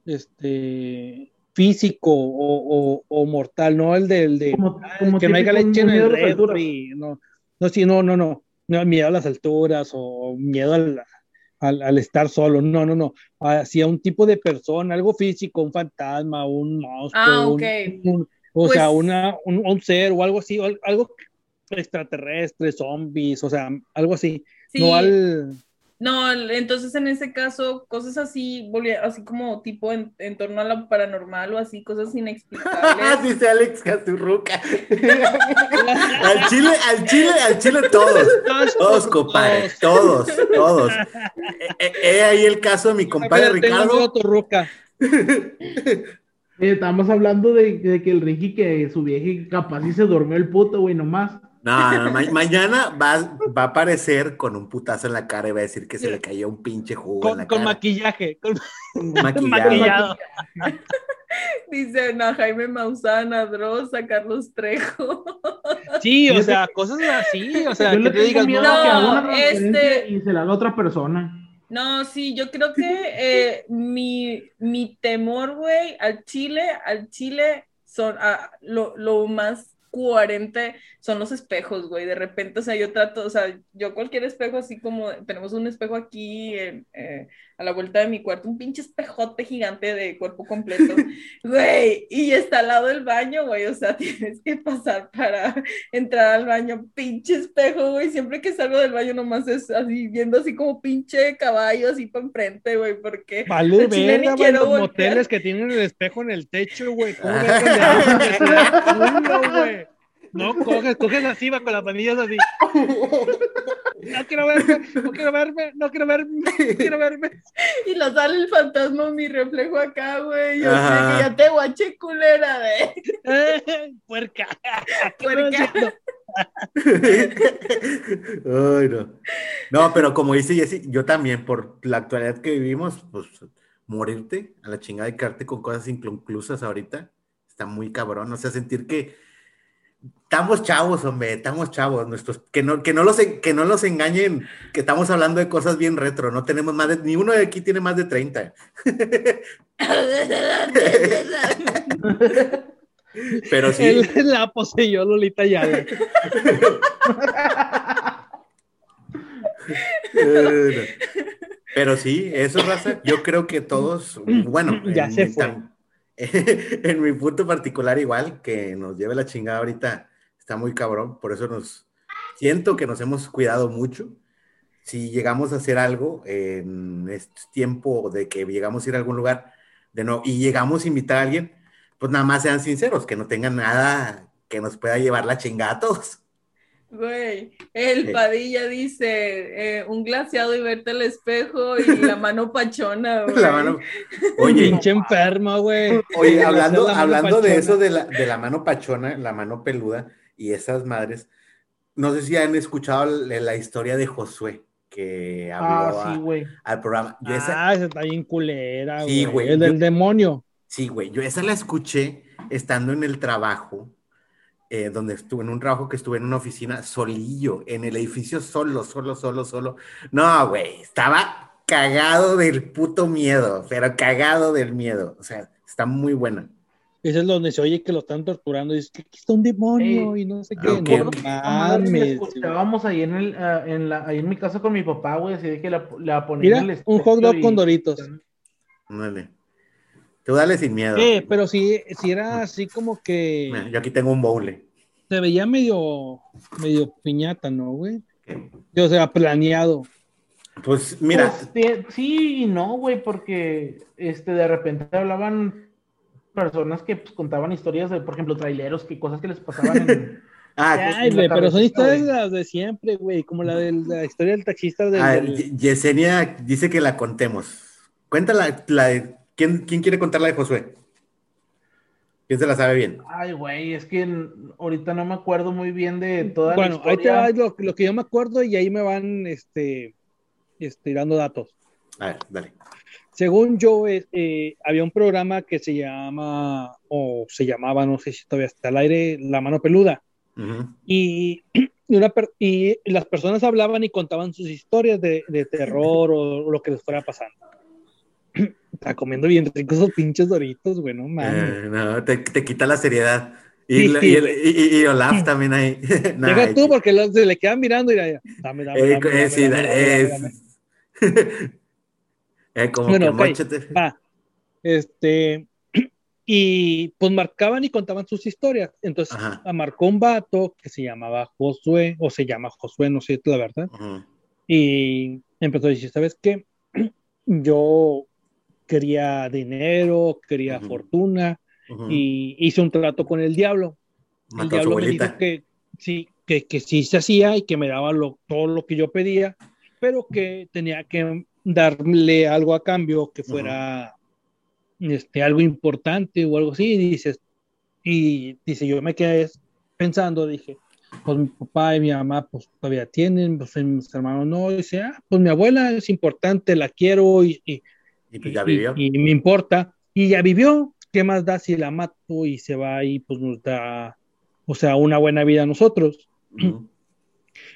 este físico o, o- o mortal, no el del de Como- como que no haya leche en el a refri, no, no, sí, no, no, no, no, miedo a las alturas o miedo al, al, al estar solo, no, no, no, hacia un tipo de persona, algo físico, un fantasma, un monstruo, Ah, un- ok. un- o sea, Pues- una, un, un ser o algo así, o al- algo extraterrestre, zombies, o sea, algo así, Sí, no al... no, entonces en ese caso, cosas así, así como tipo en, en torno a lo paranormal o así, cosas inexplicables. [LAUGHS] Dice Alex Caturruca. [LAUGHS] al chile, al chile, al chile todos. Todos, compadre. Todos, todos. He, he- he ahí el caso de mi compadre Ricardo. [LAUGHS] Eh, estamos hablando de, de que el Ricky, que su vieja capaz y se durmió el puto, güey, nomás. No, no, ma- mañana va, va a aparecer con un putazo en la cara y va a decir que se le cayó un pinche jugo en Con, la con cara. maquillaje. con- [LAUGHS] Maquillado. maquillado. [LAUGHS] Dice a Jaime Mausana, Dross, a Carlos Trejo. [LAUGHS] Sí, o sea, cosas así, o sea, Yo que te digas, miedo no, a que haga una este- y se la haga a otra persona. No, sí, yo creo que eh, mi, mi temor, güey, al chile, al chile, son ah, lo, lo más coherente son los espejos, güey. De repente, o sea, yo trato, o sea, yo cualquier espejo, así como tenemos un espejo aquí en, eh, a la vuelta de mi cuarto, un pinche espejote gigante de cuerpo completo, [LAUGHS] güey, y está al lado del baño, güey, o sea, [LAUGHS] tienes que pasar para entrar al baño, pinche espejo, güey, siempre que salgo del baño nomás es así, viendo así como pinche caballo así para enfrente, güey, porque Vale, verga, güey, los voltear. moteles que tienen el espejo en el techo, güey. ¿Cómo [LAUGHS] güey? No coges, coges así, va con las manillas así. No quiero verme, no quiero verme, no quiero verme, no quiero verme. y lo sale el fantasma, mi reflejo acá, güey, yo sé que ya te guaché culera, de Eh, puerca. ¿Qué estás [LAUGHS] Puerca. Ay, no. No, pero como dice Jessy, yo también, por la actualidad que vivimos, pues morirte a la chingada y quedarte con cosas inconclusas ahorita, está muy cabrón. O sea, sentir que estamos chavos, hombre, estamos chavos, nuestros, que no, que no los, que no los engañen, que estamos hablando de cosas bien retro, no tenemos más de, ni uno de aquí tiene más de 30. [LAUGHS] Pero sí. Él la poseyó Lolita Yala. [LAUGHS] Pero sí, eso, raza, yo creo que todos, bueno, Ya se fue. [LAUGHS] en mi punto particular igual, que nos lleve la chingada ahorita, está muy cabrón, por eso nos, siento que nos hemos cuidado mucho. Si llegamos a hacer algo en este tiempo de que llegamos a ir a algún lugar de no, y llegamos a invitar a alguien, pues nada más sean sinceros, que no tengan nada que nos pueda llevar la chingada a todos. Güey, el Sí. Padilla dice, eh, un glaseado y verte al espejo y la [LAUGHS] mano pachona, güey. La mano. Oye, Pinche enferma, güey. Oye, hablando, hablando de eso de la, de la mano pachona, la mano peluda y esas madres, no sé si han escuchado la, la historia de Josué que habló Ah, sí, a- güey. al programa. Yo esa, Ah, esa está bien culera, Sí, güey. güey, El yo- del demonio. sí, güey, yo esa la escuché estando en el trabajo, eh, donde estuve, en un trabajo que estuve en una oficina solillo, en el edificio solo, solo, solo, solo. No, güey, estaba cagado del puto miedo, pero cagado del miedo. O sea, está muy buena. Ese es donde se oye que lo están torturando y dice que aquí está un demonio Ey, y no sé qué. ok, No mames. escuchábamos ahí en, el, ah, en, la, ahí en mi casa con mi papá, güey, así de que la, la ponían Mira, en el un hot dog con y- doritos. Ándale. Tú dale sin miedo. Eh, pero sí, sí era así como que Mira, yo aquí tengo un bowl. Se veía medio, medio piñata, ¿no, güey? O sea, planeado. Pues mira, Pues, sí y no, güey, porque este, de repente hablaban personas que pues, contaban historias de, por ejemplo, traileros, que cosas que les pasaban en... [LAUGHS] ah, Ay, la güey, pero son historias güey. las de siempre, güey, como la de la historia del taxista del, ah, del- Yesenia dice que la contemos. Cuéntala, la de, ¿quién, ¿quién quiere contar la de Josué? ¿Quién se la sabe bien? Ay, güey, es que ahorita no me acuerdo muy bien de toda Bueno, la ahí te historia. va lo, lo que yo me acuerdo y ahí me van este, este, dando datos. A ver, dale. según yo, eh, eh, había un programa que se llama, o se llamaba, no sé si todavía está al aire, La Mano Peluda. Ujú. Y, [CLEARS THROAT] y una per- y las personas hablaban y contaban sus historias de, de terror o, lo que les fuera pasando. Está comiendo bien ricos esos pinches doritos, güey, no mames. Eh, no, te, te quita la seriedad. Y, Sí, lo- sí. y, y- Olaf también ahí. [LAUGHS] Nah, Llega tú porque los- se le quedan mirando y ya, dame, dame, eh, eh, sí. [LAUGHS] Eh, como Bueno, que va. Este, [CLEARS THROAT] y pues marcaban y contaban sus historias. Entonces, Ajá. marcó un vato que se llamaba Josué, o se llama Josué, no sé la verdad. Y empezó a decir, ¿sabes qué? [CLEARS THROAT] Yo quería dinero, quería Ujú. fortuna, Ujú. y hice un trato con el diablo. el Mató su diablo me dijo que sí, que, que sí se hacía y que me daba lo- todo lo que yo pedía, pero que tenía que darle algo a cambio que fuera este, algo importante o algo así. Y dices, y dice, yo me quedé pensando, dije, pues mi papá y mi mamá pues todavía tienen, pues mis hermanos no, y dice, ah, pues mi abuela es importante, la quiero y, y, Y pues ya vivió. y me importa. Y ya vivió. ¿Qué más da si la mato y se va y pues nos da, o sea, una buena vida a nosotros? [CLEARS THROAT]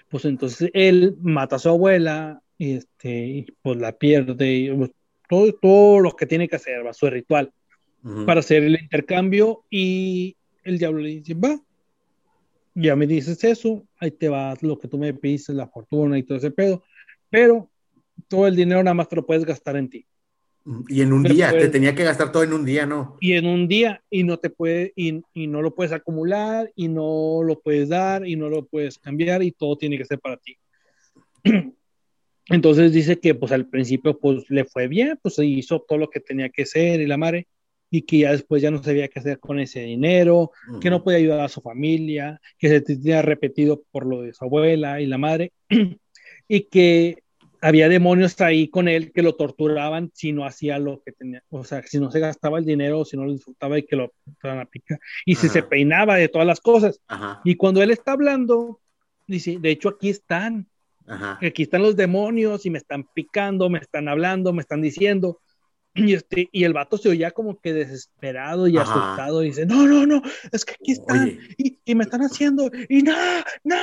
Pues entonces él mata a su abuela y este, y, pues la pierde, y, pues, todo, todo lo que tiene que hacer, va, su ritual para hacer el intercambio y el diablo le dice, va, ya me dices eso, ahí te va lo que tú me pediste, la fortuna y todo ese pedo, pero todo el dinero nada más te lo puedes gastar en ti. Y en un Pero día, pues- te tenía que gastar todo en un día, ¿no? y en un día y no te puede y, y no lo puedes acumular y no lo puedes dar y no lo puedes cambiar y todo tiene que ser para ti. [CLEARS THROAT] Entonces dice que pues al principio pues le fue bien, pues se hizo todo lo que tenía que hacer y la madre y que ya después ya no sabía qué hacer con ese dinero, que no podía ayudar a su familia, que se tenía repetido por lo de su abuela y la madre, [CLEARS THROAT] y que había demonios ahí con él que lo torturaban si no hacía lo que tenía, o sea, si no se gastaba el dinero, si no lo disfrutaba y que lo a picar, y si se peinaba de todas las cosas. Ajá, Y cuando él está hablando, dice, de hecho aquí están, ajá. aquí están los demonios y me están picando, me están hablando, me están diciendo. [CLEARS THROAT] Y, este, y el vato se oía como que desesperado y Ajá. asustado y dice, no, no, no, es que aquí están y, y me están haciendo y no, no,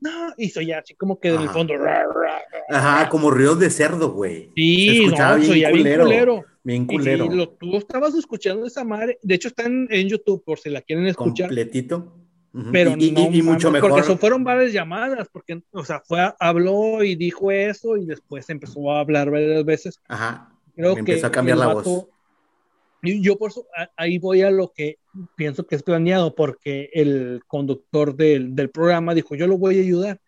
no. Y se oía así como que en el Ajá. fondo. "Ra, ra". ajá, como ruidos de cerdo, güey. Se Sí, escuchaba no, bien se oía bien culero. culero. Bien Y, culero. y lo, tú estabas escuchando esa madre, de hecho está en, en YouTube por si la quieren escuchar. Completito. Ujú. Pero y, y- no y mucho mames, mejor. Porque eso fueron varias llamadas, porque, o sea, fue, a- habló y dijo eso y después empezó a hablar varias veces. Ajá. Creo empezó que a cambiar la vato- voz. y yo por eso a- ahí voy a lo que pienso que es planeado, porque el conductor del, del programa dijo, yo lo voy a ayudar.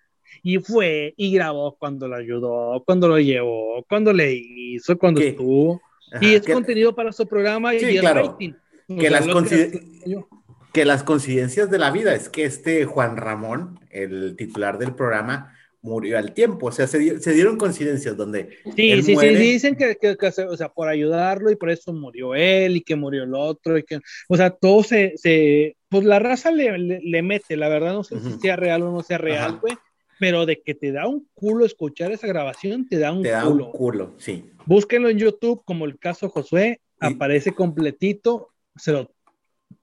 Y fue y grabó cuando lo ayudó, cuando lo llevó, cuando le hizo, cuando ¿Qué? estuvo. Ajá, y es que, contenido para su programa Sí, y es claro. rating. Que las consi- yo. que las coincidencias de la vida es que este Juan Ramón, el titular del programa, murió al tiempo. O sea, se, se dieron coincidencias donde Sí, él sí, sí, muere. sí, dicen que, que- o sea, por ayudarlo y por eso murió él y que murió el otro y que, o sea, todo se, se pues la raza le, le, le mete, la verdad no sé si sea real o no sea real, güey, pero de que te da un culo escuchar esa grabación, te da un te da culo. un culo. Sí. Búsquenlo en YouTube como el caso Josué, Y- aparece completito, se lo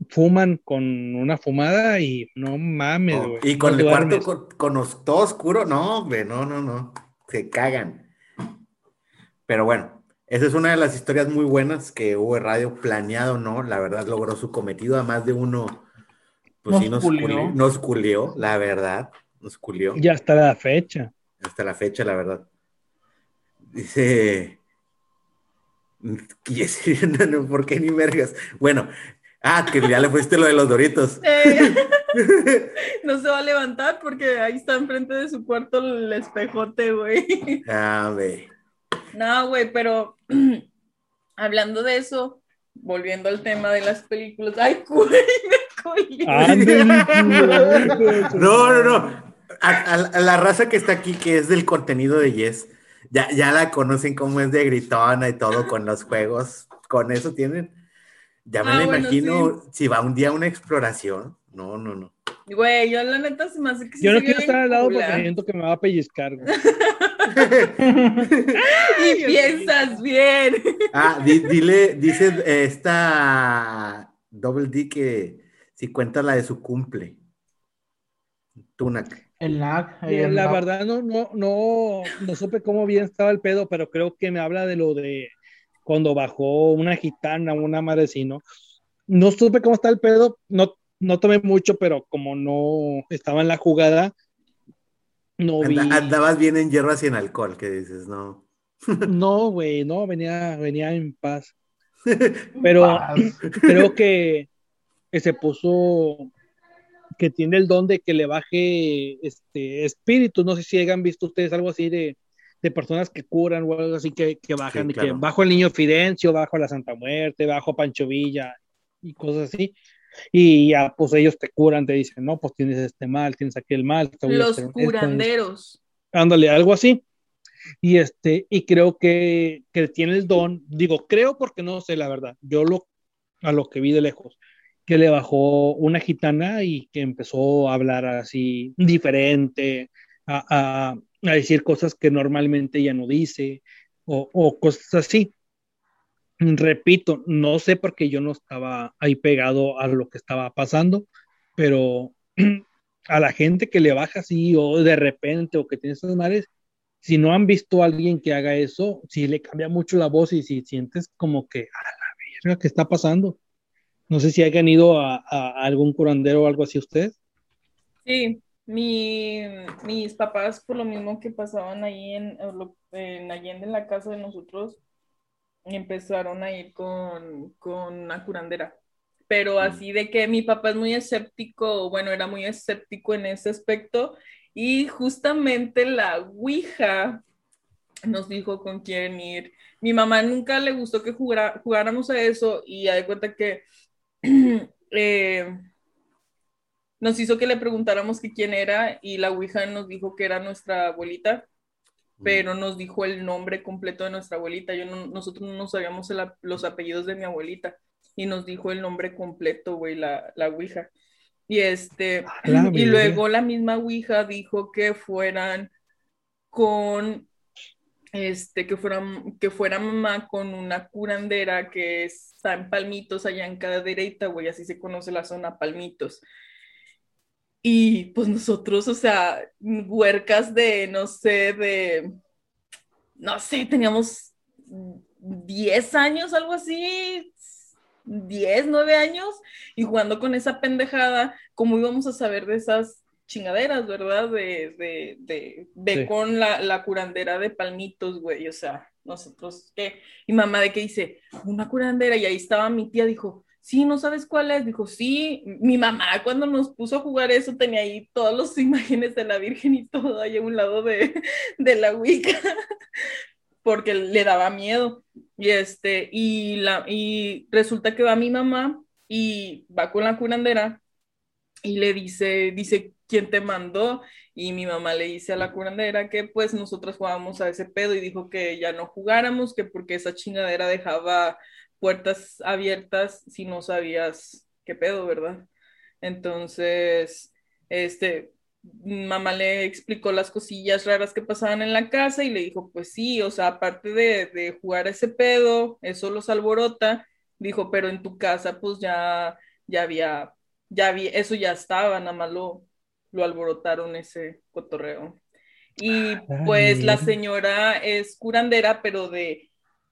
fuman con una fumada y no mames, Oh, güey. y con no el cuarto con, con todo oscuro, no, hombre, no, no, no. Se cagan. Pero bueno, esa es una de las historias muy buenas que hubo Radio planeado, ¿no? La verdad logró su cometido, a más de uno, pues Nos sí, nos culió. culió, nos culió, la verdad, nos culió. Ya hasta la fecha. hasta la fecha, la verdad. Dice. [LAUGHS] y [LAUGHS] ¿Por qué ni vergas? Bueno, ah, que ya le pusiste lo de los doritos. Eh, [LAUGHS] no se va a levantar porque ahí está enfrente de su cuarto el espejote, güey. Ah, ve. No, güey, pero [CLEARS THROAT] hablando de eso, volviendo al tema de las películas. Ay, güey, [LAUGHS] me colgué. Ándale, No, no, no. A, a- a la raza que está aquí, que es del contenido de Yes, ya, ya la conocen como es de gritona y todo con los juegos. Con eso tienen. Ya me Ah, la bueno, imagino si va un día a una exploración. No, no, no. Güey, yo la neta se me hace que Yo no quiero estar al lado porque siento que me va a pellizcar. güey. [LAUGHS] y piensas bien. Ah, di- dile, dice eh, esta Double D que si cuenta la de su cumple. Tunac. El Eh, el La NAC. verdad no, no, no, no supe cómo bien estaba el pedo, pero creo que me habla de lo de cuando bajó una gitana, una madre así, ¿no? No supe cómo está el pedo, no, no tomé mucho, pero como no estaba en la jugada, no vi. Anda- andabas bien en hierbas y en alcohol, que dices, no. No, güey, no, venía, venía en paz. [LAUGHS] Pero Paz. [CLEARS THROAT] creo que, que se puso, que tiene el don de que le baje este espíritus. No sé si hayan visto ustedes algo así de, de personas que curan o algo así que, que bajan, Sí, de que claro. bajo el niño Fidencio, bajo la Santa Muerte, bajo Pancho Villa y cosas así. Y ya, pues ellos te curan, te dicen, no, pues tienes este mal, tienes aquel mal. te voy a Los hacer esto, curanderos. Ándale, algo así. Y este, y creo que, que tiene el don, digo, creo porque no sé la verdad, yo lo, a lo que vi de lejos, que le bajó una gitana y que empezó a hablar así diferente, a, a- a decir cosas que normalmente ella no dice, o, cosas así. Repito, no sé porque yo no estaba ahí pegado a lo que estaba pasando, pero [CLEARS THROAT] a la gente que le baja así o de repente o que tiene esas madres, si no han visto a alguien que haga eso, si le cambia mucho la voz y si sientes como que, a la verga, ¿qué está pasando? No sé si hayan ido a, a algún curandero o algo así ustedes. Sí, mi, mis papás, por lo mismo que pasaban ahí en, en Allende, en la casa de nosotros, empezaron a ir con, con una curandera. Pero así de que mi papá es muy escéptico, bueno, era muy escéptico en ese aspecto, y justamente la Ouija nos dijo con quién ir. Mi mamá nunca le gustó que jugara- jugáramos a eso, y de cuenta que [CLEARS THROAT] eh, nos hizo que le preguntáramos que quién era y la Ouija nos dijo que era nuestra abuelita, pero nos dijo el nombre completo de nuestra abuelita. Yo no- nosotros no sabíamos el los apellidos de mi abuelita y nos dijo el nombre completo, güey, la, la Ouija. Y este, la y luego la misma Ouija dijo que fueran con este, que fueran, que fuera mamá con una curandera que está en Palmitos, allá en Cadereyta, güey, así se conoce la zona Palmitos. Y pues nosotros, o sea, huercas de, no sé, de, no sé, teníamos 10 años, algo así, 10, 9 años, y jugando con esa pendejada, ¿cómo íbamos a saber de esas chingaderas, verdad? De, de, de, de Sí. con la, la curandera de palmitos, güey, o sea, nosotros, ¿qué? Y mamá de que dice, una curandera, y ahí estaba mi tía, dijo, sí, ¿no sabes cuál es? Dijo, sí, mi mamá cuando nos puso a jugar eso tenía ahí todas las [LAUGHS] imágenes de la Virgen y todo ahí a un lado de, de la Wicca, [LAUGHS] porque le daba miedo. Y este, y la, y resulta que va mi mamá y va con la curandera y le dice, dice, ¿quién te mandó? Y mi mamá le dice a la curandera que pues nosotros jugábamos a ese pedo y dijo que ya no jugáramos, que porque esa chingadera dejaba puertas abiertas si no sabías qué pedo, ¿verdad? Entonces, este, mamá le explicó las cosillas raras que pasaban en la casa y le dijo, pues sí, o sea, aparte de, de jugar ese pedo, eso los alborota, dijo, pero en tu casa pues ya, ya había, ya había, eso ya estaba, nada más lo, lo alborotaron ese cotorreo. Y Ah, pues la señora es curandera, pero de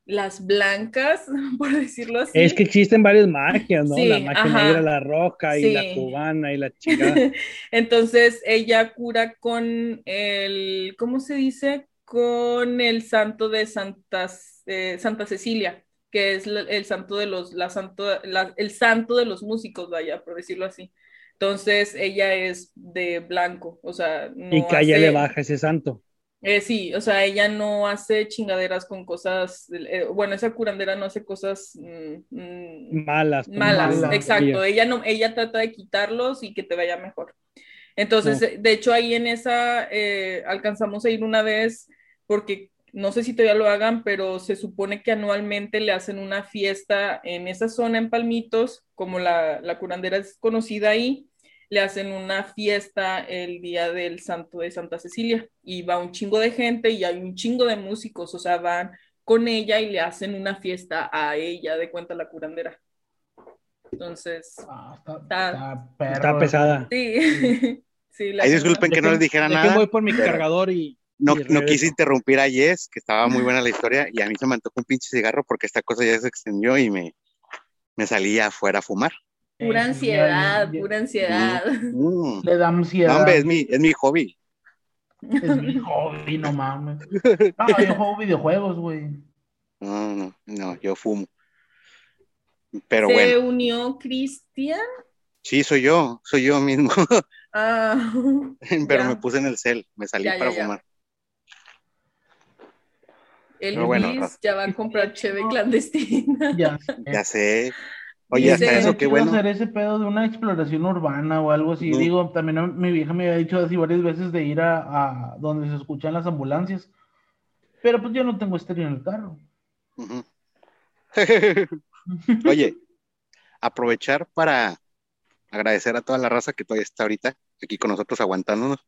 las blancas, [LAUGHS] por decirlo así. Es que existen varias magias, ¿no? Sí, la magia ajá. negra, la roja y la cubana y la chingada. [LAUGHS] Entonces ella cura con el, ¿cómo se dice? Con el santo de Santas, eh, Santa Cecilia, que es la- el santo de los, la santo, la- el santo de los músicos, vaya, por decirlo así. Entonces ella es de blanco, o sea, no y que a ella hace- le baja ese santo. Eh, sí, o sea, ella no hace chingaderas con cosas, eh, bueno, esa curandera no hace cosas mm, mm, Malas. malas, Malas, exacto. ella. No, ella trata de quitarlos y que te vaya mejor. Entonces, No. eh, de hecho, ahí en esa eh, alcanzamos a ir una vez porque no sé si todavía lo hagan, pero se supone que anualmente le hacen una fiesta en esa zona en Palmitos, como la, la curandera es conocida ahí. Le hacen una fiesta el día del santo de Santa Cecilia y va un chingo de gente y hay un chingo de músicos, o sea, van con ella y le hacen una fiesta a ella de cuenta la curandera. Entonces, Ah, está, Está- está perro. Está pesada. sí. sí [LAUGHS] la Ay, disculpen que no les dijera nada. voy por mi cargador y. No, y no quise interrumpir a Jess, que estaba muy buena la historia, y a mí se me antojó un pinche cigarro porque esta cosa ya se extendió y me, me salí afuera a fumar. Pura Eh, ansiedad, ya- pura ansiedad. Mm. Le da ansiedad. No, hombre, es mi, es mi hobby. Es mi hobby, no mames. [LAUGHS] No, yo juego videojuegos, güey. No, no, no, yo fumo. Pero Se bueno, unió Cristian. sí, soy yo, soy yo mismo, [LAUGHS] Ah, [LAUGHS] pero Ya. me puse en el cel, me salí Ya, para ya. fumar. el Pero Luis ya va a comprar cheve clandestina. Ya. Ya sé. Oye, hasta eso, qué Quiero bueno. hacer ese pedo de una exploración urbana o algo así. Digo, también mi vieja me había dicho así varias veces de ir a, a donde se escuchan las ambulancias. Pero pues yo no tengo estéreo en el carro. [LAUGHS] Oye, aprovechar para agradecer a toda la raza que todavía está ahorita aquí con nosotros aguantándonos.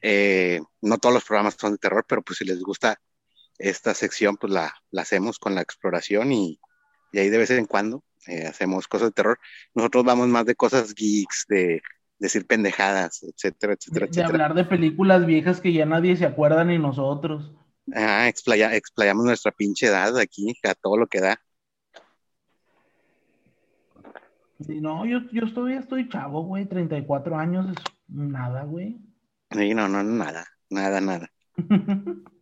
Eh, no todos los programas son de terror, pero pues si les gusta esta sección, pues la, la hacemos con la exploración y, y ahí de vez en cuando eh, hacemos cosas de terror. Nosotros vamos más de cosas geeks, de decir pendejadas, etcétera, etcétera, de etcétera. hablar de películas viejas que ya nadie se acuerda ni nosotros. Ah, explaya- explayamos nuestra pinche edad aquí, a todo lo que da. Sí, no, yo, yo todavía estoy chavo, güey. 34 años es nada, güey. Sí, no, no, nada, nada, nada. [LAUGHS]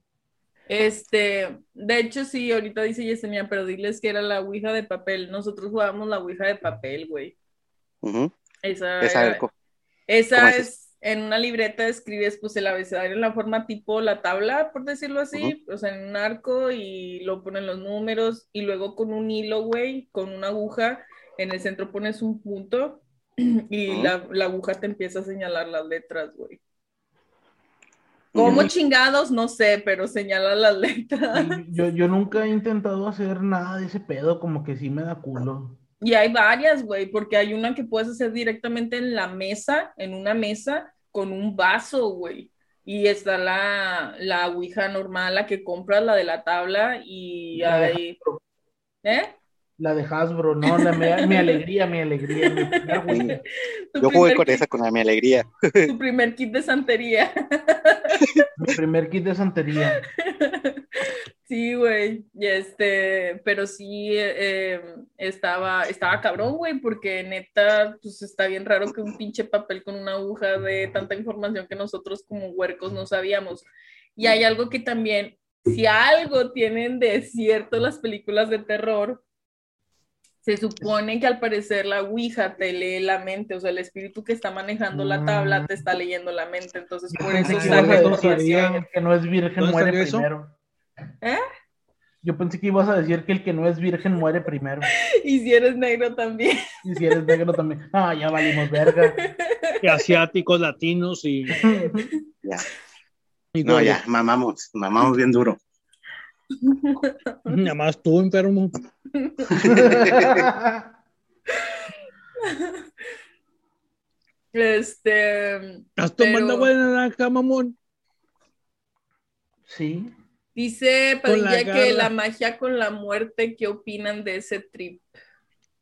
Este, de hecho, sí, ahorita dice Yesenia, pero diles que era la ouija de papel. Nosotros jugábamos la ouija de papel, güey. Ujú. Esa, Esa, era- esa ¿cómo es, es en una libreta escribes pues el abecedario en la forma tipo la tabla, por decirlo así, o sea, en un arco y lo ponen los números y luego con un hilo, güey, con una aguja, en el centro pones un punto [CLEARS THROAT] y la aguja te empieza a señalar las letras, güey. ¿Cómo chingados? No sé, pero señala las letras. Yo, yo nunca he intentado hacer nada de ese pedo, como que sí me da culo. Y hay varias, güey, porque hay una que puedes hacer directamente en la mesa, en una mesa, con un vaso, güey. Y está la, la ouija normal, la que compras, la de la tabla, y La hay... ¿Eh? La de Hasbro, no, la, mi, mi alegría, mi alegría. mi [LAUGHS] primer Yo jugué con kit- esa, con la mi alegría. Tu primer kit de santería. Mi primer kit de santería. Sí, güey, y este, pero sí eh, estaba, estaba cabrón, güey, porque neta, pues está bien raro que un pinche papel con una aguja de tanta información que nosotros como huercos no sabíamos. Y hay algo que también, si algo tienen de cierto las películas de terror, se supone que al parecer la Ouija te lee la mente, o sea, el espíritu que está manejando la tabla te está leyendo la mente, entonces por eso el que no es virgen ¿Dónde muere eso? primero. ¿Eh? Yo pensé que ibas a decir que el que no es virgen muere primero. [LAUGHS] Y si eres negro también. Y si eres negro también. Ah, ya valimos verga. [LAUGHS] y asiáticos, latinos y. [LAUGHS] Ya. y No, ya, mamamos, mamamos bien duro. [LAUGHS] Nada más tú, enfermo. [LAUGHS] Este, Estás tomando Pero- agua de naranja, mamón. Sí. dice la Padilla que la magia con la muerte, ¿qué opinan de ese trip?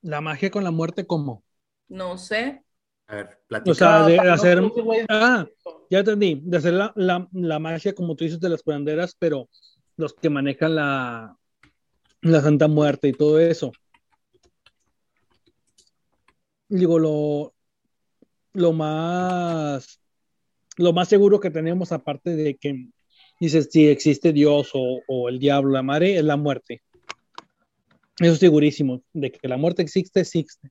La magia con la muerte, ¿cómo? No sé. A ver, O sea, de No, hacer. Ah, ya entendí. De hacer la, la, la magia, como tú dices, de las curanderas, pero los que manejan la, la Santa Muerte y todo eso. Digo, lo, lo más lo más seguro que tenemos, aparte de que dices si existe Dios o, o el diablo, la madre, es la muerte. Eso es segurísimo. De que la muerte existe, existe.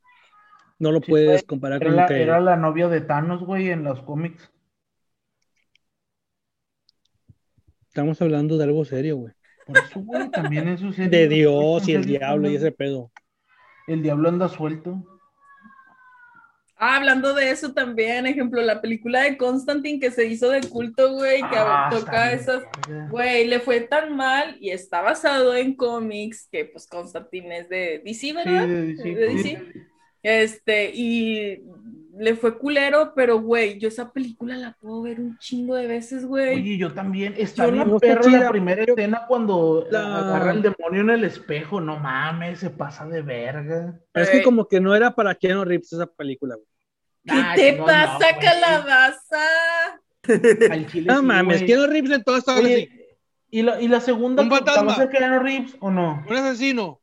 No lo Sí, puedes comparar Era con la, que. era la novia de Thanos, güey, en los cómics. Estamos hablando de algo serio, güey. Por eso, güey, también eso es De Dios y el diablo y ese pedo. El diablo anda suelto. Ah, hablando de eso también, ejemplo, la película de Constantine que se hizo de culto, güey, que Ah, toca esas, güey, le fue tan mal y está basado en cómics que pues Constantine es de DC, Sí, ¿verdad? de- sí, de sí. DC. Este, y le fue culero, pero güey, yo esa película la puedo ver un chingo de veces, güey. Oye, yo también. Está Yo bien no- está perro la primera yo- escena cuando La- agarra el demonio en el espejo. No mames, se pasa de verga. Pero es que como que no era para Keanu Reeves esa película, güey. ¿Qué Ay, te no, pasa, calabaza? [LAUGHS] Al chile No sí, mames, güey. Keanu Reeves en todo estaba así. Oye, ¿y la, y la segunda Un fantasma. va a ser Keanu Reeves o no? Un asesino,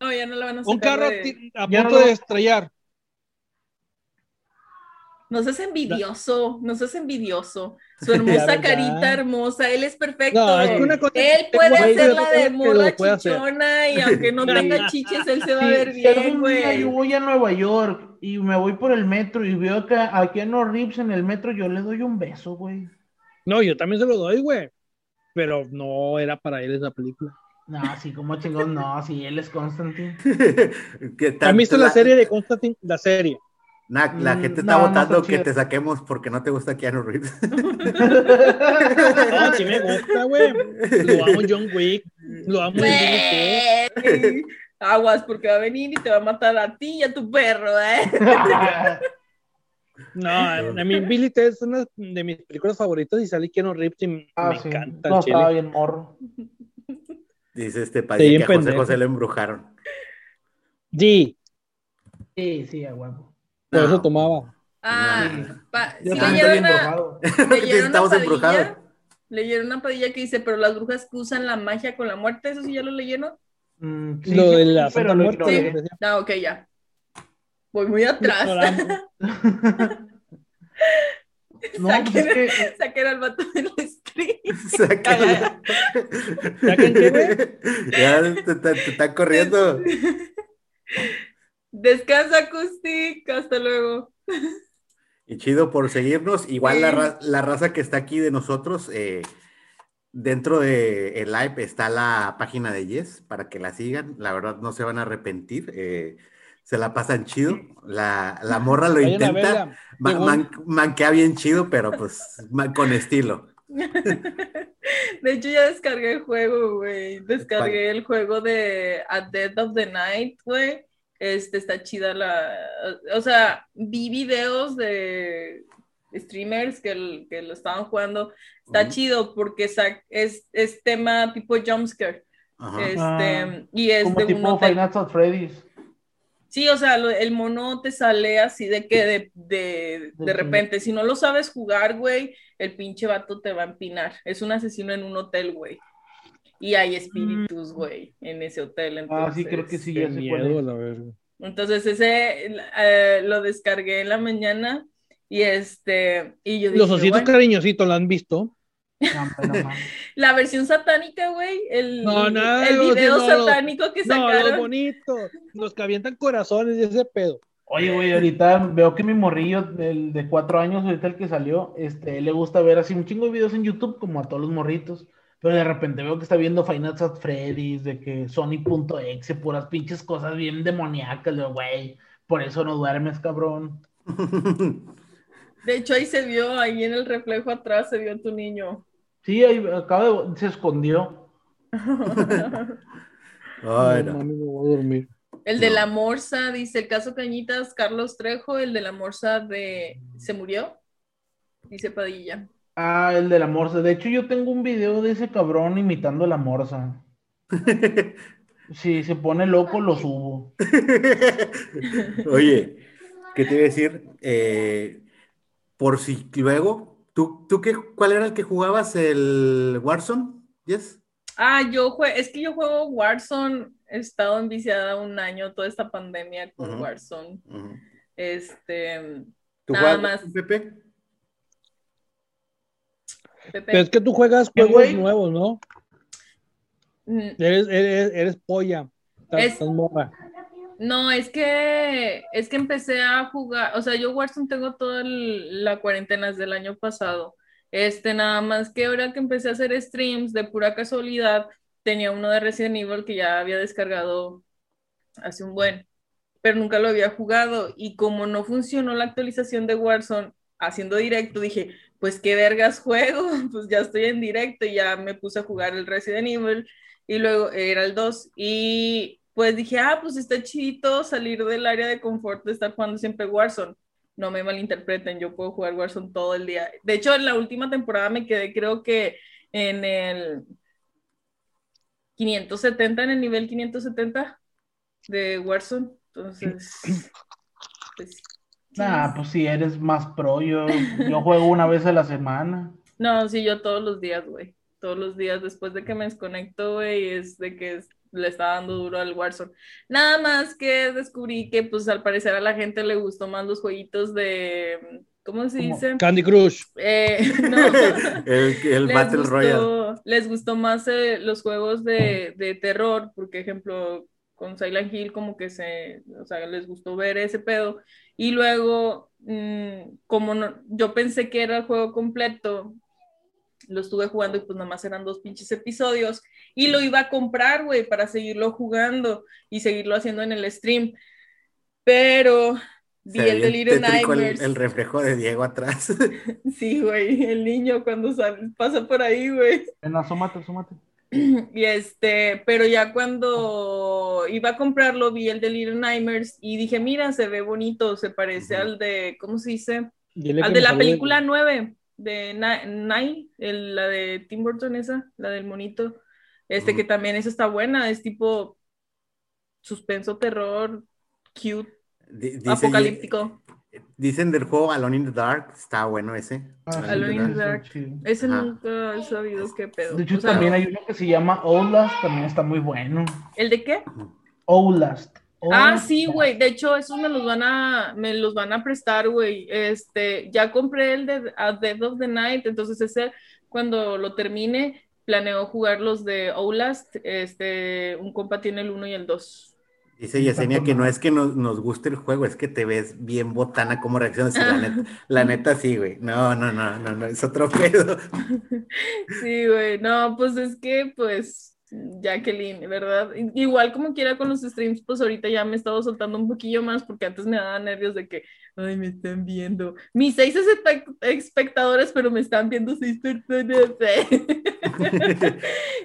No, ya no la van a sacar. un carro de- a Ya punto no- de estrellar. No seas envidioso, no seas envidioso. Su [LAUGHS] hermosa carita hermosa, él es perfecto. No, es que una cosa Él que- puede hacer la de morra chichona y aunque no [LAUGHS] tenga chiches, él se va a Sí, ver bien, yo voy a Nueva York y me voy por el metro y veo que a Keanu Reeves en el metro, yo le doy un beso, güey. No, yo también se lo doy, güey. Pero no era para él esa película. No, así como chingón, no, sí, él es Constantine. [LAUGHS] ¿Qué ¿Han tal? visto la serie de Constantine? La serie. Na- la Mm, gente está no votando que te saquemos porque no te gusta Keanu Reeves. [LAUGHS] No, sí me gusta, güey. Lo amo John Wick. Lo amo Güey. Aguas, porque va a venir y te va a matar a ti y a tu perro, ¿eh? [LAUGHS] No, a mí Billy Ted es una de mis películas favoritas y sale Keanu Reeves y me Ah, sí. encanta No, estaba bien morro. Dice este Sí, padre que a José. José le embrujaron. Sí, Sí, sí, a. por No. eso tomaba. Ah, Sí. pa- Yo sí leyeron a, embrujado. leyeron Estamos embrujados. Padilla, leyeron una padilla que dice, pero las brujas que usan la magia con la muerte, ¿eso sí ya lo leyeron? Mm, sí, lo sí, de la pero lo Muerte. ignoré. lo que decía. Ah, ok, ya. Voy muy atrás. [LAUGHS] No, pues es que Saquen al vato del stream. [LAUGHS] Sácala. ¿Saquen qué, güey? [LAUGHS] Ya te, te- te están corriendo. Descansa, Acústic. Hasta luego. Y chido por seguirnos. Igual la, ra- la raza que está aquí de nosotros, eh, dentro de el live está la página de Yes para que la sigan. La verdad no se van a arrepentir. eh, se la pasan chido. La, la [LAUGHS] morra lo Vayan intenta. verla. ma- Según- man- manquea bien chido, pero pues con estilo. [LAUGHS] De hecho, ya descargué el juego, güey. Descargué el juego de A Dead of the Night, güey. Este está chida la. O sea, vi videos de streamers que, el- que lo estaban jugando. Está chido porque es, es tema tipo jumpscare. Ajá. Este, Ah, y es como de un tipo hotel. Five Nights at Freddy's. Sí, o sea, lo- el mono te sale así de que de, de, de De repente, si no lo sabes jugar, güey, el pinche vato te va a empinar. Es un asesino en un hotel, güey. Y hay espíritus, güey, en ese hotel. Mm. Ah, sí, creo que sí, ya cuál miedo, la verga. Entonces ese eh, lo descargué en la mañana y este, y yo dije, Los ositos bueno, cariñositos, ¿la han visto? No, no [LAUGHS] la versión satánica, güey, el, No, nada, el o sea, video satánico que No, los sacaron. bonitos, los que avientan corazones y ese pedo. Oye, güey, ahorita veo que mi morrillo, el de cuatro años, ahorita el que salió, este, le gusta ver así un chingo de videos en YouTube, como a todos los morritos. Pero de repente veo que está viendo Final at Freddy's, de que Sony.exe, puras pinches cosas bien demoníacas, de güey. Por eso no duermes, cabrón. De hecho, ahí se vio, ahí en el reflejo atrás se vio tu niño. Sí, ahí acaba de. se escondió. [LAUGHS] Ay, No, no. mami, me voy a dormir. El de No. la morsa, dice el caso Cañitas, Carlos Trejo, el de la morsa de ¿se murió? Dice Padilla. Ah, el de la morsa. De hecho, yo tengo un video de ese cabrón imitando a la morsa. Si se pone loco, lo subo. [LAUGHS] Oye, ¿qué te iba a decir? Eh, por si luego, ¿tú, tú qué, cuál era el que jugabas? ¿El Warzone? ¿Yes? Ah, yo jue es que yo juego Warzone, he estado enviciada un año toda esta pandemia con Ujú. Warzone. Ujú. Este, ¿Tú Nada más. Pepe? Pepe. Pero es que tú juegas ¿Qué, juegos nuevos, ¿no? Mm, Eres, eres, eres polla. Estás, Es- estás morra. No, es que es que empecé a jugar, o sea, yo Warzone tengo toda el- la cuarentena desde el año pasado. Este, nada más que ahora que empecé a hacer streams de pura casualidad, tenía uno de Resident Evil que ya había descargado hace un buen, pero nunca lo había jugado y como no funcionó la actualización de Warzone haciendo directo, dije, pues qué vergas juego, [LAUGHS] pues ya estoy en directo y ya me puse a jugar el Resident Evil y luego era el 2 y pues dije, ah, pues está chidito salir del área de confort de estar jugando siempre Warzone. no me malinterpreten, yo puedo jugar Warzone todo el día. De hecho, en la última temporada me quedé, creo que en el 570, en el nivel 570 de Warzone. Entonces, pues, Nah, pues si eres más pro, yo, yo juego una vez a la semana. [LAUGHS] No, sí, yo todos los días, güey. Todos los días después de que me desconecto, güey, es de que es- le está dando duro al Warzone. Nada más que descubrí que, pues, al parecer a la gente le gustó más los jueguitos de, ¿cómo se ¿Cómo? dice? Candy Crush. Eh, [LAUGHS] no. El, el Les Battle gustó- Royale. Les gustó más eh, los juegos de, de terror, porque ejemplo, con Silent Hill como que se, o sea, les gustó ver ese pedo. Y luego, mm, como no- yo pensé que era el juego completo, lo estuve jugando y pues nada más eran dos pinches episodios y lo iba a comprar, güey, para seguirlo jugando y seguirlo haciendo en el stream. Pero vi el de Little el, reflejo de Diego atrás. [LAUGHS] Sí, güey, el niño cuando sale, pasa por ahí, güey. Ven, asómate, asómate. [CLEARS THROAT] Y este, pero ya cuando iba a comprarlo, vi el de Little Nightmares y dije, mira, se ve bonito, se parece al de, ¿cómo se dice? Al de la película 9, de Ni- Nine, el- la de Tim Burton esa, la del monito. Este, que también esa está buena, es tipo suspenso, terror, cute, dice- apocalíptico. Dicen del juego Alone in the Dark, está bueno ese. Ah, Alone in the Dark. sí. Ese Ajá. nunca he sabido qué pedo. De hecho, O sea, también hay uno que se llama Outlast, también está muy bueno. ¿El de qué? Outlast. Ah, sí, güey. De hecho, esos me los van a, me los van a prestar, güey. Este, ya compré el de A Dead of the Night, entonces ese, cuando lo termine, planeo jugar los de Outlast. Este, un compa tiene el 1 y el 2. Dice Yesenia que no es que nos, nos guste el juego, es que te ves bien botana como reaccionas. La neta, la neta sí, güey. No, no, no, no, no, es otro [LAUGHS] pedo. [LAUGHS] Sí, güey. No, pues es que, pues, Jacqueline, ¿verdad? Igual como quiera con los streams, pues ahorita ya me he estado soltando un poquillo más porque antes me daba nervios de que, ay, me están viendo. Mis seis espe- espectadores, pero me están viendo seis personas. [LAUGHS]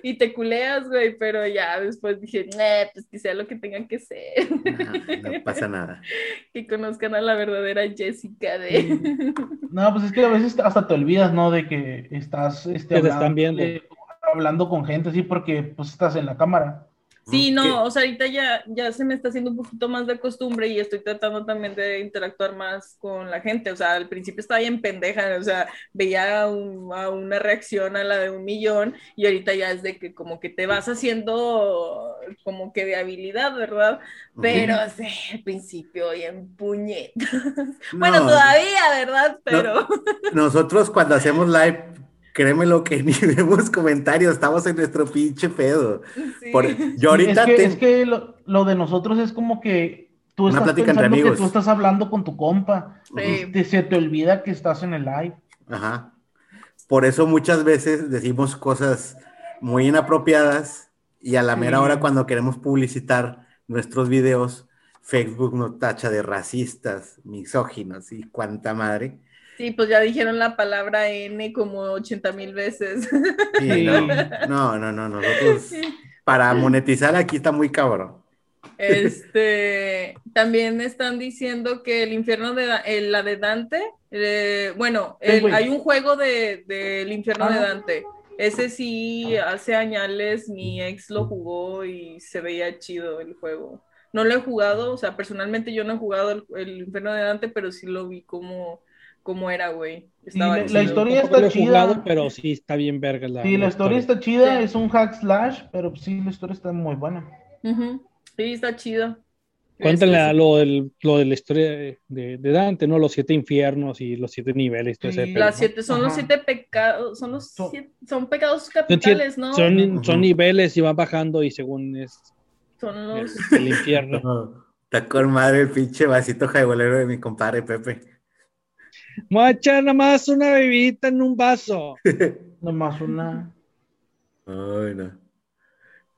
y te culeas, güey, pero ya después dije, "Nah, pues que sea lo que tengan que ser. No, no pasa nada. [LAUGHS] que conozcan a la verdadera Jessica de... No, pues es que a veces hasta te olvidas, ¿no? De que estás este, Que te están viendo. Hablando con gente, sí, porque pues estás en la cámara. Sí, ¿Qué? no, o sea, ahorita ya, ya se me está haciendo un poquito más de costumbre y estoy tratando también de interactuar más con la gente. O sea, al principio estaba bien pendeja, o sea, veía un- a una reacción a la de un millón y ahorita ya es de que como que te vas haciendo como que de habilidad, ¿verdad? Pero sí, al principio y en puñetas. [LAUGHS] Bueno, No, todavía, ¿verdad? Pero Nosotros cuando hacemos live, créemelo que [LAUGHS] ni vemos comentarios, estamos en nuestro pinche pedo. sí. Por- yo ahorita es que, te- es que lo, lo de nosotros es como que tú Una estás plática entre pensando que amigos. tú estás hablando con tu compa. Sí. te- se te olvida que estás en el live. Ajá. Por eso muchas veces decimos cosas muy inapropiadas y a la mera Sí. hora cuando queremos publicitar nuestros videos, Facebook nos tacha de racistas, misóginos y cuánta madre. Sí, pues ya dijeron la palabra N como 80 mil veces. Sí, [LAUGHS] no, no, no, no, nosotros para monetizar aquí está muy cabrón. Este, también están diciendo que el infierno de eh, la de Dante, eh, bueno, el- hay un juego de del infierno de Ah. Dante. Ese sí, hace años mi ex lo jugó y se veía chido el juego. No lo he jugado, o sea, personalmente yo no he jugado el, el infierno de Dante, pero sí lo vi como, como era, güey. Estaba la- la chido. historia está chida. jugado, pero sí está bien verga la, Sí, la historia está chida, Sí. es un hack slash, pero sí, la historia está muy buena. Ujú. Sí, está chido. Cuéntale Este, lo, del, lo de la historia de, de Dante, ¿no? Los siete infiernos y los siete niveles. Todo ese Sí. Las siete, son los siete pecados, son los Son- siete- son pecados Son, capitales, ¿no? son, son niveles y van bajando y según es Son el, los el infierno. No, [LAUGHS] Está con madre el pinche vasito jaibolero de mi compadre Pepe. Voy a echar nada más una bebida en un vaso. [LAUGHS] Nomás una. Ay, no.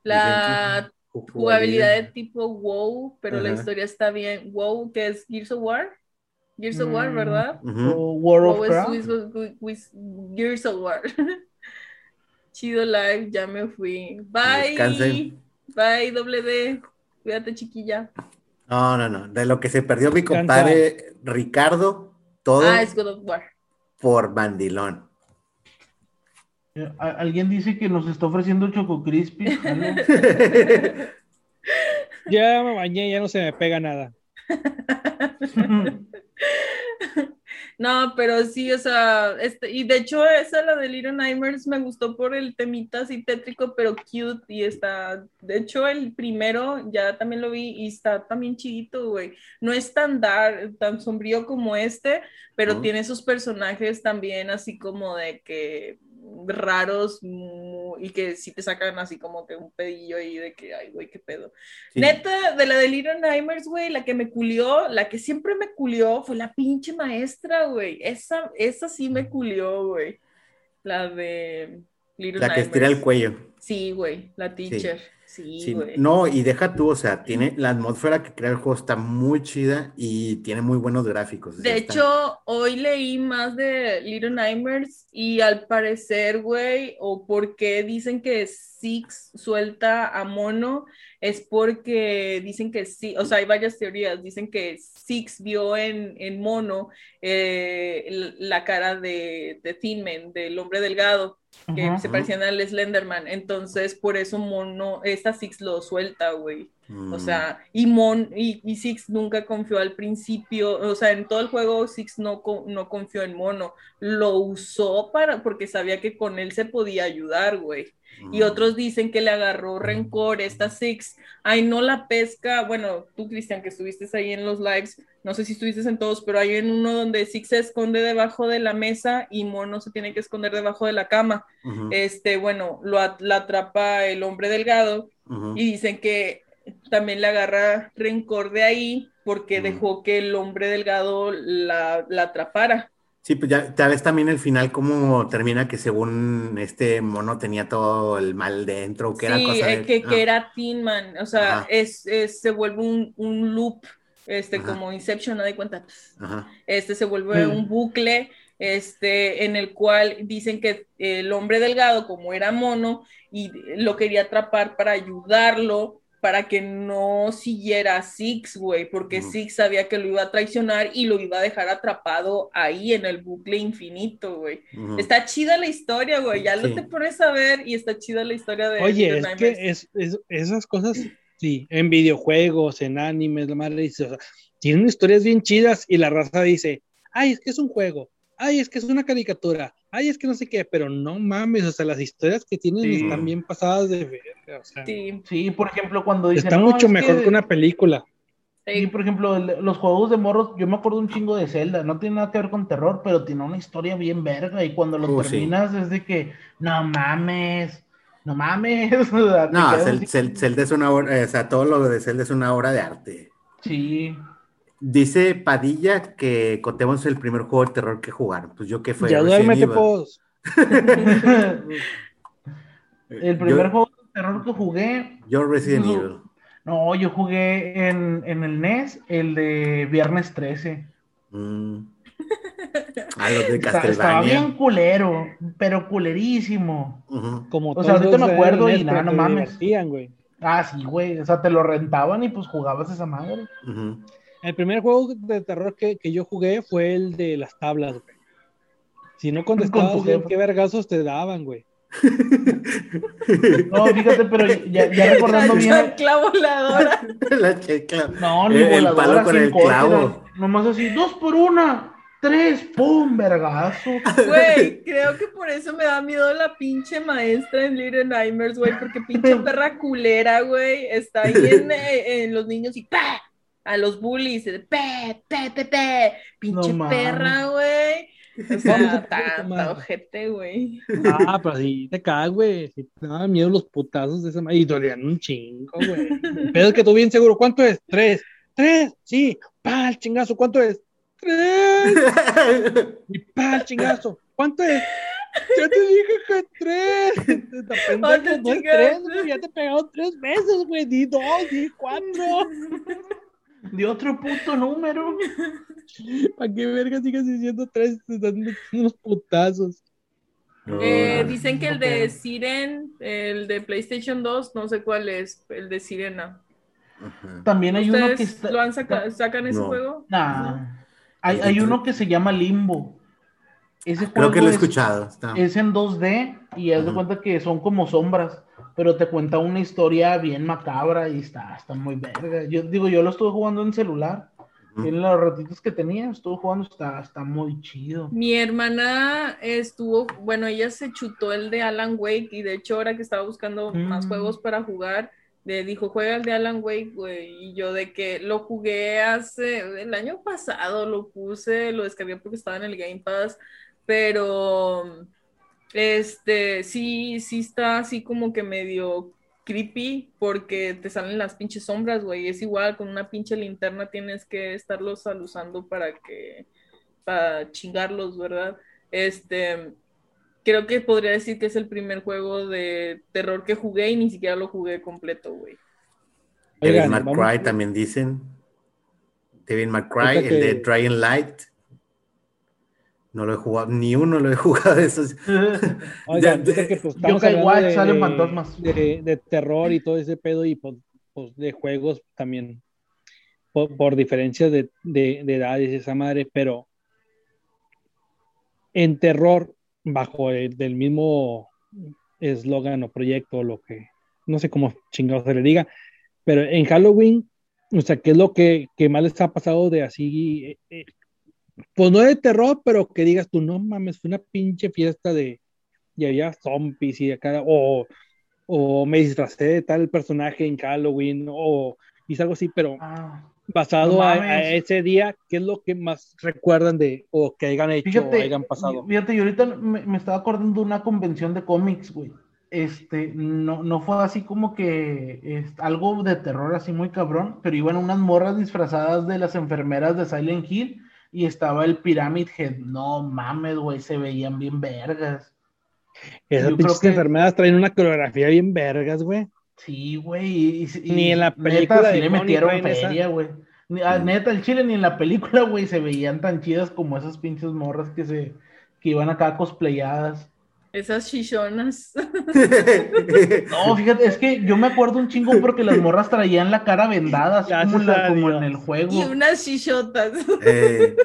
la jugabilidad de tipo WoW, pero la historia está bien. WoW, que es Gears of War. Gears of War, Mm. ¿verdad? O World of WoW es Gears of War. [LAUGHS] Chido live, ya me fui. Bye. Descansen. Bye, doble D. Cuídate, chiquilla. No, no, no. De lo que se perdió mi compadre Ricardo, todo Ah, es God of War. por mandilón. Eh, a- Alguien dice que nos está ofreciendo Choco Crispy. [LAUGHS] Ya me bañé, ya no se me pega nada. [LAUGHS] No, pero sí, o sea, este, y de hecho esa, la de Little Nightmares, me gustó por el temita así tétrico, pero cute, y está, de hecho el primero ya también lo vi y está también chidito, güey. No es tan dark, tan sombrío como este, pero tiene sus personajes también así como de que raros y que sí te sacan así como que un pedillo ahí de que, ay, güey, qué pedo. Sí. Neta, de la de Little Nightmares, güey, la que me culió, la que siempre me culió fue la pinche maestra, güey. Esa, esa sí me culió, güey. La de Little La que estira el Nightmares. cuello. Sí, güey, la teacher. Sí, Sí, güey. no, y deja tú, o sea, tiene la atmósfera que crea el juego está muy chida y tiene muy buenos gráficos. De está- hecho, hoy leí más de Little Nightmares y al parecer, güey, o por qué dicen que Six suelta a Mono, es porque dicen que sí, o sea, hay varias teorías, dicen que Six vio en, en Mono eh, la cara de, de Thin Man, del hombre delgado, que se parecían al Slenderman, entonces por eso Mono, esta Six lo suelta, güey. Mm, O sea, y, Mon, y, y Six nunca confió al principio, o sea, en todo el juego Six no, no confió en Mono, lo usó para, porque sabía que con él se podía ayudar, güey. Y mm, otros dicen que le agarró rencor esta Six. Ay, no la pesca. Bueno, tú, Cristian, que estuviste ahí en los lives, no sé si estuviste en todos, pero hay en uno donde Six se esconde debajo de la mesa y Mono se tiene que esconder debajo de la cama. Este, bueno, lo la atrapa el hombre delgado y dicen que también le agarra rencor de ahí porque Mm. dejó que el hombre delgado la, la atrapara. Sí, pues ya, ya ves también el final cómo termina que según este mono tenía todo el mal dentro, que era sí, cosa eh, de... que, que ah, era Tin Man, o sea, Ajá. es, es- se vuelve un, un loop, este, Ajá. como Inception, no de cuenta, ajá, este se vuelve Mm. un bucle, este, en el cual dicen que el hombre delgado, como era mono, y lo quería atrapar para ayudarlo, para que no siguiera a Six, güey, porque. Six sabía que lo iba a traicionar y lo iba a dejar atrapado ahí en el bucle infinito, güey. Está chida la historia, güey, ya lo te pones a ver y está chida la historia de Oye, es que es, es- esas cosas, sí, en videojuegos, en animes, la madre dice, o sea, tienen historias bien chidas y la raza dice, ay, es que es un juego, ay, es que es una caricatura, ay, es que no sé qué, pero no mames, o sea, las historias que tienen Sí. están bien pasadas de verga, o sea, Sí, Sí, por ejemplo, cuando dicen. está "No, mucho es mejor que- que una película. Sí, por ejemplo, el- los juegos de morros, yo me acuerdo un chingo de Zelda, no tiene nada que ver con terror, pero tiene una historia bien verga y cuando lo Uh, sí. terminas es de que, no mames, no mames. [LAUGHS] No, Zelda es una obra, eh, o sea, todo lo de Zelda es una obra de arte. Sí, Dice Padilla que Cotemo es el primer juego de terror que jugaron. Pues yo que fue ya duérmete, [LAUGHS] el primer yo, juego de terror que jugué, yo Resident No. Evil. no, yo jugué en, en el NES, el de Viernes 13. Mm. [LAUGHS] Ah, los de Está- estaba Castlevania. bien culero, pero culerísimo. Como O sea, ahorita me acuerdo y NES, nada, no te mames. güey. Ah, sí, güey, o sea, te lo rentaban y pues jugabas esa madre. Ujú. El primer juego de terror que, que yo jugué fue el de las tablas, güey. Si no Con contestabas bien, qué vergazos te daban, güey. [LAUGHS] No, fíjate, pero ya, ya recordando La bien. chancla voladora. [LAUGHS] La checla. No, ni El- el palo con el corte, clavo. era Nomás así, dos por una, tres, pum, vergazo. Güey, creo que por eso me da miedo la pinche maestra en Little Nightmares, güey, porque pinche [LAUGHS] perra culera, güey, está ahí en, eh, en los niños y ¡pa! A los bullies, de pe, pe, pe, pe, pinche No perra, güey. O [LAUGHS] sea, a poner tu ta, madre. ta ojete, güey. Ah, pero sí te cagas, güey. Sí te daban miedo los putazos de esa madre. Y dolían un chingo, güey. [LAUGHS] Pero es que tú bien seguro, ¿cuánto es? Tres. ¿Tres? Sí. Pa, el chingazo, ¿cuánto es? Tres. Y pa, el chingazo. ¿Cuánto es? Ya te dije que tres. Te no es tres, güey. Ya te pegaron tres veces, güey. Di dos, di cuatro. [LAUGHS] De otro puto número. [LAUGHS] ¿Para qué verga sigas diciendo tres? Te están dando unos putazos. Eh, No. dicen que el no de. Siren, el de PlayStation 2, no sé cuál es, el de Sirena. Ajá. También hay uno que ¿Ustedes está. lo han saca- sacan ese No. juego? Nah. Hay, hay uno que se llama Limbo. Ese Creo que lo he es- escuchado. está- Es en 2D y haz de cuenta que son como sombras, pero te cuenta una historia bien macabra y está, está muy verga. Yo digo, yo lo estuve jugando en celular. En los ratitos que tenía, estuve jugando, está, está muy chido. Mi hermana estuvo, bueno, ella se chutó el de Alan Wake y de hecho ahora que estaba buscando más Mm. juegos para jugar, le dijo, juega el de Alan Wake, güey, y yo de que lo jugué hace, el año pasado lo puse, lo descargué porque estaba en el Game Pass, pero este, sí, sí está así como que medio creepy porque te salen las pinches sombras, güey, es igual, con una pinche linterna tienes que estarlos usando para que para chingarlos, ¿verdad? Este, creo que podría decir que es el primer juego de terror que jugué y ni siquiera lo jugué completo, güey. Devil Oigan, May vamos- Cry también dicen. Devil May Cry, Ahorita el que- de Dragon Light. No lo he jugado, ni uno lo he [LAUGHS] jugado de esos. [LAUGHS] Oigan, creo que, pues, Yo Watch, de- salen de- fantasmas. De, de terror y todo ese pedo y pues, pues, de juegos también. Por, por diferencias de, de, de edades y esa madre, pero en terror, bajo el del mismo eslogan o proyecto, o lo que no sé cómo chingados se le diga, pero en Halloween, o sea, ¿qué es lo que, que más les ha pasado de así? eh, eh, pues no de terror, pero que digas tú, no mames, fue una pinche fiesta de, y había zombies y acá, o, o me disfracé de tal personaje en Halloween, o hice algo así, pero Ah, basado No a, ese día, ¿qué es lo que más recuerdan de, o que hayan hecho, o Fíjate, hayan pasado? fíjate, yo ahorita me, me estaba acordando de una convención de cómics, güey. Este, no, no fue así como que es, algo de terror así muy cabrón, pero iban unas morras disfrazadas de las enfermeras de Silent Hill y estaba el Pyramid Head. No mames, güey, se veían bien vergas. Esas pinches que- enfermedades traen una coreografía bien vergas, güey. Sí, güey. Ni en la neta, película sí le Bonnie metieron feria, güey. Ah, Neta, el chile ni en la película, güey, se veían tan chidas como esas pinches morras que se que iban acá cosplayadas. Esas chichonas. [LAUGHS] No, fíjate, es que yo me acuerdo un chingo porque las morras traían la cara vendada, así como, la- en el juego. y unas chichotas. Eh,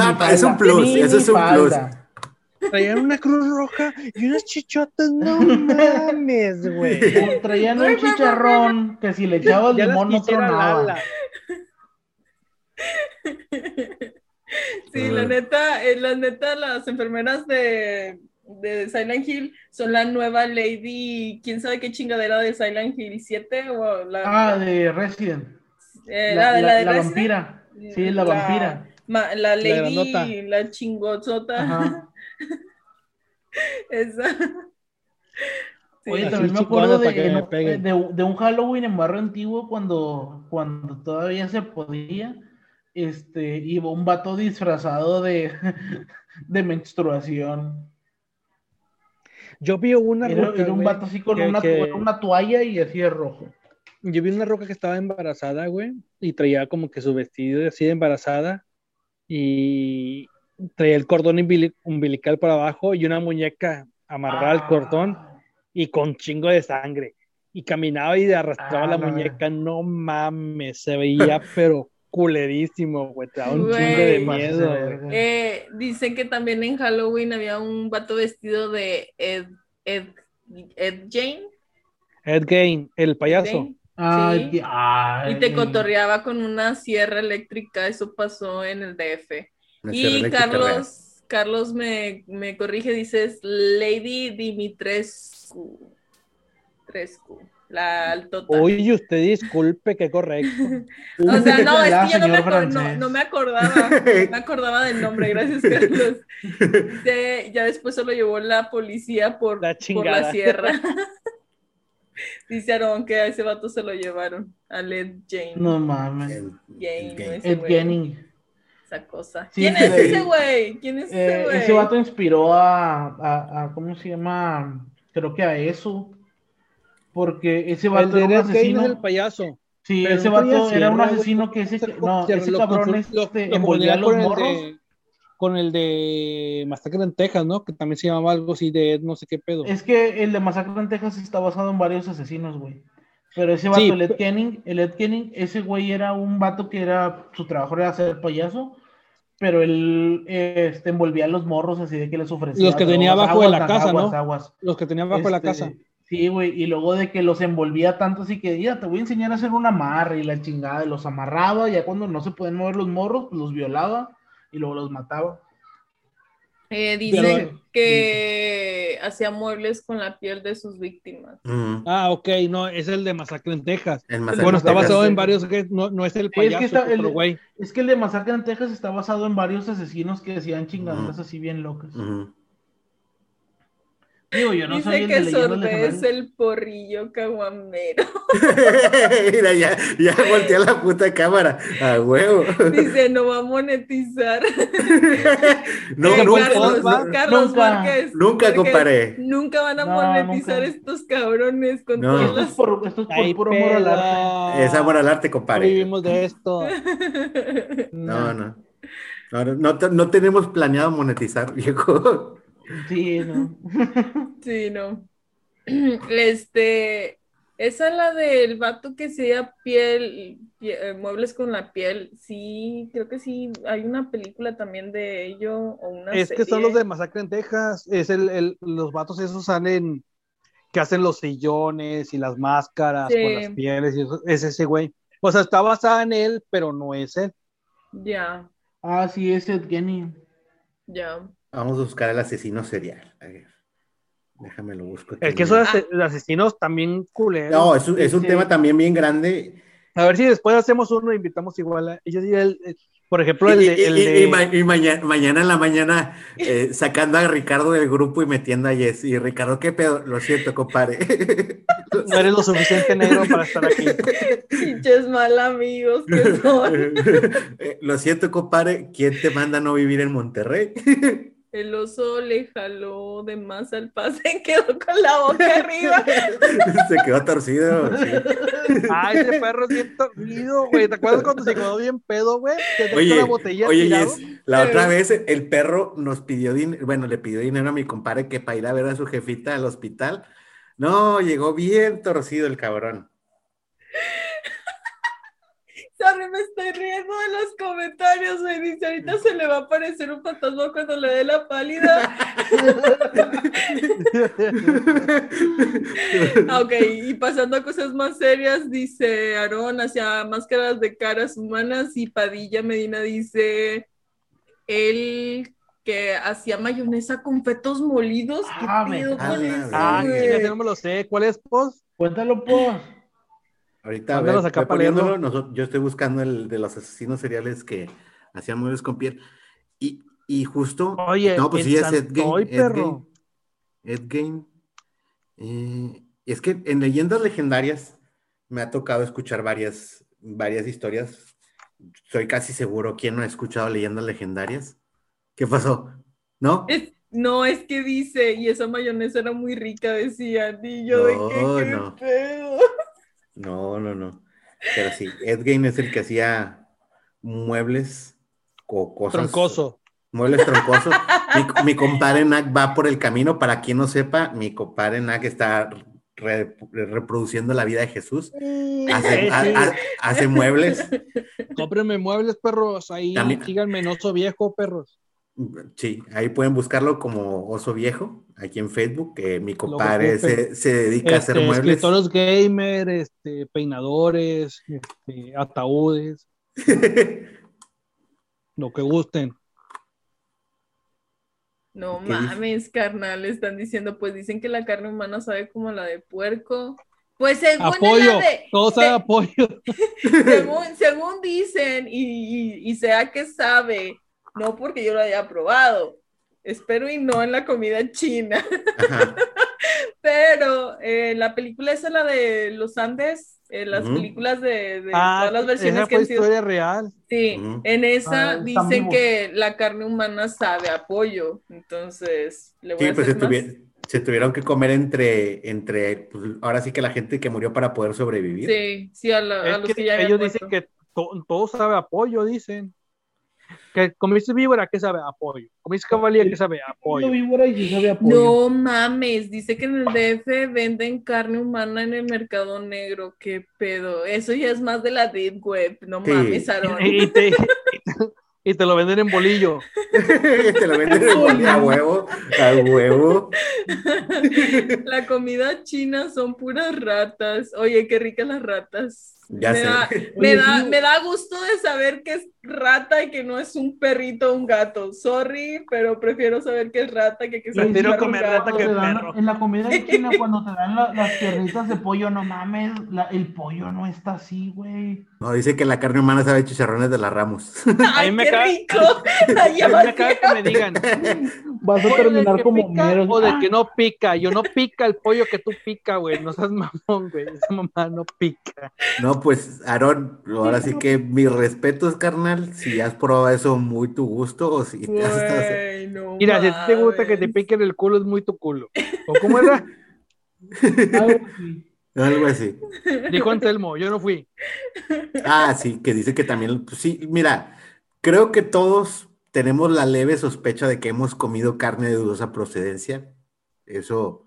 ah, pa, es un plus, Mini eso es un plus. Traían una cruz roja y unas chichotas, no [LAUGHS] mames, güey. Traían un chicharrón que si le echabas limón no tronaba. Lala. Sí, la neta, eh, la neta, las enfermeras de, de Silent Hill son la nueva Lady, quién sabe qué chingadera de Silent Hill 7 o la, Ah, de Resident. eh, La, la de la- la de la Resident. vampira. Sí, la vampira. ma- la. Lady, la chingozota. Ajá. [LAUGHS] Esa. Sí. Oye, también me acuerdo de, para que en- me peguen. de- de un Halloween en barrio antiguo cuando, cuando todavía se podía. Este, iba un vato disfrazado de, [LAUGHS] de menstruación. Yo vi una Era, roca, era un vato así con que- una, que- con una toalla y así de rojo. Yo vi una roca que estaba embarazada, güey, y traía como que su vestido así de embarazada y traía el cordón umbili- umbilical por abajo y una muñeca amarrada al cordón Ah, y con chingo de sangre. Y caminaba y arrastraba Ah, la la muñeca, no mames, se veía pero culerísimo, güey, te daba un chingo de miedo. Eh, dicen que también en Halloween había un vato vestido de Ed, Ed, Ed Jane. Ed Gein, el payaso. Jane, Ay, sí. que- ay. Y te cotorreaba con una sierra eléctrica, eso pasó en el DF. Una Y. Carlos, Carlos me, me corrige, dices Lady Dimitrescu. Trescu, la altota. Oye, usted disculpe, qué correcto. [LAUGHS] O sea, no, es que yo no me, no, no me acordaba, no me acordaba del nombre, gracias Carlos. [LAUGHS] De- ya después se lo llevó la policía por, La por la sierra. [LAUGHS] Dice Aaron que a ese vato se lo llevaron, a Led Jane. No mames. El- Jane, el ese. Esa cosa. Sí, ¿Quién sí, es ese güey? ¿Quién es ese Eh, güey? ese vato inspiró a, a, a- ¿cómo se llama? Creo que a eso. Porque ese vato era un asesino. es el payaso. Sí, ese vato era un asesino que ese, se- no, se- ese cabrón este, envolvía los morros. Con el de Masacre en Texas, ¿no? Que también se llamaba algo así de no sé qué pedo. Es que el de Masacre en Texas está basado en varios asesinos, güey. Pero ese vato, Sí, el Ed Kenning, el Ed Kenning, ese güey era un vato que era, su trabajo era ser payaso, pero él este, envolvía a los morros así de que les ofrecía. Los que tenía abajo de la casa, aguas, ¿no? aguas. Los que tenía abajo de la Este, casa. Sí, güey, y luego de que los envolvía tanto así que, ya, te voy a enseñar a hacer un amarre y la chingada, y los amarraba, ya cuando no se pueden mover los morros, pues los violaba y luego los mataba. Eh, Pero- dicen que hacía muebles con la piel de sus víctimas. Ujú. Ah, ok, no, es el de Masacre en Texas. Bueno, está basado en varios, no, no es el Sí, es que payaso, está- el- güey. Es que el de Masacre en Texas está basado en varios asesinos que hacían chingaderas Ujú. así bien locas. Ujú. Digo, yo no soy Dice el que Sorbe es el porrillo caguamero. [LAUGHS] Mira, ya, ya volteé la puta cámara. A huevo. Dice, no va a monetizar. [LAUGHS] No, [LAUGHS] Eh, nunca, Carlos, no, no, Carlos nunca. Márquez, Nunca, compadre. Nunca van a No, monetizar nunca. estos cabrones con No. todas las... por, esto es por Ay, puro amor al arte. peda. Es amor al arte, compadre. vivimos de esto. No, no. No, no, no tenemos planeado monetizar, viejo. Sí, no. [LAUGHS] Sí, no. [CLEARS THROAT] Este, esa es la del vato que sea piel, pie- eh, muebles con la piel. Sí, creo que sí. Hay una película también de ello o una Es que son los de Masacre en Texas. Es el, el- los vatos esos salen que hacen los sillones y las máscaras Sí. con las pieles y eso. Es ese güey. O sea, está basada en él, pero no es él. Ya, Ah, sí, ese Ed Gein. ya. Vamos a buscar al asesino serial. A ver, déjame lo busco. aquí. El que esos ase- asesinos también culeros. No, es un, es un Sí. tema también bien grande. A ver si después hacemos uno e invitamos igual a ellos. y el- el- por ejemplo, el Y, de. el y- de- y ma- y mañana, mañana en la mañana eh, sacando a Ricardo del grupo y metiendo a Jess. Y Ricardo, ¿qué pedo? Lo siento, compadre. [LAUGHS] no eres lo suficiente negro para estar aquí. Pinches mal amigos que son. [LAUGHS] Eh, Lo siento, compadre. ¿Quién te manda a no vivir en Monterrey? [LAUGHS] El oso le jaló de más al pase [LAUGHS] y quedó con la boca arriba. [LAUGHS] Se quedó torcido. sí. Ay, ese perro es bien torcido, güey. ¿Te acuerdas cuando se quedó bien pedo, güey? Que Oye, la botella oye? Jess, la otra vez el perro nos pidió dinero, bueno, le pidió dinero a mi compadre que para ir a ver a su jefita al hospital. No, llegó bien torcido el cabrón. Sorry, me estoy riendo de los comentarios, güey. Dice, ahorita se le va a aparecer un fantasma cuando le dé la pálida. [LAUGHS] Ah, ok, y pasando a cosas más serias, dice Aarón hacia máscaras de caras humanas y Padilla Medina dice él que hacía mayonesa con fetos molidos. ¿Qué Ah, pedo me- con eso, Ah, no me lo sé. ¿Cuál es, pos? Cuéntalo, pues. Ahorita acá poniéndolo, yo estoy buscando el de los asesinos seriales que hacían muebles con piel. Y, y justo, Oye, no, pues sí, es Ed Gein, Ed. Eh, es que en leyendas legendarias me ha tocado escuchar varias, varias historias. Soy casi seguro quién no ha escuchado leyendas legendarias. ¿Qué pasó? ¿No? Es- no, es que dice, y esa mayonesa era muy rica, decían, y yo de No, qué, qué no. pedo. No, no, no. Pero sí, Ed Gein es el que hacía muebles o cosas. Troncoso. Muebles troncosos. mi, mi compadre Nak va por el camino. Para quien no sepa, mi compadre Nak está re- reproduciendo la vida de Jesús. Hace, Sí, muebles. Cómprenme muebles, perros. Ahí También- síganme en oso viejo, perros. Sí, ahí pueden buscarlo como Oso Viejo, aquí en Facebook. que mi compadre se, se dedica a hacer Este, muebles. escritorios gamer, este, peinadores, este, ataúdes, [LAUGHS] lo que gusten. No mames, carnal, están diciendo, pues dicen que la carne humana sabe como la de puerco. Pues según es Apoyo, la de, todo sabe se- apoyo. [LAUGHS] según, según dicen, y, y, y sea que sabe, no porque yo lo haya probado, espero y no en la comida china, Ajá. [LAUGHS] pero eh, la película esa, la de los Andes, eh, las Ujú. películas de, de Ah, todas las versiones esa que fue han sido. historia real. Sí, Ujú. en esa Ah, dicen que la carne humana sabe a pollo, entonces le voy Sí, a pues se, hacer más. tuvi- se tuvieron que comer entre, entre, pues, ahora sí que la gente que murió para poder sobrevivir. Sí, sí, a, la- a Es los que que ya ellos muerto. dicen que to- todo sabe apoyo, dicen. ¿Que comiste víbora? ¿Qué sabe? A pollo. ¿Comiste cabalía? ¿Qué sabe? A Yo pollo. víbora y sabe a pollo. No mames, dice que en el DF venden carne humana en el mercado negro. ¿Qué pedo? Eso ya es más de la deep web. No Sí. mames, Aarón. Y, y te, y te- y te lo venden en bolillo. [LAUGHS] Te lo venden en bolillo a huevo, a huevo. La comida china son puras ratas. Oye, qué ricas las ratas. Ya me, sé. Da, [LAUGHS] me, da, sí. me da gusto de saber que es rata y que no es un perrito o un gato. Sorry, pero prefiero saber que es rata que que sea un Prefiero un comer gato. rata que dan- perro. en la comida de China, [LAUGHS] cuando te dan la- las piernitas de pollo, no mames, la- el pollo no está así, güey. No, dice que la carne humana sabe chicharrones de la Ramos. [LAUGHS] ¡Ay, me qué rico! Ay, me caga que me digan, Vas a pollo terminar como mero. o de que no pica. Yo no pica el pollo que tú pica, güey. No seas mamón, güey. Esa mamá no pica. No, pues, Aarón, ahora sí que [LAUGHS] mis respetos, carnal. Si has probado eso, muy tu gusto. O si te has no Mira, si a ti te gusta que te piquen el culo, es muy tu culo. ¿O cómo era? [LAUGHS] Algo así. algo así. Dijo Anselmo, yo no fui. Ah, sí, que dice que también, pues sí, mira, creo que todos tenemos la leve sospecha de que hemos comido carne de dudosa procedencia. Eso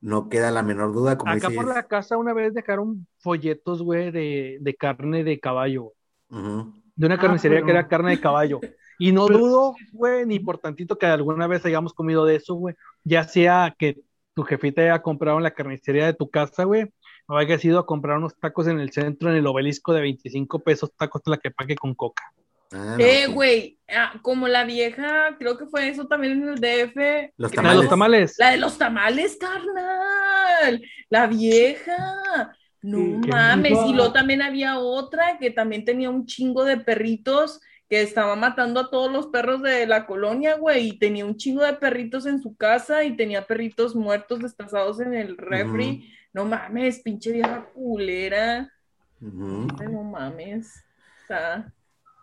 no queda la menor duda, como Acá por la casa una vez dejaron folletos, güey, de, de carne de caballo. De una Ah, carnicería que era carne de caballo. [LAUGHS] Y no Pero- dudo, güey, ni por tantito que alguna vez hayamos comido de eso, güey. Ya sea que tu jefita haya comprado en la carnicería de tu casa, güey, o hayas ido a comprar unos tacos en el centro, en el obelisco de 25 pesos, tacos de la que pague con coca. Ah, no, Eh, sí. güey, ah, como la vieja, creo que fue eso también en el DF. Los que La de los Tamales. tamales. La de los tamales, carnal. La vieja. No mames. Y luego también había otra que también tenía un chingo de perritos que estaba matando a todos los perros de la colonia, güey. Y tenía un chingo de perritos en su casa y tenía perritos muertos destazados en el refri. No mames, pinche vieja culera. No mames. Está,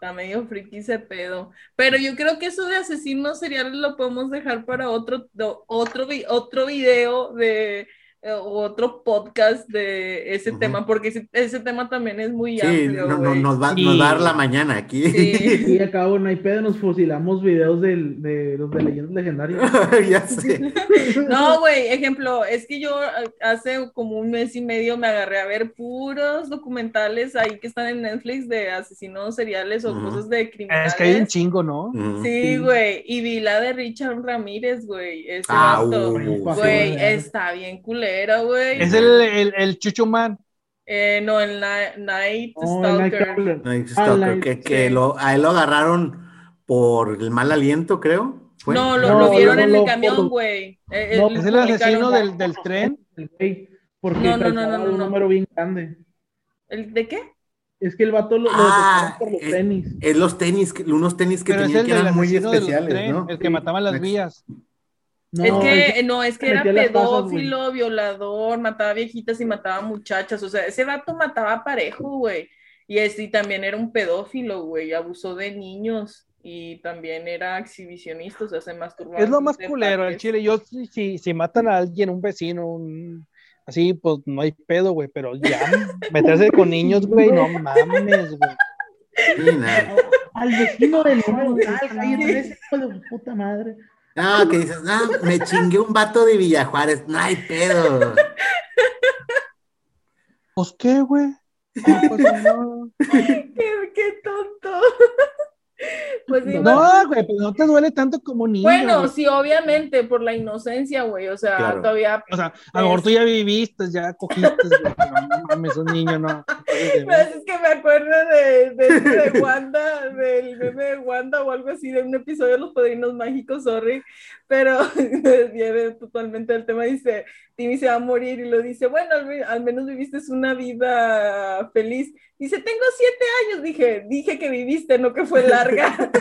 está medio friki ese pedo. Pero yo creo que eso de asesinos seriales lo podemos dejar para otro, otro, otro video de otro podcast de ese tema, porque ese, ese tema también es muy Sí, amplio, no, nos, va, Sí. nos va a dar la mañana aquí. Sí. [LAUGHS] Y acabo, no hay pedo, nos fusilamos videos del- de los de leyendas legendarias. [LAUGHS] ya sé. [LAUGHS] No, güey, ejemplo, es que yo eh, hace como un mes y medio me agarré a ver puros documentales ahí que están en Netflix de asesinos seriales o cosas de criminales. Es que hay un chingo, ¿no? Sí, güey. Y vi la de Richard Ramírez, güey. Ese Ah, uh, Güey, está bien güey. Es el, el, el Chucho Man. Eh, no, el Night Oh, el Stalker. Night Ah, Stalker, Night- que, que sí. lo, a él lo agarraron por el mal aliento, creo. ¿Fue? No, lo, No, lo vieron no, en no, el camión, güey. Eh, No, Es el asesino del, del tren. Porque No, no, no, no, no, un no. número bien grande. ¿El ¿De qué? Es que el vato lo, Ah, por los eh, tenis. Es los tenis, unos tenis que Pero es tenían el que eran muy especiales, tren, ¿no? el que Sí. mataba las vías. No, es que, ese- no, es que era pedófilo, violador, mataba viejitas y mataba muchachas. O sea, ese vato mataba parejo, güey. Y, es, y también era un pedófilo, güey. Abusó de niños y también era exhibicionista, o sea, se masturbaba. Es lo más culero, el chile. Yo, si, si, si matan a alguien, un vecino, un- así, pues no hay pedo, güey. Pero ya meterse con niños, [LAUGHS] güey, no mames, güey. Sí. Al vecino del número cállate, ese hijo de puta madre. Ah, que dices, ah, me chingué un vato de Villajuárez. No hay pedo. Pues qué, güey. No pasa nada. [LAUGHS] Qué, qué tonto. Pues No, güey, pero no te duele tanto como niño. Bueno, sí, obviamente, por la inocencia, güey. O sea, Claro. todavía. O sea, a lo mejor tú ya viviste, ya cogiste, güey, no mames, un niño no. Es que me acuerdo de, de, de Wanda, del meme de Wanda o algo así, de un episodio de Los Padrinos Mágicos, sorry, pero [LAUGHS] desvié totalmente del tema. Dice: Timmy se va a morir y lo dice: Bueno, al, al menos viviste una vida feliz. Dice: Tengo siete años. Dije: Dije que viviste, no que fue larga. [LAUGHS]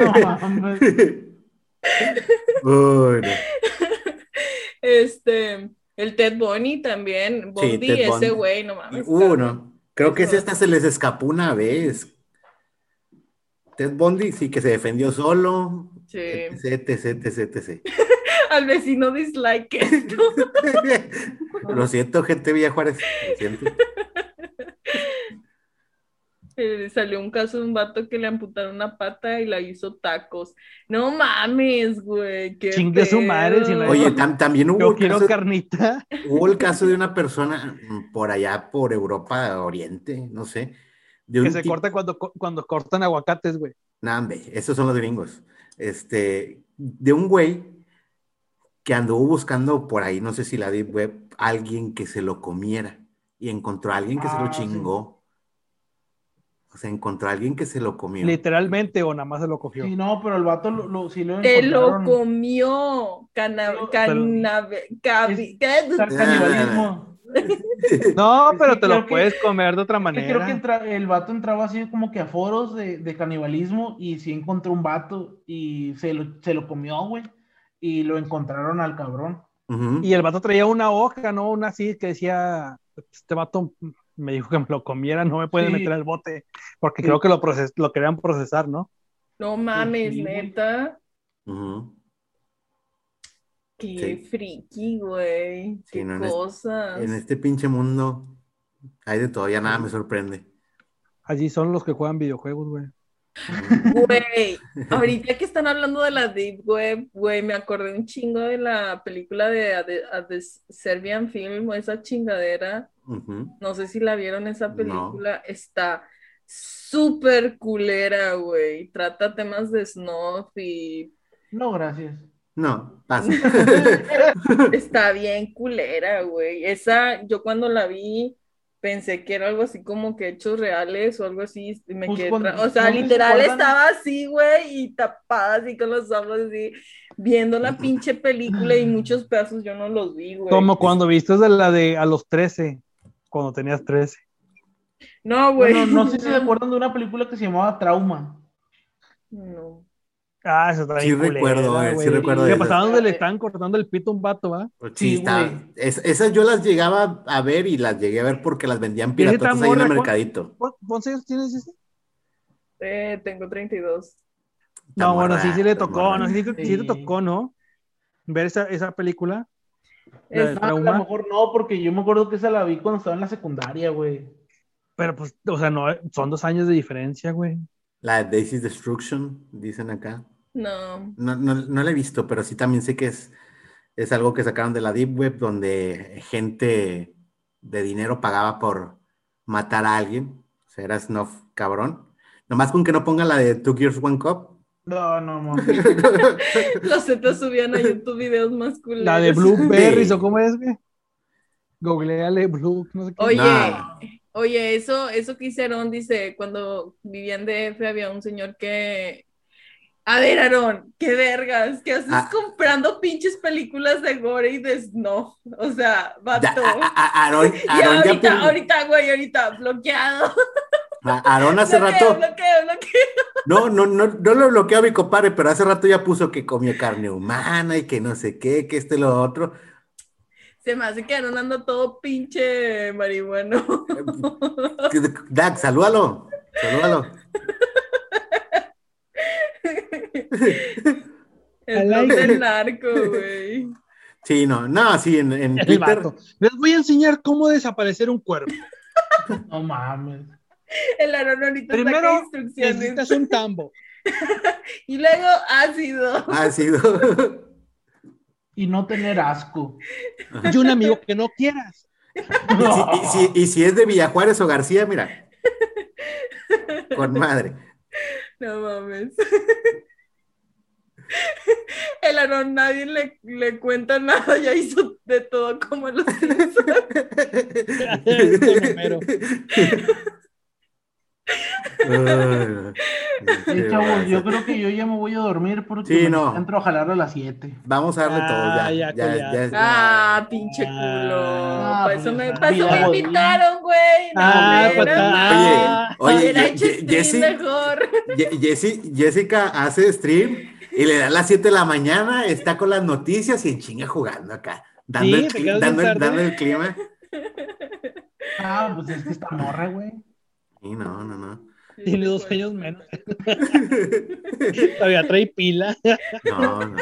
No mames. Uy, no. [LAUGHS] este. El Ted Bunny también, Sí, Bundy, Ted Bundy. ese güey, no mames. Uh, no. Creo que ese hasta se les escapó una vez. Ted Bundy sí que se defendió solo. Sí. Etc, etc, etc, etc. [LAUGHS] Al vecino dislike esto. [LAUGHS] Lo siento, gente de Villajuárez. Lo siento. [LAUGHS] Eh, salió un caso de un vato que le amputaron una pata y la hizo tacos. No mames, güey. Chingue su madre, si no hay- pedo. Oye, tam- también hubo Yo quiero caso, carnita. hubo el caso de una persona por allá, por Europa, Oriente, no sé. De Que un se corta cuando, cuando cortan aguacates, güey. Nah, hombre, esos son los gringos. Este, de un güey que anduvo buscando por ahí, no sé si la Deep Web, alguien que se lo comiera y encontró a alguien que se lo Ah, sí. O sea, encontró a alguien que se lo comió. Literalmente, o nada más se lo cogió. Sí, no, pero el vato lo, lo- sí lo Te lo comió. Cana. Está [LAUGHS] canibalismo. [LAUGHS] No, pero te lo que- puedes comer de otra Que manera. creo que entra- el vato entraba así como que a foros de, de canibalismo y sí encontró un vato y se lo, se lo comió, güey. Y lo encontraron al cabrón. Y el vato traía una hoja, ¿no? Una así que decía, este vato me dijo que me lo comiera, no me puede Sí. meter al bote, porque Sí. creo que lo, proces lo querían procesar, ¿no? No mames, Sí, neta. Qué Sí. friki, güey. Sí, Qué no, en es- cosas. En este pinche mundo hay de todo, ya nada me sorprende. Allí son los que juegan videojuegos, güey. Güey, [LAUGHS] ahorita que están hablando de la Deep Web, güey, me acordé un chingo de la película de A The, A The Serbian Film, esa chingadera. No sé si la vieron esa No. película. Está súper culera, güey. Trata temas de snuff y No, gracias. No, pasa. [LAUGHS] [LAUGHS] está bien culera, güey. Esa, yo cuando la vi, pensé que era algo así como que hechos reales o algo así. y Me Pues quedé cuando- o sea, ¿no se literal estaba así, güey, y tapada así con los ojos así, viendo la pinche película y [CLEARS THROAT] muchos pedazos yo no los vi, güey. Como cuando viste de la de a los 13, cuando tenías 13. No, güey. Bueno, no sé si se [LAUGHS] acuerdan de una película que se llamaba Trauma. No. Ah, eso está Sí bien culera, recuerdo, eh, sí güey. recuerdo Que de pasaba esas. donde le estaban cortando el pito a un vato, ¿va? Sí, Sí, está- es- esas yo las llegaba a ver y las llegué a ver porque las vendían ¿Y esa piratotas ahí en el mercadito. ¿Cu- ¿Cuántos años tienes ese? Eh, tengo 32. Está No, bueno, sí, sí le tocó, ¿no? Sí, sí te Sí. tocó, ¿no? Ver esa, esa película. Es- a lo mejor no, porque yo me acuerdo que esa la vi cuando estaba en la secundaria, güey. Pero pues, o sea, no, son dos años de diferencia, güey. La de Daisy's Destruction, dicen acá. No. No, no, no la he visto, pero sí también sé que es, es algo que sacaron de la Deep Web donde gente de dinero pagaba por matar a alguien. O sea, era snuff cabrón. Nomás con que no ponga la de Two Gears One Cup. No, no, mames. [LAUGHS] Los Z subían a YouTube videos más culeros. La de Blueberries, Sí. ¿o cómo es, güey? Googleale Blue, no sé qué. Oye, No. oye, eso, eso que hicieron, dice, cuando vivía en DF había un señor que. A ver, Aarón, qué vergas, ¿qué haces Ah. comprando pinches películas de gore y de snuff? O sea, vato. [LAUGHS] Aarón, ya ahorita, ahorita, güey, ahorita, bloqueado. Aarón hace bloqueo, rato. bloqueo, bloqueo. No, no, no, no lo bloqueó a mi compadre, pero hace rato ya puso que comió carne humana y que no sé qué, que este lo otro. Se me hace que Aarón anda todo pinche marihuano. Dak, salúdalo, salúdalo. [LAUGHS] [LAUGHS] El blog del narco, güey. Sí, no, no, sí, en, en El Twitter. vato. Les voy a enseñar cómo desaparecer un cuerpo. No mames. El Aarón ahorita Primero, instrucciones. necesitas un tambo. [LAUGHS] Y luego ácido. Ha sido. Y no tener asco. Y un amigo que no quieras. Y si, y si- y si es de Villajuárez o García, mira. Con madre. No mames. [LAUGHS] El Aarón, nadie le, le cuenta nada, ya hizo de todo como los [LAUGHS] [LAUGHS] Sí, chavos, yo creo que yo ya me voy a dormir porque Sí, no. entro a jalar a las 7. Vamos a darle todo ya. Ah, ya, ya, ya. ya- Ah, pinche culo. Ah, para pues eso me, eso bien. invitaron, güey. No, Ah, patá. más. Oye, oye, stream Jessy, mejor. Ye- Jessy- Jessica hace stream y le da las 7 de la mañana, está con las noticias y en chinga jugando acá. Dando, Sí, el, dando, dando el clima. Ah, pues es que está morra, güey. Y no, no, no. Tiene dos años menos. [LAUGHS] [LAUGHS] Todavía trae pila. No, no.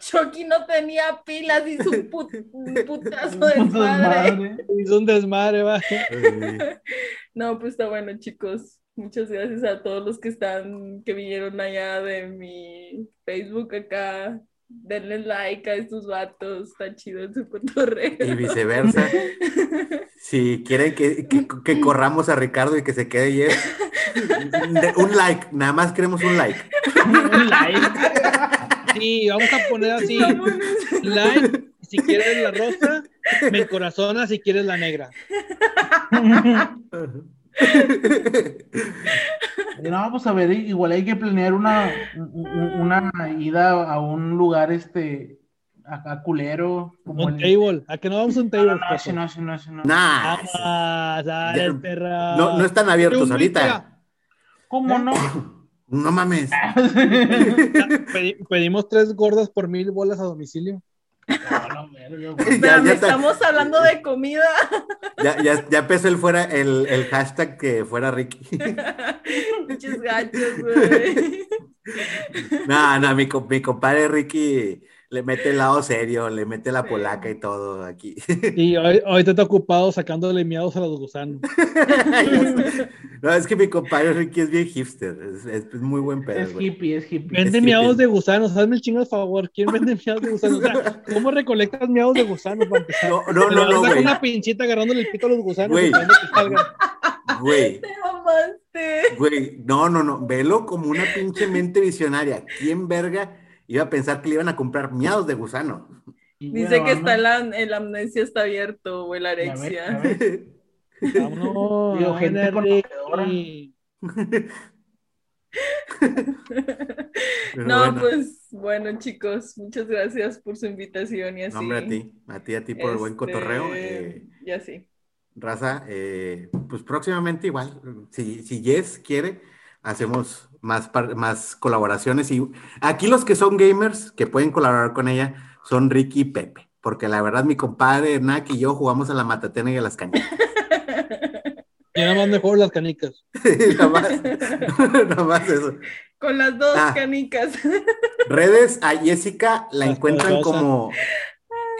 Chucky no tenía pilas y su put- putazo de Puta madre. madre. Hizo un desmadre, va. No, pues está bueno, chicos. Muchas gracias a todos los que están, que vinieron allá de mi Facebook acá. Denle like a estos vatos, está chido en su cotorreo. Y viceversa. [LAUGHS] Si quieren que, que- que corramos a Ricardo y que se quede Jeff, un like, nada más queremos un like. Un like. Sí, vamos a poner así. Like si quieres la rosa, me corazona si quieres la negra. [LAUGHS] No, pues a ver, igual hay que planear una, un- una ida a un lugar este acá culero. Como Un el- table. ¿A que no vamos a un No, table? no, no, ese no, no, no. Nah, Ah, perra. no, no están abiertos ahorita. ¿Cómo no? [CLEARS THROAT] No mames. [LAUGHS] Pedi- pedimos tres gordas por mil bolas a domicilio. [LAUGHS] Güey. [LAUGHS] Ya, está- estamos hablando de comida. [LAUGHS] Ya, ya, ya empezó el, fuera, el, el hashtag que fuera Ricky. [LAUGHS] Pinches gachos, güey. No, no, mi, mi compadre Ricky le mete el lado serio, le mete la polaca y todo aquí. Y hoy, ahorita está ocupado sacándole miados a los gusanos. [LAUGHS] No, es que mi compadre Ricky es bien hipster, es, es muy buen pedo, Es hippie, es hippie. Vende Es miados de gusanos, hazme el chingo de favor. ¿Quién vende miados de gusanos? O sea, [LAUGHS] ¿cómo recolectas miados de gusanos para empezar? No, no, Te no, no, a güey. una pinchita agarrándole el pito a los gusanos Güey. esperando que salgan. [LAUGHS] Güey, Te mamaste. güey, no, no, no, velo como una pinche mente visionaria. ¿Quién verga iba a pensar que le iban a comprar miados de gusano? Y Dice bueno, que está el, amnesia está abierto o el arexia. Vámonos. Digo, gente. [LAUGHS] Pero No, bueno, pues bueno, chicos, muchas gracias por su invitación y así. no, hombre, a ti, a ti, a ti por el buen Este, cotorreo. eh, Ya sí. Raza, eh, pues próximamente igual, si, si Jess quiere, hacemos más, par- más colaboraciones. Y aquí los que son gamers que pueden colaborar con ella son Ricky y Pepe, porque la verdad mi compadre Nak y yo jugamos a la matatena y a las cañas. [LAUGHS] Y nada más mejor las canicas. [LAUGHS] nada, más, [LAUGHS] nada más eso. Con las dos Ah. canicas. Redes a Jessica la Las encuentran como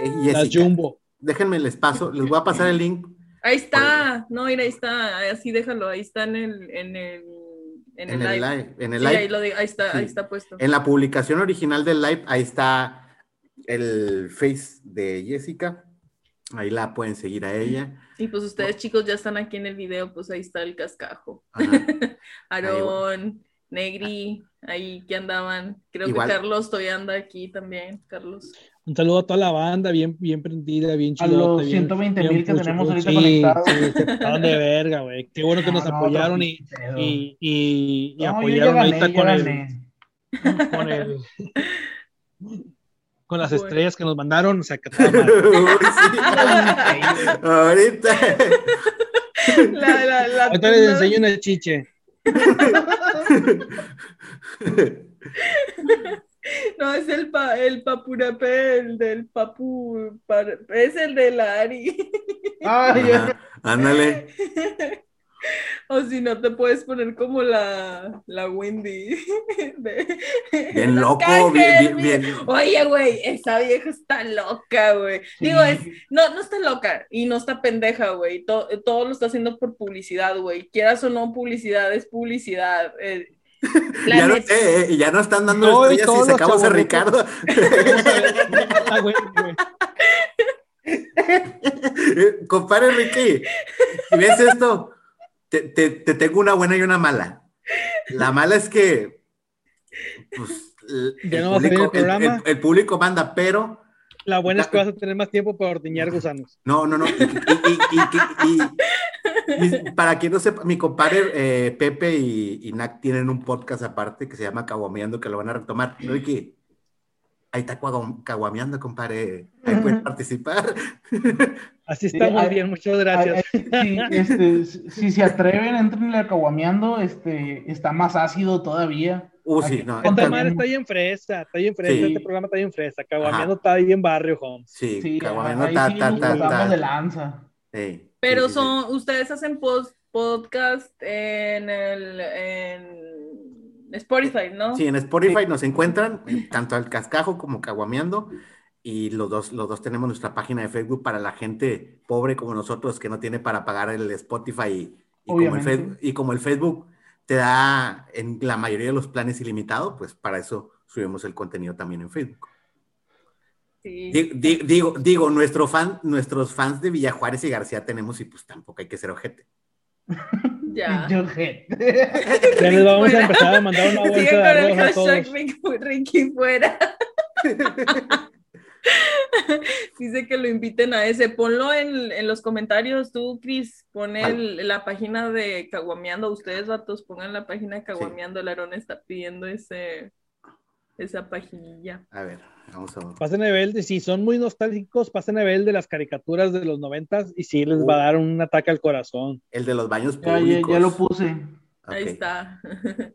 eh, Las Jessica. jumbo. Déjenme les paso, les voy a pasar el link Ahí está. No, mira, ahí está. Así déjalo. Ahí está en el, en el, en en el el live. live. En el Sí, live. ahí, lo digo, ahí está, ahí está puesto. En la publicación original del live, ahí está el face de Jessica. Ahí la pueden seguir a ella. Y pues ustedes, chicos, ya están aquí en el video, pues ahí está el cascajo. [LAUGHS] Aarón, Negri, ahí que andaban. Creo Igual. que Carlos todavía anda aquí también, Carlos. Un saludo a toda la banda, bien, bien prendida, bien A chidota. los bien- 120,000 bien que pucho, tenemos ahorita sí, conectados. Sí, de verga, güey. Qué bueno que nos No, no, apoyaron no, y, y, y, No, apoyaron gané, ahorita con el, con el [LAUGHS] con las Bueno. estrellas que nos mandaron, o sea, que. [LAUGHS] [LAUGHS] Ahorita. La, la, la Ahorita les enseño una chiche. [LAUGHS] No, es el, pa, el papurape, el del papu, par- es el del Ari. Ay, [LAUGHS] ya. Ajá, Ándale. [LAUGHS] O si no, te puedes poner como la, la Wendy. de- Bien loco, bien, bien, bien- bien. Oye, güey, esa vieja está loca, güey. Digo, es, no, no está loca y no está pendeja, güey. To- todo lo está haciendo por publicidad, güey. Quieras o no, publicidad es publicidad. eh. La Ya no, neta- eh, eh, ya no están dando No, y estrellas y sacamos a. Ricardo. [LAUGHS] Ah, güey, güey. [LAUGHS] Compadre Ricky, si ves esto, te, te- te tengo una buena y una mala. La mala es que pues, el, no va a salir público, el el- el- el público manda, pero La buena es que vas a tener más tiempo para ordeñar gusanos. no, no, no. Y, y- y- y- para quien no sepa, mi compadre eh, Pepe y, y Nac tienen un podcast aparte que se llama Caguameando, que lo van a retomar. Ricky, ahí está caguam- caguameando, compadre. Ahí pueden participar. [LAUGHS] Así Sí, estamos ay- bien, muchas gracias. Sí, este, si- se atreven, entrenle a caguameando, este, está más ácido todavía. Uh, sí, no. Ponte Esta madre está bien fresa, está bien fresa, Sí. este programa está bien fresa. Caguameando está bien barrio, home. Sí, Sí, caguameando, ahí ta, sí ta, nos ta, pasamos ta. de lanza. Sí, Pero sí, sí, son, ustedes hacen post, podcast en el, en, Spotify, ¿no? Sí, en Spotify nos encuentran, eh, tanto al cascajo como caguameando. Y los dos, los dos tenemos nuestra página de Facebook para la gente pobre como nosotros que no tiene para pagar el Spotify y, y como, el. Facebook, y como el Facebook te da en la mayoría de los planes ilimitado, pues para eso subimos el contenido también en Facebook. Sí. Di- di- Digo, digo, nuestro fan, nuestros fans de Villajuárez y García tenemos y pues tampoco hay que ser ojete. [LAUGHS] Ya. [LAUGHS] Ya les vamos a empezar a mandar una Sigue bolsa con de el arroz a hashtag todos. Ricky, Ricky fuera. [LAUGHS] Dice que lo inviten a ese. Ponlo en, en los comentarios tú, Cris. Pon el- la página de Caguameando. Ustedes, vatos, pongan la página de Caguameando. El Aarón está pidiendo ese, esa paginilla. A ver, vamos a ver. Pasen a nivel de, si son muy nostálgicos, pasen a nivel de las caricaturas de los noventas y sí les va a dar un ataque al corazón. El de los baños Ya, ya, públicos. ya lo puse. Ahí está. [LAUGHS]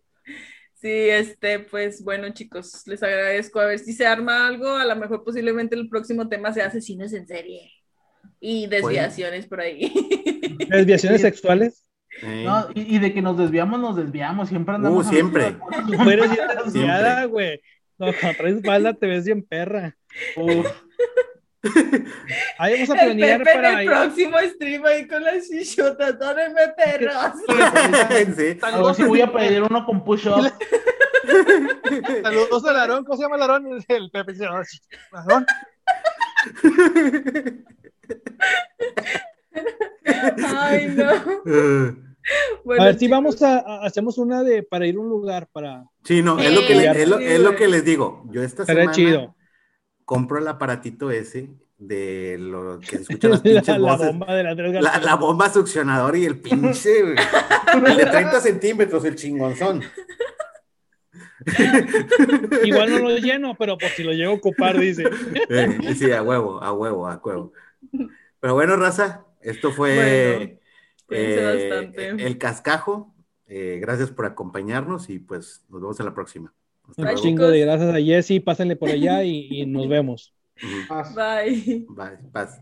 Sí, este, pues bueno, chicos, les agradezco. A ver si se arma algo. A lo mejor posiblemente el próximo tema sea asesinos en serie y desviaciones por ahí. [LAUGHS] Desviaciones sexuales. No, y, y de que nos desviamos, nos desviamos. Siempre andamos. Uh, siempre. hablando de Tú cosas- eres [LAUGHS] bien desviada, güey. No, cuando traes espalda te ves bien perra. Uf, Ahí vamos a El planear en para el ir. próximo stream ahí con las chichotas. Dónenme perros. sí. Algo sí voy a pedir uno con push-up. [LAUGHS] Saludos al Aarón. ¿Cómo se llama el Aarón? El Pepe. dice, Aarón. Ay, no. [LAUGHS] Bueno, A ver si vamos a, a- hacemos una de para ir a un lugar para. Sí, no, es lo que, le- es lo, es que les digo. Yo esta Estaría semana chido. compro el aparatito ese de lo que escuchan [LAUGHS] las pinches La, la voces. bomba de la La, la bomba succionadora y el pinche, [LAUGHS] el de 30 centímetros, el chingonzón. Igual no lo lleno, pero por si lo llego a ocupar, dice. Eh, sí, a huevo, a huevo, a huevo. Pero bueno, raza, esto fue Bueno, eh, bastante. el cascajo. Eh, gracias por acompañarnos y pues nos vemos en la próxima. Hasta Un Bye, luego. chingo de gracias a Jessy. Pásenle por allá y, y nos [LAUGHS] vemos. Más. Bye. Bye, paz.